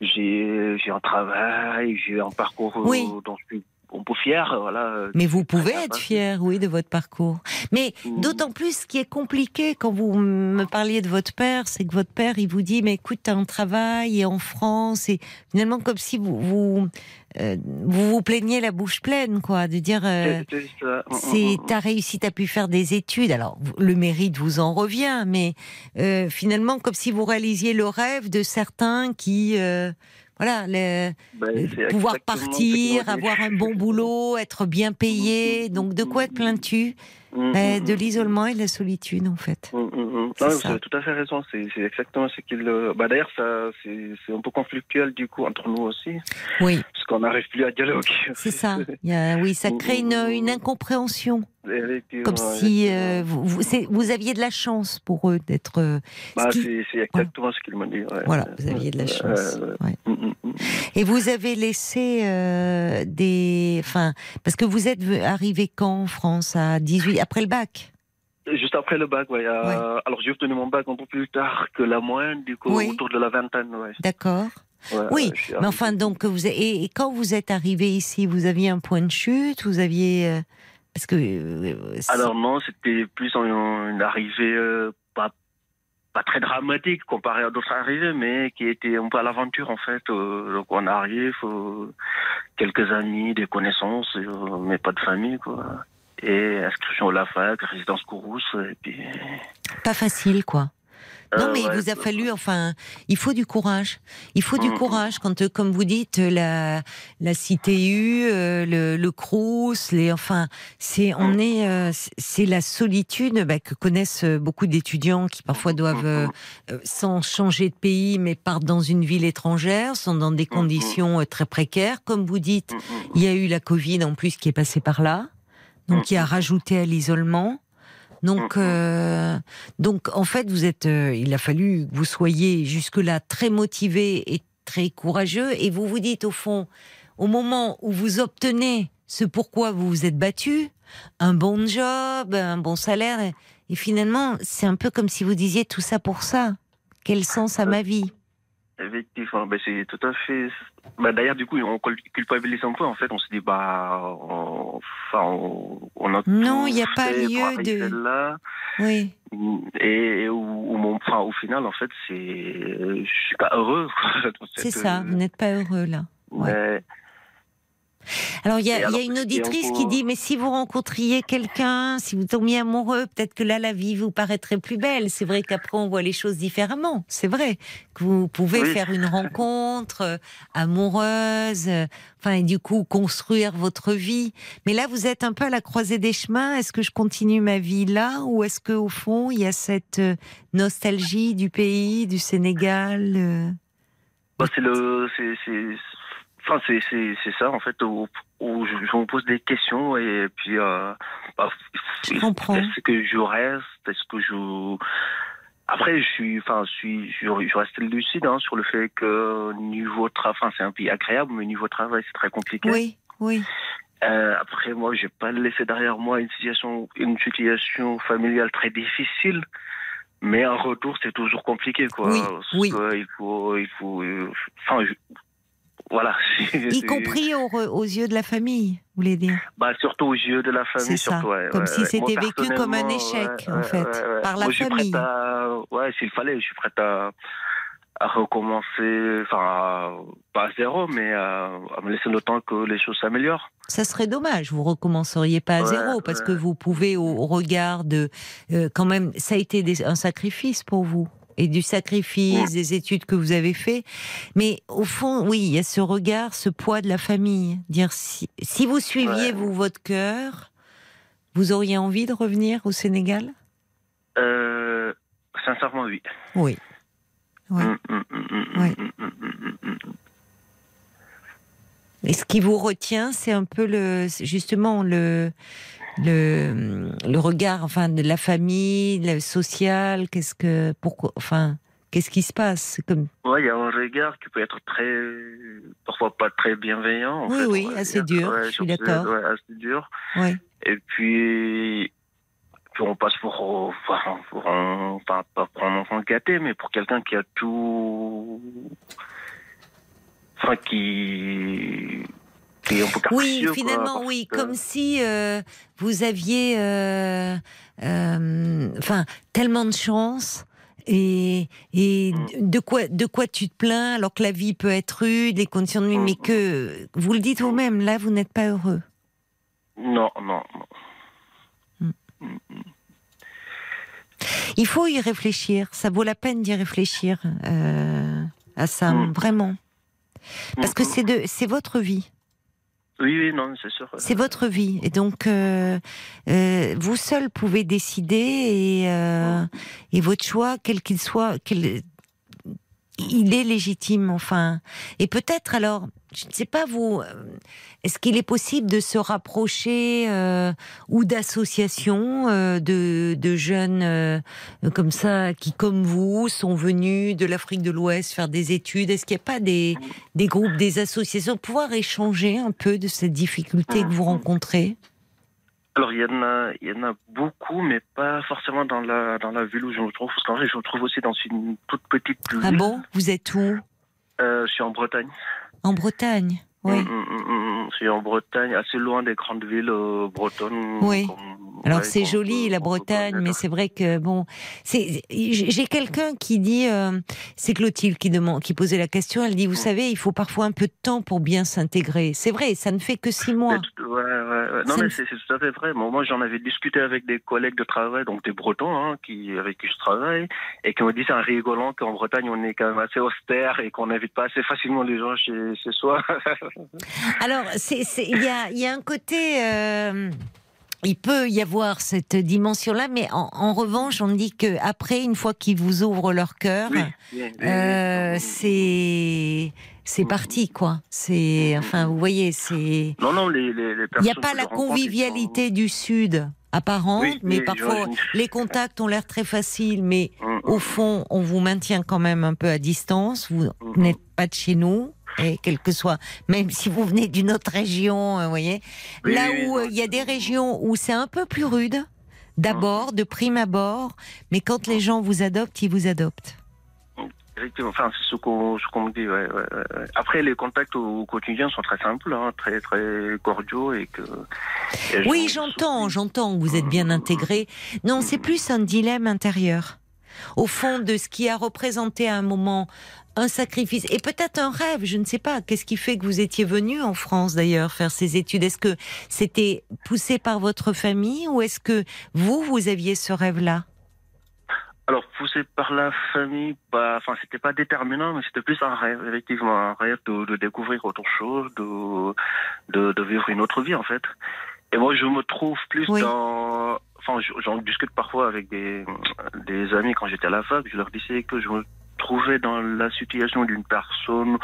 j'ai un travail, j'ai un parcours euh, Oui. dont je suis un peu fier, voilà. Mais vous pouvez être facile. fier, oui, de votre parcours. Mais Mhm. d'autant plus, ce qui est compliqué quand vous me parliez de votre père, c'est que votre père, il vous dit, mais écoute, t'as un travail et en France, et finalement comme si vous vous, euh, vous, vous plaigniez la bouche pleine, quoi, de dire. euh, C'est- c'est ça. Mm, c'est mm, mm. t'as réussi, t'as pu faire des études. Alors le mérite vous en revient, mais euh, finalement comme si vous réalisiez le rêve de certains qui, euh, voilà, le- Ben, pouvoir partir, avoir un bon boulot, être bien payé. Donc de quoi te plains-tu? Mm, mm, De mm. l'isolement et de la solitude en fait. Non, vous avez tout à fait raison. C'est c'est exactement ce qu'il. euh, Bah d'ailleurs, ça, c'est c'est un peu conflictuel du coup entre nous aussi, Oui, parce qu'on n'arrive plus à dialoguer. c'est ça. Il y a- oui, ça crée une, une incompréhension, comme si euh, vous, vous, c'est- vous aviez de la chance pour eux d'être. euh, Bah, ce qui- c'est exactement ce qu'il m'a dit. ouais. Voilà, vous aviez de la chance. euh, ouais. Et vous avez laissé des, enfin, parce que vous êtes arrivé quand en France? À 18 après le bac? Juste après le bac, ouais. euh, Alors j'ai obtenu mon bac un peu plus tard que la moyenne, du coup, Oui. autour de la vingtaine, ouais. D'accord. Ouais, Oui, mais enfin donc vous et, et quand vous êtes arrivé ici, vous aviez un point de chute, vous aviez euh, parce que euh, Alors non, c'était plus en- une arrivée pas pas très dramatique comparé à d'autres arrivées, mais qui était un peu à l'aventure en fait. Donc on arrive, quelques amis, des connaissances, mais pas de famille quoi. Et inscription à la fac, résidence Courrousse, et puis. pas facile quoi. Non, Euh, mais il vous a fallu, enfin, il faut du courage. Il faut du Mhm. courage quand, euh, comme vous dites, la, la CTU, euh, le, le Crous, les, enfin, c'est, on Mhm. est, euh, c'est- la solitude bah, que connaissent euh, beaucoup d'étudiants qui parfois doivent, euh, euh, sans changer de pays, mais partent dans une ville étrangère, sont dans des Mhm. conditions euh, très précaires. Comme vous dites, il y a eu la Covid en plus qui est passée par là, donc qui a rajouté à l'isolement. Donc, Mhm. euh, donc en fait, vous êtes, euh, il a fallu que vous soyez jusque-là très motivé et très courageux, et vous vous dites au fond, au moment où vous obtenez ce pourquoi vous vous êtes battu, un bon job, un bon salaire, et, et finalement, c'est un peu comme si vous disiez tout ça pour ça. Quel sens à ma vie? Effectivement, ben c'est tout à fait. Bah, D'ailleurs, du coup, on cul- culpabilise un peu. En fait, on se dit, bah, on... enfin, on, on a Non, il y a pas lieu de- Là, Oui. et où, où mon, enfin, au final, en fait, c'est, je suis pas heureux. C'est ça, vous n'êtes pas heureux là. ouais. Mais Alors il y y a une auditrice qui dit mais si vous rencontriez quelqu'un, si vous tombiez amoureux, peut-être que là la vie vous paraîtrait plus belle. C'est vrai qu'après on voit les choses différemment. C'est vrai que vous pouvez Oui. faire une rencontre euh, amoureuse, euh, enfin et du coup construire votre vie. Mais là vous êtes un peu à la croisée des chemins. Est-ce que je continue ma vie là ou est-ce que au fond il y a cette euh, nostalgie du pays, du Sénégal bah, c'est le, c'est, c'est, enfin, c'est, c'est, c'est ça, en fait, où, où je, je me pose des questions et puis, euh, bah. Est-ce que je reste? Est-ce que je après, je suis, enfin, je suis, je, je reste lucide hein, sur le fait que niveau travail, c'est un pays agréable, mais niveau travail, c'est très compliqué. Oui, oui. Euh, après, moi, j'ai pas laissé derrière moi une situation, une situation familiale très difficile. Mais en retour, c'est toujours compliqué, quoi. Oui, Parce oui. que il faut, il faut, euh, enfin, voilà. Y compris aux, aux yeux de la famille, vous voulez dire? Bah, surtout aux yeux de la famille, C'est ça, ouais, comme ouais, si ouais. c'était vécu comme un échec, en fait, par la Moi, famille. à- Ouais, s'il fallait, je suis prête à, à recommencer, enfin, à- pas à zéro, mais à, à me laisser le temps que les choses s'améliorent. Ça serait dommage, vous recommenceriez pas à zéro, parce que vous pouvez, au, au regard de... euh, quand même, ça a été des- un sacrifice pour vous, et du sacrifice, des études que vous avez fait. Mais au fond, oui, il y a ce regard, ce poids de la famille. Dire si, si vous suiviez, Ouais. vous, votre cœur, vous auriez envie de revenir au Sénégal? Euh, sincèrement, oui. Oui. Ouais. Mm, mm, mm, mm, Ouais. mm, mm, mm, mm, mm. Et ce qui vous retient, c'est un peu le, justement le, le, le regard, enfin, de la famille, le social. Qu'est-ce que, pourquoi, enfin, qu'est-ce qui se passe? Comme, Ouais, il y a un regard qui peut être très, parfois pas très bienveillant. en Oui, fait, oui, assez dire. dur, Ouais, je suis d'accord. Ouais, assez dur. ouais. Et puis, puis on passe pour, enfin, pour un, enfin, pas pour un enfant gâté, mais pour quelqu'un qui a tout, enfin, qui, Oui, quoi, finalement, oui, que- comme si euh, vous aviez, euh, euh, enfin, tellement de chance. Et, et Mm. de quoi de quoi tu te plains alors que la vie peut être rude, les conditions de vie, Mm. mais que vous le dites vous-même, là vous n'êtes pas heureux. Non, non, non. Il faut y réfléchir. Ça vaut la peine d'y réfléchir euh, à ça, Mm. vraiment. Parce que Mm, c'est de, c'est votre vie, Oui, oui, non, c'est sûr. c'est votre vie, et donc euh, euh, vous seul pouvez décider et euh, et votre choix, quel qu'il soit, quel, il est légitime, enfin. Et peut-être alors, je ne sais pas vous, euh, est-ce qu'il est possible de se rapprocher euh, ou d'associations euh, de, de jeunes euh, comme ça qui, comme vous, sont venus de l'Afrique de l'Ouest faire des études? Est-ce qu'il n'y a pas des, des groupes, des associations pour pouvoir échanger un peu de cette difficulté que vous rencontrez? Alors, il y en a, il y en a beaucoup, mais pas forcément dans la, dans la ville où je me trouve, parce qu'en vrai, je me trouve aussi dans une toute petite ville. Ah bon? Vous êtes où? Je suis en Bretagne. En Bretagne Oui. Mm, mm, mm, suis en Bretagne, assez loin des grandes villes euh, bretonnes. Oui. comme- Alors ouais, c'est joli la Bretagne, mais c'est vrai que bon, c'est j'ai quelqu'un qui dit, euh, c'est Clotilde qui demande, qui posait la question. Elle dit, vous savez, il faut parfois un peu de temps pour bien s'intégrer. C'est vrai, ça ne fait que six mois. Mais tout- Ouais, ouais, ouais. Non, mais c'est tout à fait vrai. Moi, moi, j'en avais discuté avec des collègues de travail, donc des Bretons, hein, qui, avec qui je travaille, et qui m'ont dit, c'est en rigolant qu'en Bretagne, on est quand même assez austère et qu'on n'invite pas assez facilement les gens chez, chez soi. Alors il y a il y a un côté. euh, il peut y avoir cette dimension-là, mais en, en revanche, on dit que après, une fois qu'ils vous ouvrent leur cœur, Oui, euh, c'est c'est parti, quoi. C'est enfin, vous voyez, c'est Non, non, les, les, les Il n'y a pas la convivialité du Sud apparente, Oui, mais parfois les contacts ont l'air très faciles, mais sont- Mm, au fond, on vous maintient quand même un peu à distance. Vous Mhm. n'êtes pas de chez nous, et quel que soit, même si vous venez d'une autre région, euh, vous voyez. Oui, Là oui, où euh, il y a des régions où c'est un peu plus rude, d'abord, de prime abord, mais quand les gens vous adoptent, ils vous adoptent. Effectivement, enfin, c'est ce qu'on ce qu'on me dit. Ouais, ouais, ouais. Après, les contacts au quotidien sont très simples, hein, très très cordiaux et que. et Oui, je- j'entends, j'entends que vous êtes bien intégré. Non, c'est plus un dilemme intérieur. Au fond de ce qui a représenté à un moment un sacrifice et peut-être un rêve, je ne sais pas. Qu'est-ce qui fait que vous étiez venu en France d'ailleurs faire ces études? Est-ce que c'était poussé par votre famille ou est-ce que vous, vous aviez ce rêve-là? Alors, poussé par la famille, bah, enfin, c'était pas déterminant, mais c'était plus un rêve, effectivement, un rêve de, de découvrir autre chose, de, de, de vivre une autre vie, en fait. Et moi, je me trouve plus Oui. dans, enfin, je- j'en discute parfois avec des, des amis quand j'étais à la fac, je leur disais que je me trouvais dans la situation d'une personne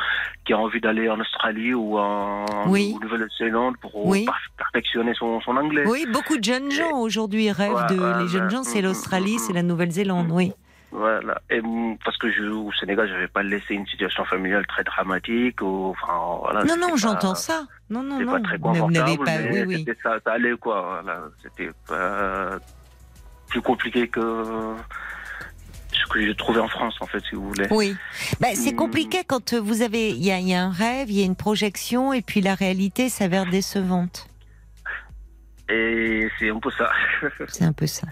qui a envie d'aller en Australie ou en Oui. Nouvelle-Zélande pour Oui. perfectionner son, son anglais. Oui, beaucoup de jeunes gens aujourd'hui rêvent Ouais, de. les jeunes ouais. gens, c'est Mm, l'Australie, mm, c'est la Nouvelle-Zélande, oui. Voilà. Et mm, parce que je, au Sénégal, j'avais pas laissé une situation familiale très dramatique. Ou, enfin, voilà, Non, non, j'entends ça. Non, non, non. pas très Vous n'avez confortable, pas. Oui, mais oui. ça, ça allait quoi. Voilà. C'était pas plus compliqué que ce que j'ai trouvé en France, en fait, si vous voulez. Oui. Bah, c'est Hmm. compliqué quand euh, vous avez. Il y y a un rêve, il y a une projection, et puis la réalité s'avère décevante. Et c'est un peu ça. C'est un peu ça.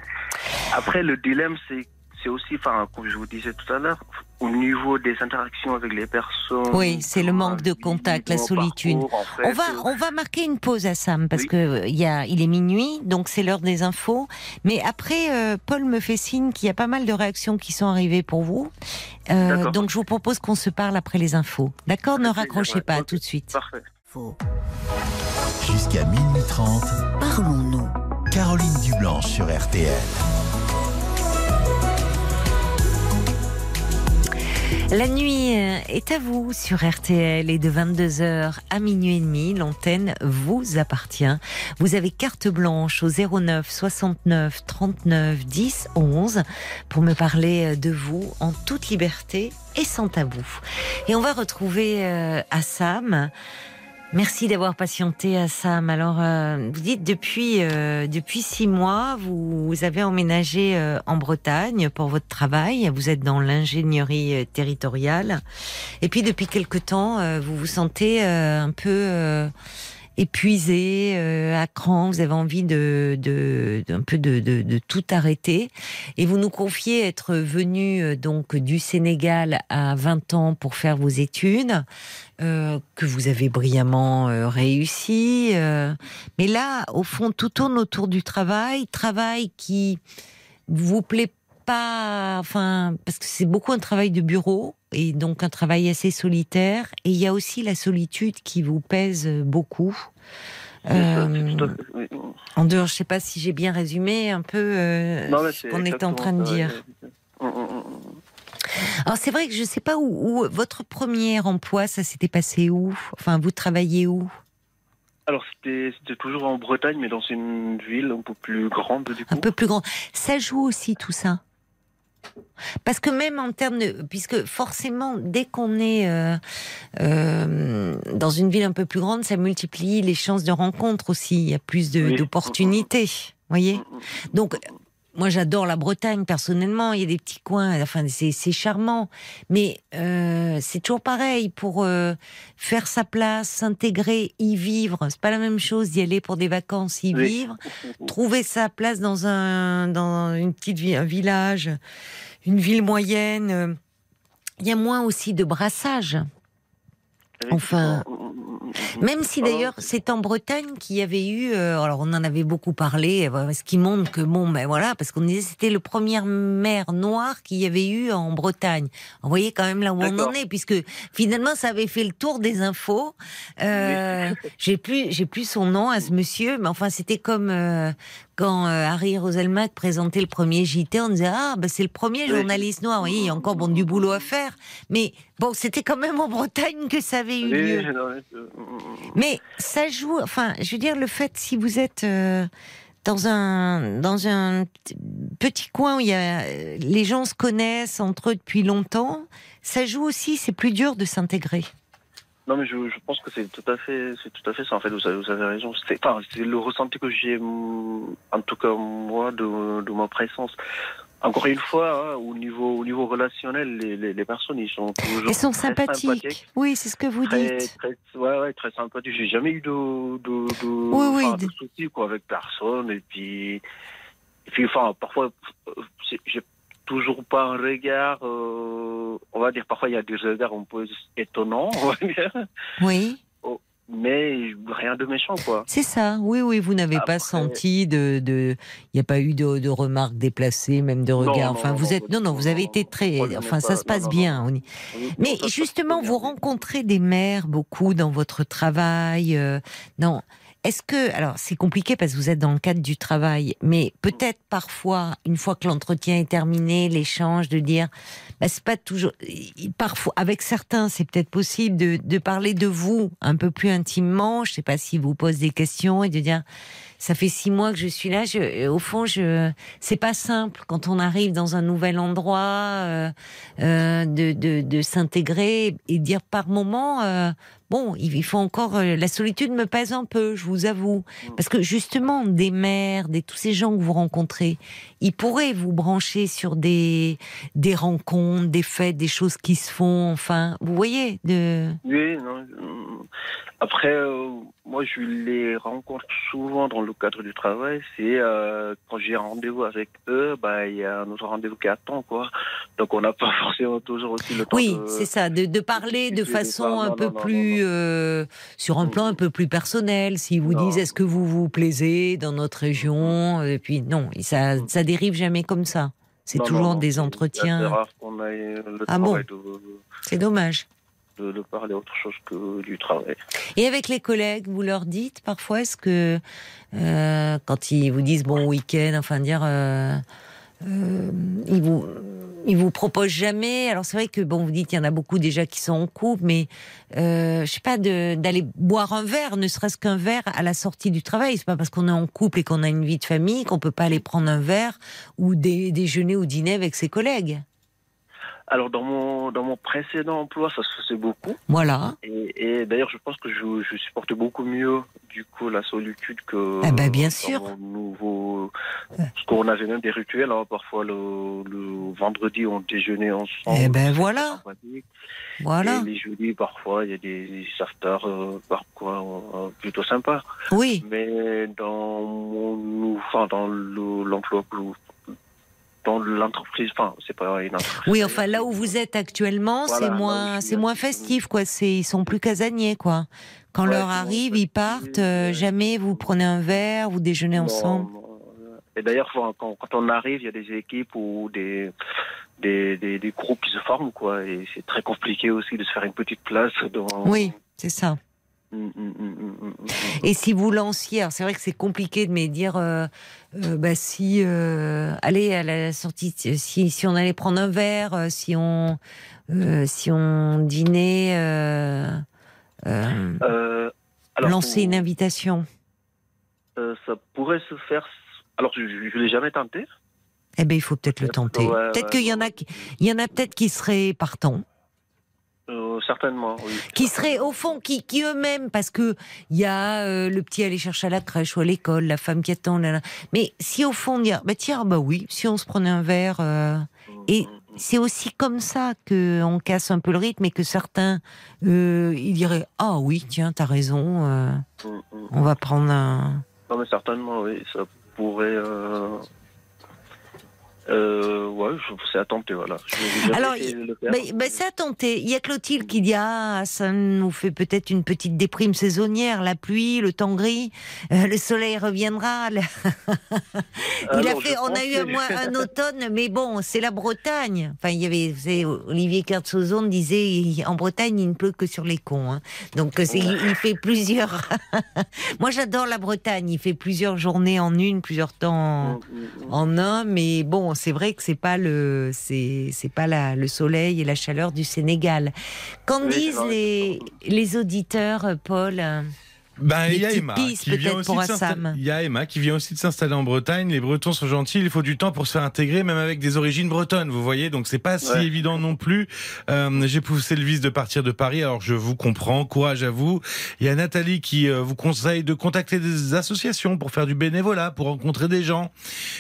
Après, le dilemme, c'est c'est aussi, enfin, comme je vous disais tout à l'heure, au niveau des interactions avec les personnes. Oui, c'est le manque de contact, la solitude. parcours, en fait, On va, euh, on va marquer une pause à Sam parce Oui. que euh, il y a, il est minuit, donc c'est l'heure des infos. Mais après, euh, Paul me fait signe qu'il y a pas mal de réactions qui sont arrivées pour vous. Euh, donc je vous propose qu'on se parle après les infos. D'accord Ne raccrochez pas, tout de suite. Parfait. Jusqu'à minuit 30, Parlons-nous. Caroline Dublanche sur RTL. La nuit est à vous sur RTL et de 22h à minuit et demi, l'antenne vous appartient. Vous avez carte blanche au 09 69 39 10 11 pour me parler de vous en toute liberté et sans tabou. Et on va retrouver euh, Assam. Merci d'avoir patienté Assam. Alors, euh, vous dites depuis euh, depuis six mois, vous, avez emménagé euh, en Bretagne pour votre travail. Vous êtes dans l'ingénierie euh, territoriale. Et puis depuis quelque temps, euh, vous vous sentez euh, un peu épuisé, euh, à cran. Vous avez envie de, de, peu de, de, tout arrêter. Et vous nous confiez être venu euh, donc du Sénégal à 20 ans pour faire vos études euh, que vous avez brillamment euh, réussi. mais là, au fond, tout tourne autour du travail, travail qui vous plaît pas, enfin, parce que c'est beaucoup un travail de bureau et donc un travail assez solitaire. Et il y a aussi la solitude qui vous pèse beaucoup. Euh, en dehors, je sais pas si j'ai bien résumé un peu euh, Non, ce qu'on était en train de ouais. dire. Mm, mm, mm. Alors c'est vrai que je sais pas où, où votre premier emploi, ça s'était passé où? Enfin, vous travaillez où? Alors, c'était toujours en Bretagne, mais dans une ville un peu plus grande, du coup. Un peu plus grand. Ça joue aussi tout ça? Parce que même en termes de, puisque forcément, dès qu'on est euh, euh, dans une ville un peu plus grande, ça multiplie les chances de rencontre aussi. Il y a plus Oui. d'opportunités, voyez? Mm, mm. Donc, moi, j'adore la Bretagne personnellement. Il y a des petits coins, enfin, c'est charmant. Mais euh, c'est toujours pareil pour euh, faire sa place, s'intégrer, y vivre. C'est pas la même chose d'y aller pour des vacances, y Oui. vivre, trouver sa place dans un dans une petite ville, un village, une ville moyenne. Il y a moins aussi de brassage. Enfin, mm, mm, mm. Même si d'ailleurs c'est en Bretagne qu'il y avait eu, euh, alors on en avait beaucoup parlé, euh, ce qui montre que bon, ben voilà, parce qu'on disait c'était le premier maire noir qu'il y avait eu en Bretagne. Vous voyez quand même là où on en est, puisque finalement ça avait fait le tour des infos. Euh, j'ai plus, j'ai plus son nom à ce monsieur, mais enfin c'était comme euh, quand euh, Harry Roselmack présentait le premier JT, on disait ah ben c'est le premier journaliste noir. Oui, il y a encore bon du boulot à faire, mais bon c'était quand même en Bretagne que ça avait eu lieu. mais, mm, mm, mm. Mais ça joue, enfin, je veux dire, le fait, si vous êtes euh, dans un, dans un petit coin où il y a, euh, les gens se connaissent entre eux depuis longtemps, ça joue aussi, c'est plus dur de s'intégrer. Non, mais je, je pense que c'est tout à fait, c'est tout à fait ça. En fait, vous avez, vous avez raison. C'est, enfin, c'est le ressenti que j'ai, en tout cas moi, de, de ma présence. Encore une fois, hein, au niveau au niveau relationnel, les, les, les personnes ils sont toujours Elles sont très sympathiques. Oui, c'est ce que vous Très, dites. très, ouais, ouais, très sympathique. J'ai jamais eu de, de, de, Oui, oui, enfin, de- de soucis quoi, avec personne. Et puis, et puis enfin, parfois, j'ai toujours pas un regard, euh, on va dire, parfois il y a des regards un peu étonnants, on va dire, Oui, mais rien de méchant, quoi. c'est ça. Oui, oui, vous n'avez pas senti de, de, il n'y a pas eu de, de remarques déplacées, même de regards. enfin, non, vous non, êtes, non, non, vous avez été très, enfin, ça pas- se passe non, bien. on y- Mais justement, vous rencontrez des mères beaucoup dans votre travail. euh, non. Est-ce que, alors c'est compliqué parce que vous êtes dans le cadre du travail, mais peut-être parfois, une fois que l'entretien est terminé, l'échange, de dire, bah, c'est pas toujours, parfois, avec certains, c'est peut-être possible de, de parler de vous un peu plus intimement. Je sais pas si vous pose des questions et de dire, ça fait six mois que je suis là. Je, au fond, je, c'est pas simple quand on arrive dans un nouvel endroit euh, euh, de, de, de s'intégrer et dire par moment, euh, bon, il faut encore la solitude me pèse un peu, je vous avoue, parce que justement des mères, des tous ces gens que vous rencontrez, ils pourraient vous brancher sur des des rencontres, des fêtes, des choses qui se font. Enfin, vous voyez de. Oui, non. euh, Après, moi, je les rencontre souvent dans le cadre du travail. C'est euh, quand j'ai un rendez-vous avec eux, bah, il y a un autre rendez-vous qui attend, quoi. Donc, on n'a pas forcément toujours aussi le temps Oui, c'est ça, de, de parler de façon un Non, peu non, plus non, euh, sur un plan un peu plus personnel. S'ils vous disent est-ce que vous vous plaisez dans notre région, et puis non, ça ça dérive jamais comme ça. C'est toujours des C'est entretiens. rare qu'on ait le Ah bon de, C'est dommage. De, de parler autre chose que du travail. Et avec les collègues, vous leur dites parfois, est-ce que euh, quand ils vous disent bon week-end, enfin dire, euh, euh, ils vous ils vous proposent jamais. Alors c'est vrai que bon, vous dites il y en a beaucoup déjà qui sont en couple, mais euh, je sais pas d'aller boire un verre, ne serait-ce qu'un verre à la sortie du travail. C'est pas parce qu'on est en couple et qu'on a une vie de famille qu'on peut pas aller prendre un verre ou dé- déjeuner ou dîner avec ses collègues. Alors, dans mon, dans mon précédent emploi, ça se faisait beaucoup. Voilà. Et, et d'ailleurs, je pense que je, je supporte beaucoup mieux, du coup, la solitude que. Eh ben, bien dans sûr. mon nouveau. Parce qu'on avait même des rituels, hein. parfois le, le vendredi, on déjeunait ensemble. Eh ben voilà. Voilà. Et les jeudis, parfois, il y a des afters, euh, parfois, euh, plutôt sympas. Oui. Mais dans mon, enfin, dans le- l'emploi dans l'entreprise, enfin, c'est pas une entreprise. Oui, enfin là où vous êtes actuellement, Voilà, c'est moins, c'est moins festif, quoi. C'est, ils sont plus casaniers, quoi. Quand Ouais, l'heure arrive, ils partent. euh, jamais vous prenez un verre, vous déjeunez Non, ensemble. non. Et d'ailleurs, quand, on arrive, il y a des équipes ou des, des, des, des groupes qui se forment, quoi. Et c'est très compliqué aussi de se faire une petite place dans. Oui, c'est ça. Mm, mm, mm. Et si vous lanciez, alors c'est vrai que c'est compliqué de me dire, euh, euh, bah si, euh, allez à la sortie, si, si on allait prendre un verre, euh, si on, euh, si on dînait, alors, lancer pour- une invitation. ça pourrait se faire. Alors, je ne l'ai jamais tenté. Eh ben, il faut peut-être le tenter. ouais, peut-être ouais, qu'il y en a, il y en a peut-être qui seraient partants. Euh, certainement, oui. qui seraient au fond, qui, qui eux-mêmes, parce que il y a euh, le petit à aller chercher à la crèche ou à l'école, la femme qui attend, là, là. mais si au fond dire, bah tiens, bah oui, si on se prenait un verre, euh, et c'est aussi comme ça que on casse un peu le rythme et que certains, ils diraient, ah oui, tiens, t'as raison, Mm, mm. on va prendre un. Non, mais certainement, oui, ça pourrait. Euh... Ouais, c'est à tenter, voilà. Alors, mais c'est à tenter. Il y a Clotilde qui dit ah ça nous fait peut-être une petite déprime saisonnière, la pluie, le temps gris, euh, le soleil reviendra. le- Il a Alors, fait, je on a eu un, mois- un automne, mais bon, c'est la Bretagne. Enfin, il y avait, vous savez, Olivier Kertzozon disait, en Bretagne, il ne pleut que sur les cons. hein. Donc, euh, il, il fait plusieurs. Moi, j'adore la Bretagne. Il fait plusieurs journées en une, plusieurs temps en, Mm, mm, mm. en un. Mais bon, c'est vrai que c'est pas le, c'est, c'est pas la, le soleil et la chaleur du Sénégal. Qu'en disent les, les auditeurs, Paul? Ben, il y a Emma qui vient aussi de. Il y a Emma qui vient aussi de s'installer en Bretagne. Les Bretons sont gentils. Il faut du temps pour se faire intégrer, même avec des origines bretonnes. Vous voyez, donc c'est pas si Ouais. évident non plus. Euh, J'ai poussé le vice de partir de Paris. Alors je vous comprends. Courage à vous. Il y a Nathalie qui euh, vous conseille de contacter des associations pour faire du bénévolat, pour rencontrer des gens.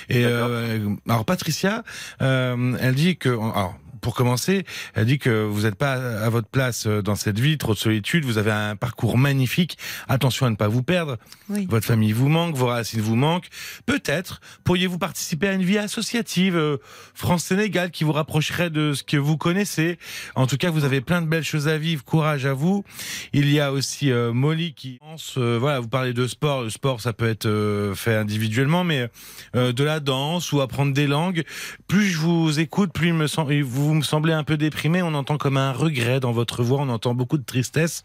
Et euh, alors Patricia, euh, elle dit que alors, pour commencer, elle dit que vous n'êtes pas à votre place euh, dans cette vie, trop de solitude, vous avez un parcours magnifique. Attention à ne pas vous perdre. Oui. Votre famille vous manque, vos racines vous manquent. Peut-être pourriez-vous participer à une vie associative euh, France-Sénégal qui vous rapprocherait de ce que vous connaissez. En tout cas, vous avez plein de belles choses à vivre. Courage à vous. Il y a aussi euh, Molly qui pense, euh, voilà, vous parlez de sport. Le sport, ça peut être euh, fait individuellement, mais euh, de la danse ou apprendre des langues. Plus je vous écoute, plus il me semble, vous me semblez un peu déprimé. On entend comme un regret dans votre voix. On entend beaucoup de tristesse.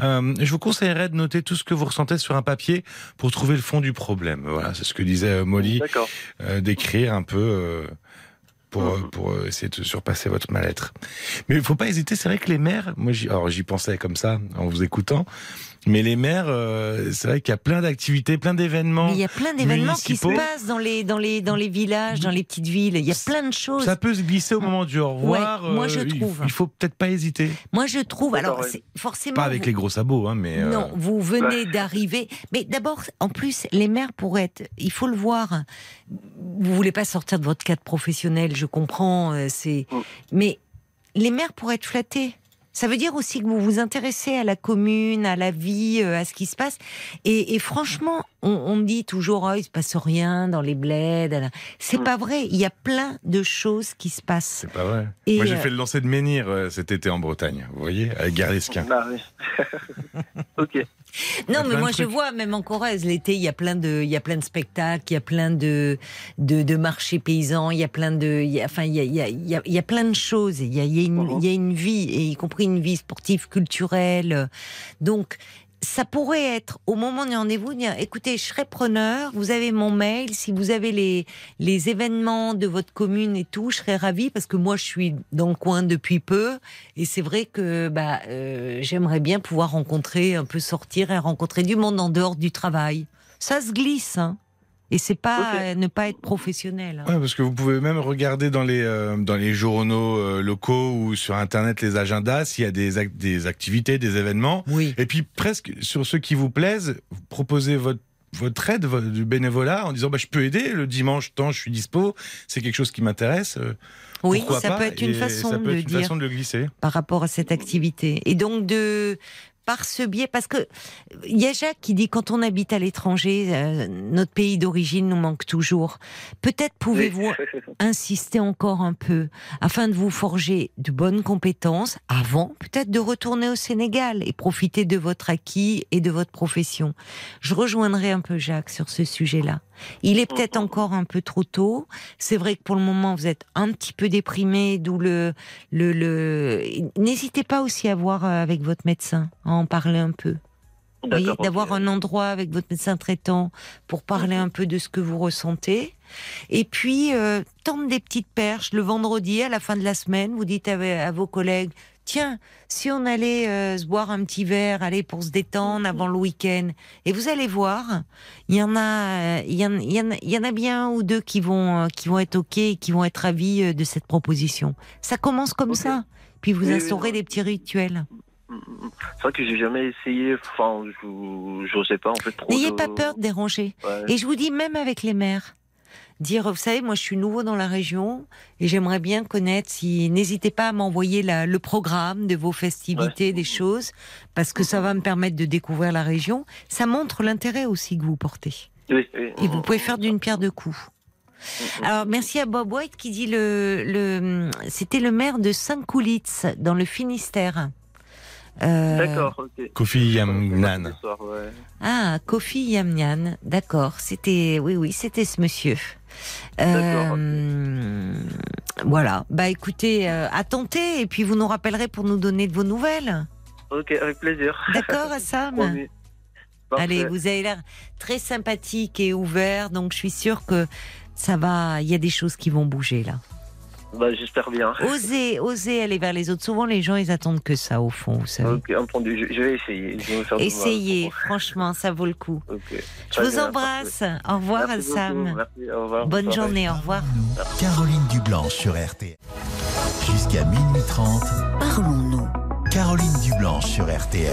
Euh, je vous conseillerais de noter tout ce que vous ressentez sur un papier pour trouver le fond du problème. Voilà, c'est ce que disait euh, Molly, euh, d'écrire un peu euh, pour, pour essayer de surpasser votre mal-être. Mais il faut pas hésiter, c'est vrai que les mères, moi j'y pensais comme ça en vous écoutant, mais les mères, euh, c'est vrai qu'il y a plein d'activités, plein d'événements. Il y a plein d'événements qui se passent dans les, dans, les, dans les villages, dans les petites villes. Il y a plein de choses. Ça peut se glisser au moment du au revoir. Ouais, moi, je euh, il- trouve. Il faut peut-être pas hésiter. Moi, je trouve. Alors, forcément. Pas avec vous- les gros sabots, hein, mais. euh, Non, vous venez d'arriver. Mais d'abord, en plus, les mères pourraient être. Il faut le voir. Vous voulez pas sortir de votre cadre professionnel, je comprends. euh, C'est. Mm. Mais les mères pourraient être flattées. Ça veut dire aussi que vous vous intéressez à la commune, à la vie, euh, à ce qui se passe. Et, et franchement, on, on dit toujours, oh, il se passe rien dans les bleds. C'est Mm. pas vrai. Il y a plein de choses qui se passent. C'est pas vrai. Et, Moi, j'ai euh, fait le lancer de menhir euh, cet été en Bretagne. Vous voyez, avec Garlesquin. Ah, oui. ok. Non, mais moi je vois, même en Corrèze, l'été, il y a plein de, il y a plein de spectacles, il y a plein de, de, de marchés paysans, il y a plein de, il y a, enfin, il y a, il y a, il y a, il y a plein de choses. Il y a, il y a une, Mhm. il y a une vie, et y compris une vie sportive, culturelle. Donc, ça pourrait être au moment du rendez-vous, dire, écoutez, je serai preneur, vous avez mon mail, si vous avez les, les événements de votre commune et tout, je serais ravie parce que moi je suis dans le coin depuis peu et c'est vrai que bah, euh, j'aimerais bien pouvoir rencontrer, un peu sortir et rencontrer du monde en dehors du travail. Ça se glisse, hein. Et c'est pas euh, ne pas être professionnel. hein. Ouais, parce que vous pouvez même regarder dans les euh, dans les journaux euh, locaux ou sur internet les agendas s'il y a des des activités, des événements. Oui. Et puis presque sur ceux qui vous plaisent, vous proposez votre votre aide, du bénévolat, en disant bah, je peux aider le dimanche, tant je suis dispo, c'est quelque chose qui m'intéresse. Oui, pourquoi ça pas peut être une façon ça peut de être une dire. façon de le glisser. par rapport à cette activité. Et donc de par ce biais, parce que il y a Jacques qui dit quand on habite à l'étranger, euh, notre pays d'origine nous manque toujours. Peut-être pouvez-vous insister encore un peu afin de vous forger de bonnes compétences avant peut-être de retourner au Sénégal et profiter de votre acquis et de votre profession. Je rejoindrai un peu Jacques sur ce sujet-là. Il est peut-être encore un peu trop tôt. C'est vrai que pour le moment vous êtes un petit peu déprimé, d'où le le, le... n'hésitez pas aussi à voir euh, avec votre médecin, à en parler un peu. Vous voyez, d'avoir un endroit avec votre médecin traitant pour parler un peu de ce que vous ressentez. Et puis, euh, tendre des petites perches le vendredi à la fin de la semaine. Vous dites à, à vos collègues, tiens, si on allait euh, se boire un petit verre, aller pour se détendre avant le week-end. Et vous allez voir, il y en a, euh, il y en, il y en a, il y en a bien un ou deux qui vont, euh, qui vont être ok, et qui vont être ravis de cette proposition. Ça commence comme ça. Puis vous Oui, instaurez des petits rituels. C'est vrai que j'ai jamais essayé. Enfin, je j'osais pas en fait trop. N'ayez de- pas peur de déranger. Ouais. Et je vous dis, même avec les maires, dire, vous savez, moi je suis nouveau dans la région et j'aimerais bien connaître, si n'hésitez pas à m'envoyer la- le programme de vos festivités, des choses, parce que ça va me permettre de découvrir la région. Ça montre l'intérêt aussi que vous portez. Oui, oui. Et vous pouvez faire d'une pierre deux coups. Alors merci à Bob White qui dit le, le c'était le maire de Saint-Coulitz dans le Finistère. Euh, D'accord, ok. Kofi Yamnan. Ah, Kofi Yamnian, d'accord. C'était, oui, oui, c'était ce monsieur. Euh, Voilà. Bah, écoutez, euh, à tenter, et puis vous nous rappellerez pour nous donner de vos nouvelles. Ok, avec plaisir. D'accord, Assam Promis. Allez, vous avez l'air très sympathique et ouvert, donc je suis sûre que ça va. Il y a des choses qui vont bouger là. Bah, j'espère bien. Osez, osez aller vers les autres. Souvent, les gens, ils attendent que ça, au fond, vous savez. Ok, entendu. Je, je vais essayer. Je vais me faire du mal. Essayez, franchement, ça vaut le coup. Je vous bien, embrasse. Au revoir, Merci. Sam. Merci, au revoir. Bonne journée, au revoir. Caroline Dublanche sur RTL. Jusqu'à minuit 30, Parlons-nous. Caroline Dublanche sur RTL.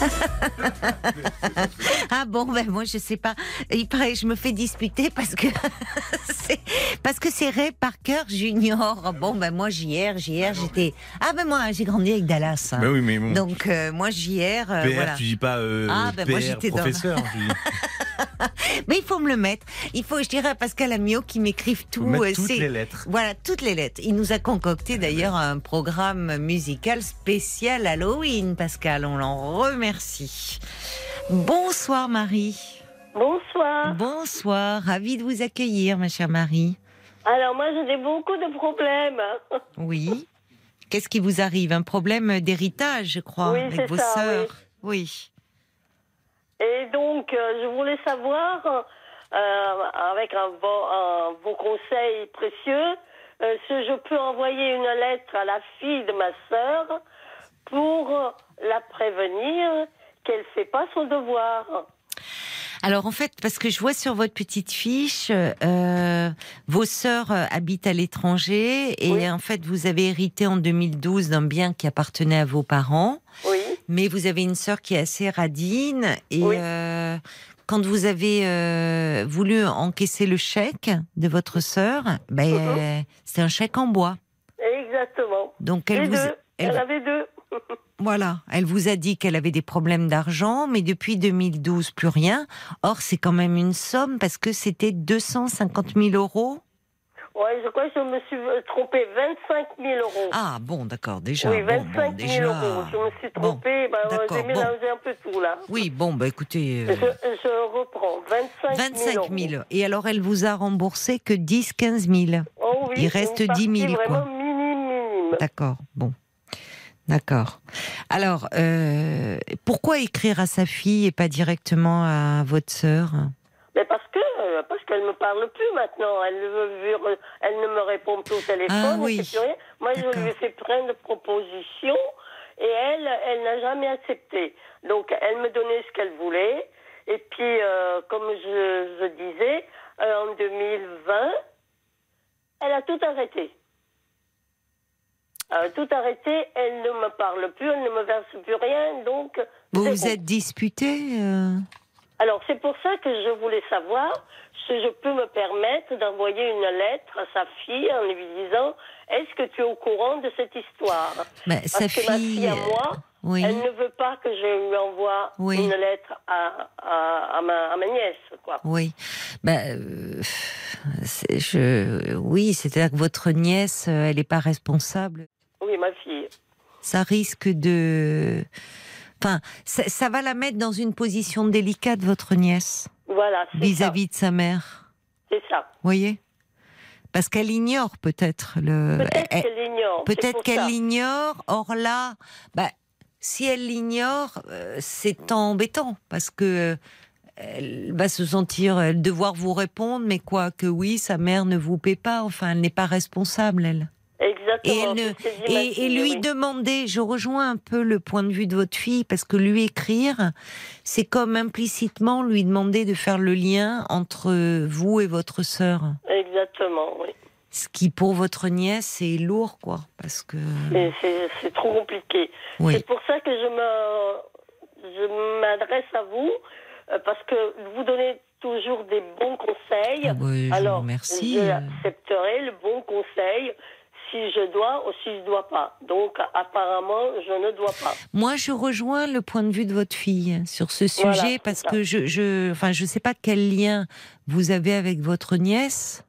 Ah bon, ben moi je sais pas. Il paraît, je me fais disputer parce que c'est parce que c'est Ray Parker Junior. Bon, ben moi JR, JR, j'étais. Ah ben moi j'ai grandi avec Dallas. Mais oui, mais bon. Donc euh, moi JR, euh, PR, voilà. tu dis pas euh, Ah, ben, moi, j'étais dans- professeur. dis. Mais il faut me le mettre. Il faut, je dirais à Pascal Amiot qui m'écrive tout. Euh, toutes c'est- les lettres. Voilà, toutes les lettres. Il nous a concocté d'ailleurs un programme musical spécial Halloween, Pascal. On l'en remercie. Bonsoir Marie. Bonsoir. Bonsoir, ravie de vous accueillir, ma chère Marie. Alors moi j'ai beaucoup de problèmes. Oui. Qu'est-ce qui vous arrive? Un problème d'héritage, je crois, Oui, avec vos ça, sœurs. Oui. Et donc euh, je voulais savoir, euh, avec un un beau conseil précieux, euh, si je peux envoyer une lettre à la fille de ma sœur pour la prévenir qu'elle ne fait pas son devoir. Alors en fait, parce que je vois sur votre petite fiche, euh, vos sœurs euh, habitent à l'étranger et Oui. en fait vous avez hérité en 2012 d'un bien qui appartenait à vos parents, Oui, mais vous avez une sœur qui est assez radine et Oui. euh, quand vous avez euh, voulu encaisser le chèque de votre sœur, ben Mhm. c'est un chèque en bois. exactement. Donc elle vous, deux. elle- Elle avait deux. Voilà, elle vous a dit qu'elle avait des problèmes d'argent, mais depuis 2012, plus rien. Or, c'est quand même une somme parce que c'était 250 000 euros. Ouais, je crois que je me suis trompée. 25 000 euros. Ah bon, d'accord, déjà. oui, bon, 25 bon, 000 déjà. euros. Je me suis Bon, trompée. ben, d'accord, J'ai bon. mélangé un peu tout là. Oui, bon, bah écoutez, Je, euh, je reprends. 25 000 25 euros. 000. Et alors, elle vous a remboursé que 10, 15 000. Oh oui, Il reste une 10 000, partie quoi. Vraiment minime, minime. D'accord, bon. D'accord. Alors, euh, pourquoi écrire à sa fille et pas directement à votre sœur? Mais parce que euh, parce qu'elle me parle plus maintenant. Elle ne veut, elle ne me répond plus au téléphone. Ah oui. plus rien. Moi, je lui ai fait plein de propositions et elle, elle n'a jamais accepté. Donc, elle me donnait ce qu'elle voulait. Et puis, euh, comme je, je disais, euh, en 2020, elle a tout arrêté. A tout arrêté, elle ne me parle plus, elle ne me verse plus rien, donc... Vous vous bon. êtes disputé euh Alors, c'est pour ça que je voulais savoir si je peux me permettre d'envoyer une lettre à sa fille en lui disant Est-ce que tu es au courant de cette histoire? Bah, Parce Sa que ma fille à euh, moi, oui. elle ne veut pas que je lui envoie Oui. une lettre à, à, à ma, à ma nièce. Quoi. Oui. Ben, euh, je, oui, c'est-à-dire que votre nièce, euh, elle n'est pas responsable. Ça risque de. Enfin, ça, ça va la mettre dans une position délicate, votre nièce, Voilà, vis-à-vis de sa mère. C'est ça. Vous voyez? Parce qu'elle ignore peut-être le. Peut-être elle- qu'elle l'ignore. Peut-être qu'elle l'ignore. Or là, bah, si elle l'ignore, euh, c'est embêtant parce que euh, elle va se sentir devoir vous répondre, mais quoi que oui, sa mère ne vous paie pas. Enfin, elle n'est pas responsable, elle. Et, elle ne- lui oui. demander, je rejoins un peu le point de vue de votre fille, parce que lui écrire, c'est comme implicitement lui demander de faire le lien entre vous et votre sœur. Exactement, oui. Ce qui, pour votre nièce, c'est lourd, quoi. Parce que. C'est- trop compliqué. Oui. C'est pour ça que je m'adresse à vous euh, parce que vous donnez toujours des bons conseils. Ah, bah, je Alors, remercie. je euh. accepterai le bon conseil si je dois ou si je dois pas. Donc, apparemment, je ne dois pas. Moi, je rejoins le point de vue de votre fille sur ce sujet Voilà, parce que je, je, enfin, je sais pas quel lien vous avez avec votre nièce,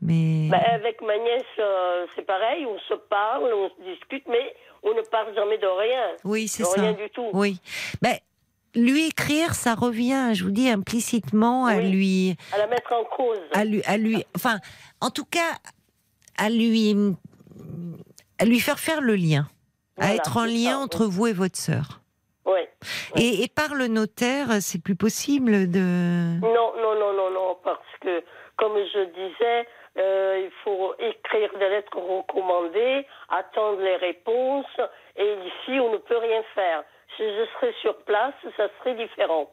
mais Ben, avec ma nièce, euh, c'est pareil. On se parle, on se discute, mais on ne parle jamais de rien. oui, c'est de ça. rien du tout. Oui, ben, lui écrire, ça revient, je vous dis implicitement à lui, À la mettre en cause. à lui, à lui, enfin, en tout cas, à lui, à lui faire faire le lien, à être en lien ça, entre vous et votre sœur. Oui. Et, et par le notaire, c'est plus possible de. Non, non, non, non, non, parce que, comme je disais, euh, il faut écrire des lettres recommandées, attendre les réponses, et ici, on ne peut rien faire. Si je serais sur place, ça serait différent.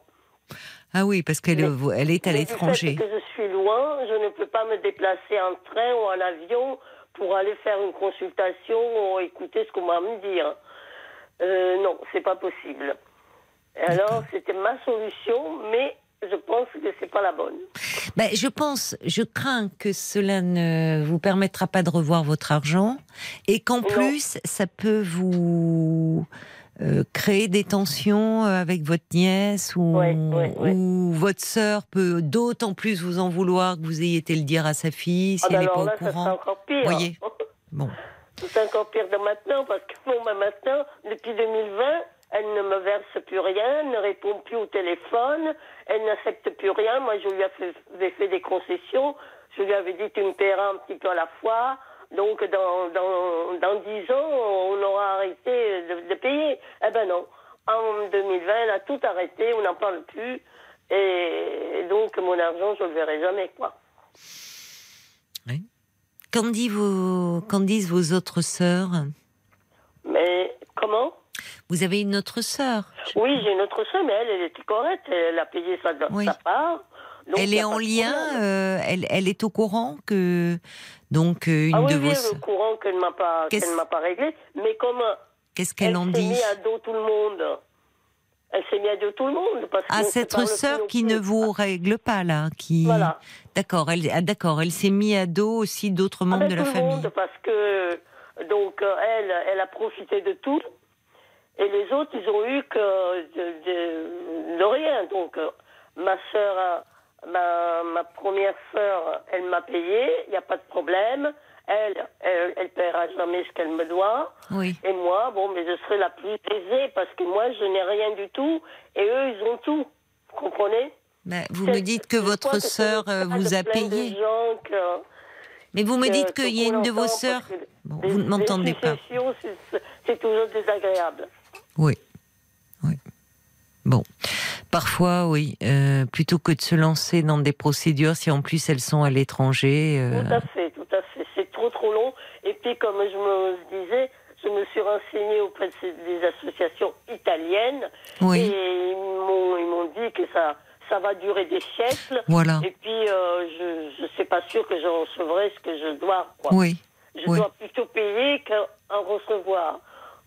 Ah oui, parce qu'elle elle est à l'étranger. que je suis loin, je ne peux pas me déplacer en train ou en avion pour aller faire une consultation ou écouter ce qu'on va me dire. Euh, non, c'est pas possible. Alors, c'était ma solution, mais je pense que c'est pas la bonne. Ben, je pense, je crains que cela ne vous permettra pas de revoir votre argent et qu'en plus, ça peut vous euh, créer des tensions euh, avec votre nièce ou, Ouais, ouais, ouais. ou votre sœur peut d'autant plus vous en vouloir que vous ayez été le dire à sa fille si Ah, elle n'est alors pas là, au ça courant. encore pire. Voyez. Bon. C'est encore pire de maintenant, parce que bon, ben maintenant, depuis 2020, elle ne me verse plus rien, elle ne répond plus au téléphone, elle n'accepte plus rien. Moi, je lui j'ai fait des concessions. Je lui avais dit, tu me paieras un petit peu à la fois. Donc, dans, dans, dans 10 ans, on aura arrêté de, de payer. Eh ben non. En 2020, elle a tout arrêté, on n'en parle plus. Et donc, mon argent, je ne le verrai jamais, quoi. Qu'en dit vos- disent vos autres sœurs? Mais comment? Vous avez une autre sœur? Oui, j'ai une autre sœur, mais elle, elle était correcte. Elle a payé sa, sa part. Donc, Elle est en lien, euh, elle, elle est au courant que donc euh, une ah oui, de vos au courant qu'elle ne m'a pas, qu'elle m'a pas réglé. Mais comme Qu'est-ce qu'elle en s'est dit mis à dos tout le monde, elle s'est mis à dos tout le monde. Parce Ah, cette sœur qui ne vous règle pas là, qui. Voilà. D'accord, elle, ah, d'accord, elle s'est mis à dos aussi d'autres membres Avec de la tout le famille. monde, parce que donc euh, elle, elle a profité de tout, et les autres, ils ont eu que de, de- de rien. Donc euh, ma sœur, a- ma, ma première sœur, elle m'a payé, il n'y a pas de problème. Elle, elle, elle paiera jamais ce qu'elle me doit. Oui. Et moi, bon, mais je serai la plus aisée parce que moi, je n'ai rien du tout, et eux, ils ont tout. Vous comprenez? Bah, vous me dites que votre sœur euh, vous a payé. que- Mais vous me dites qu'il y a une de vos sœurs. Bon, vous ne m'entendez pas. c'est- toujours désagréable. Oui. Bon. Parfois, oui. euh, plutôt que de se lancer dans des procédures, si en plus elles sont à l'étranger. euh, Tout à fait, tout à fait. C'est trop, trop long. Et puis, comme je me disais, je me suis renseignée auprès de ces- des associations italiennes. Oui. Et ils m'ont, ils m'ont dit que ça, ça va durer des siècles. Voilà. Et puis, euh, je ne suis pas sûre que je recevrai ce que je dois. Quoi. Oui. Je oui. dois plutôt payer qu'en recevoir.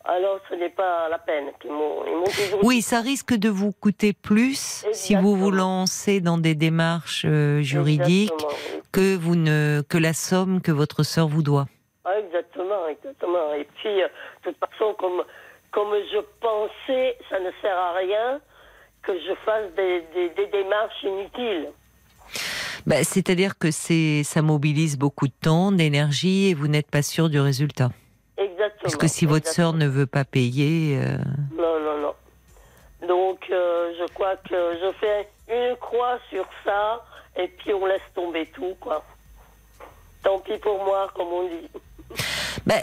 Alors, ce n'est pas la peine. Ils m'ont, ils m'ont toujours Oui, ça risque de vous coûter plus si vous vous lancez dans des démarches euh, juridiques oui. que vous ne que la somme que votre sœur vous doit. Ah, exactement, exactement. Et puis, euh, de toute façon, comme, comme je pensais, ça ne sert à rien que je fasse des, des, des démarches inutiles. Bah, C'est-à-dire que c'est ça mobilise beaucoup de temps, d'énergie et vous n'êtes pas sûr du résultat. Exactement. Parce que si votre sœur ne veut pas payer, euh, Non, non, non. Donc, euh, je crois que je fais une croix sur ça, et puis on laisse tomber tout, quoi. Tant pis pour moi, comme on dit. bah,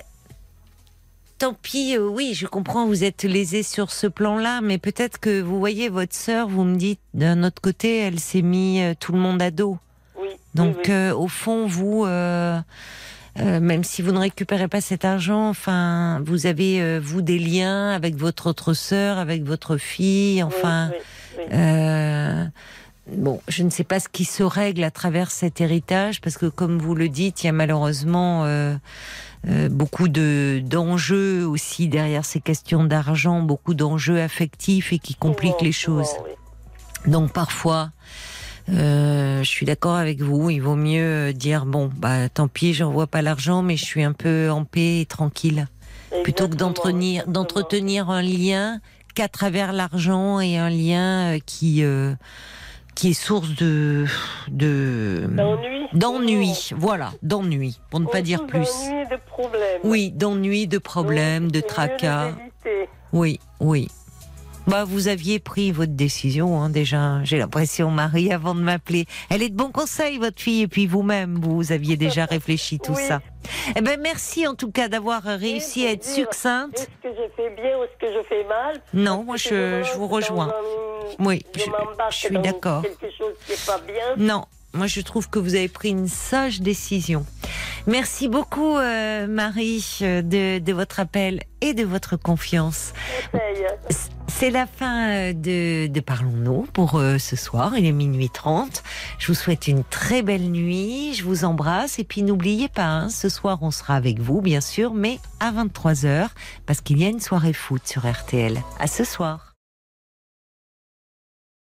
tant pis. euh, oui, je comprends. Vous êtes lésé sur ce plan-là, mais peut-être que vous voyez votre sœur. Vous me dites d'un autre côté, elle s'est mis tout le monde à dos. Oui. Donc, oui, oui. au fond, vous, euh, même si vous ne récupérez pas cet argent, enfin, vous avez euh, vous des liens avec votre autre sœur, avec votre fille, enfin. oui, oui. euh, Bon, je ne sais pas ce qui se règle à travers cet héritage, parce que comme vous le dites, il y a malheureusement euh, euh, beaucoup de d'enjeux aussi derrière ces questions d'argent, beaucoup d'enjeux affectifs et qui compliquent les choses. Donc parfois, euh, je suis d'accord avec vous. Il vaut mieux dire bon, bah tant pis, j'envoie pas l'argent, mais je suis un peu en paix et tranquille, plutôt que d'entretenir d'entretenir un lien qu'à travers l'argent et un lien euh, qui euh, qui est source de de D'ennui. Voilà, d'ennui, pour ne pas dire plus. D'ennui et de problèmes. Oui, d'ennui, de problèmes, de tracas. Oui, oui. Bah, vous aviez pris votre décision, hein, déjà. J'ai l'impression, Marie, avant de m'appeler. Elle est de bons conseils, votre fille, et puis vous-même, vous aviez déjà réfléchi tout Oui. ça. Eh ben, merci en tout cas d'avoir réussi à être succincte. Est-ce que je fais bien ou est-ce que je fais mal? Non, moi, je, je vous rejoins. un- Oui, je je- suis d'accord. quelque chose qui n'est pas bien. Non, moi je trouve que vous avez pris une sage décision. Merci beaucoup euh, Marie euh, de, de votre appel et de votre confiance. C'est la fin euh, de, de Parlons-nous pour euh, ce soir. Il est minuit 30. Je vous souhaite une très belle nuit. Je vous embrasse. Et puis n'oubliez pas, hein, ce soir on sera avec vous, bien sûr, mais à 23h, parce qu'il y a une soirée foot sur RTL. À ce soir.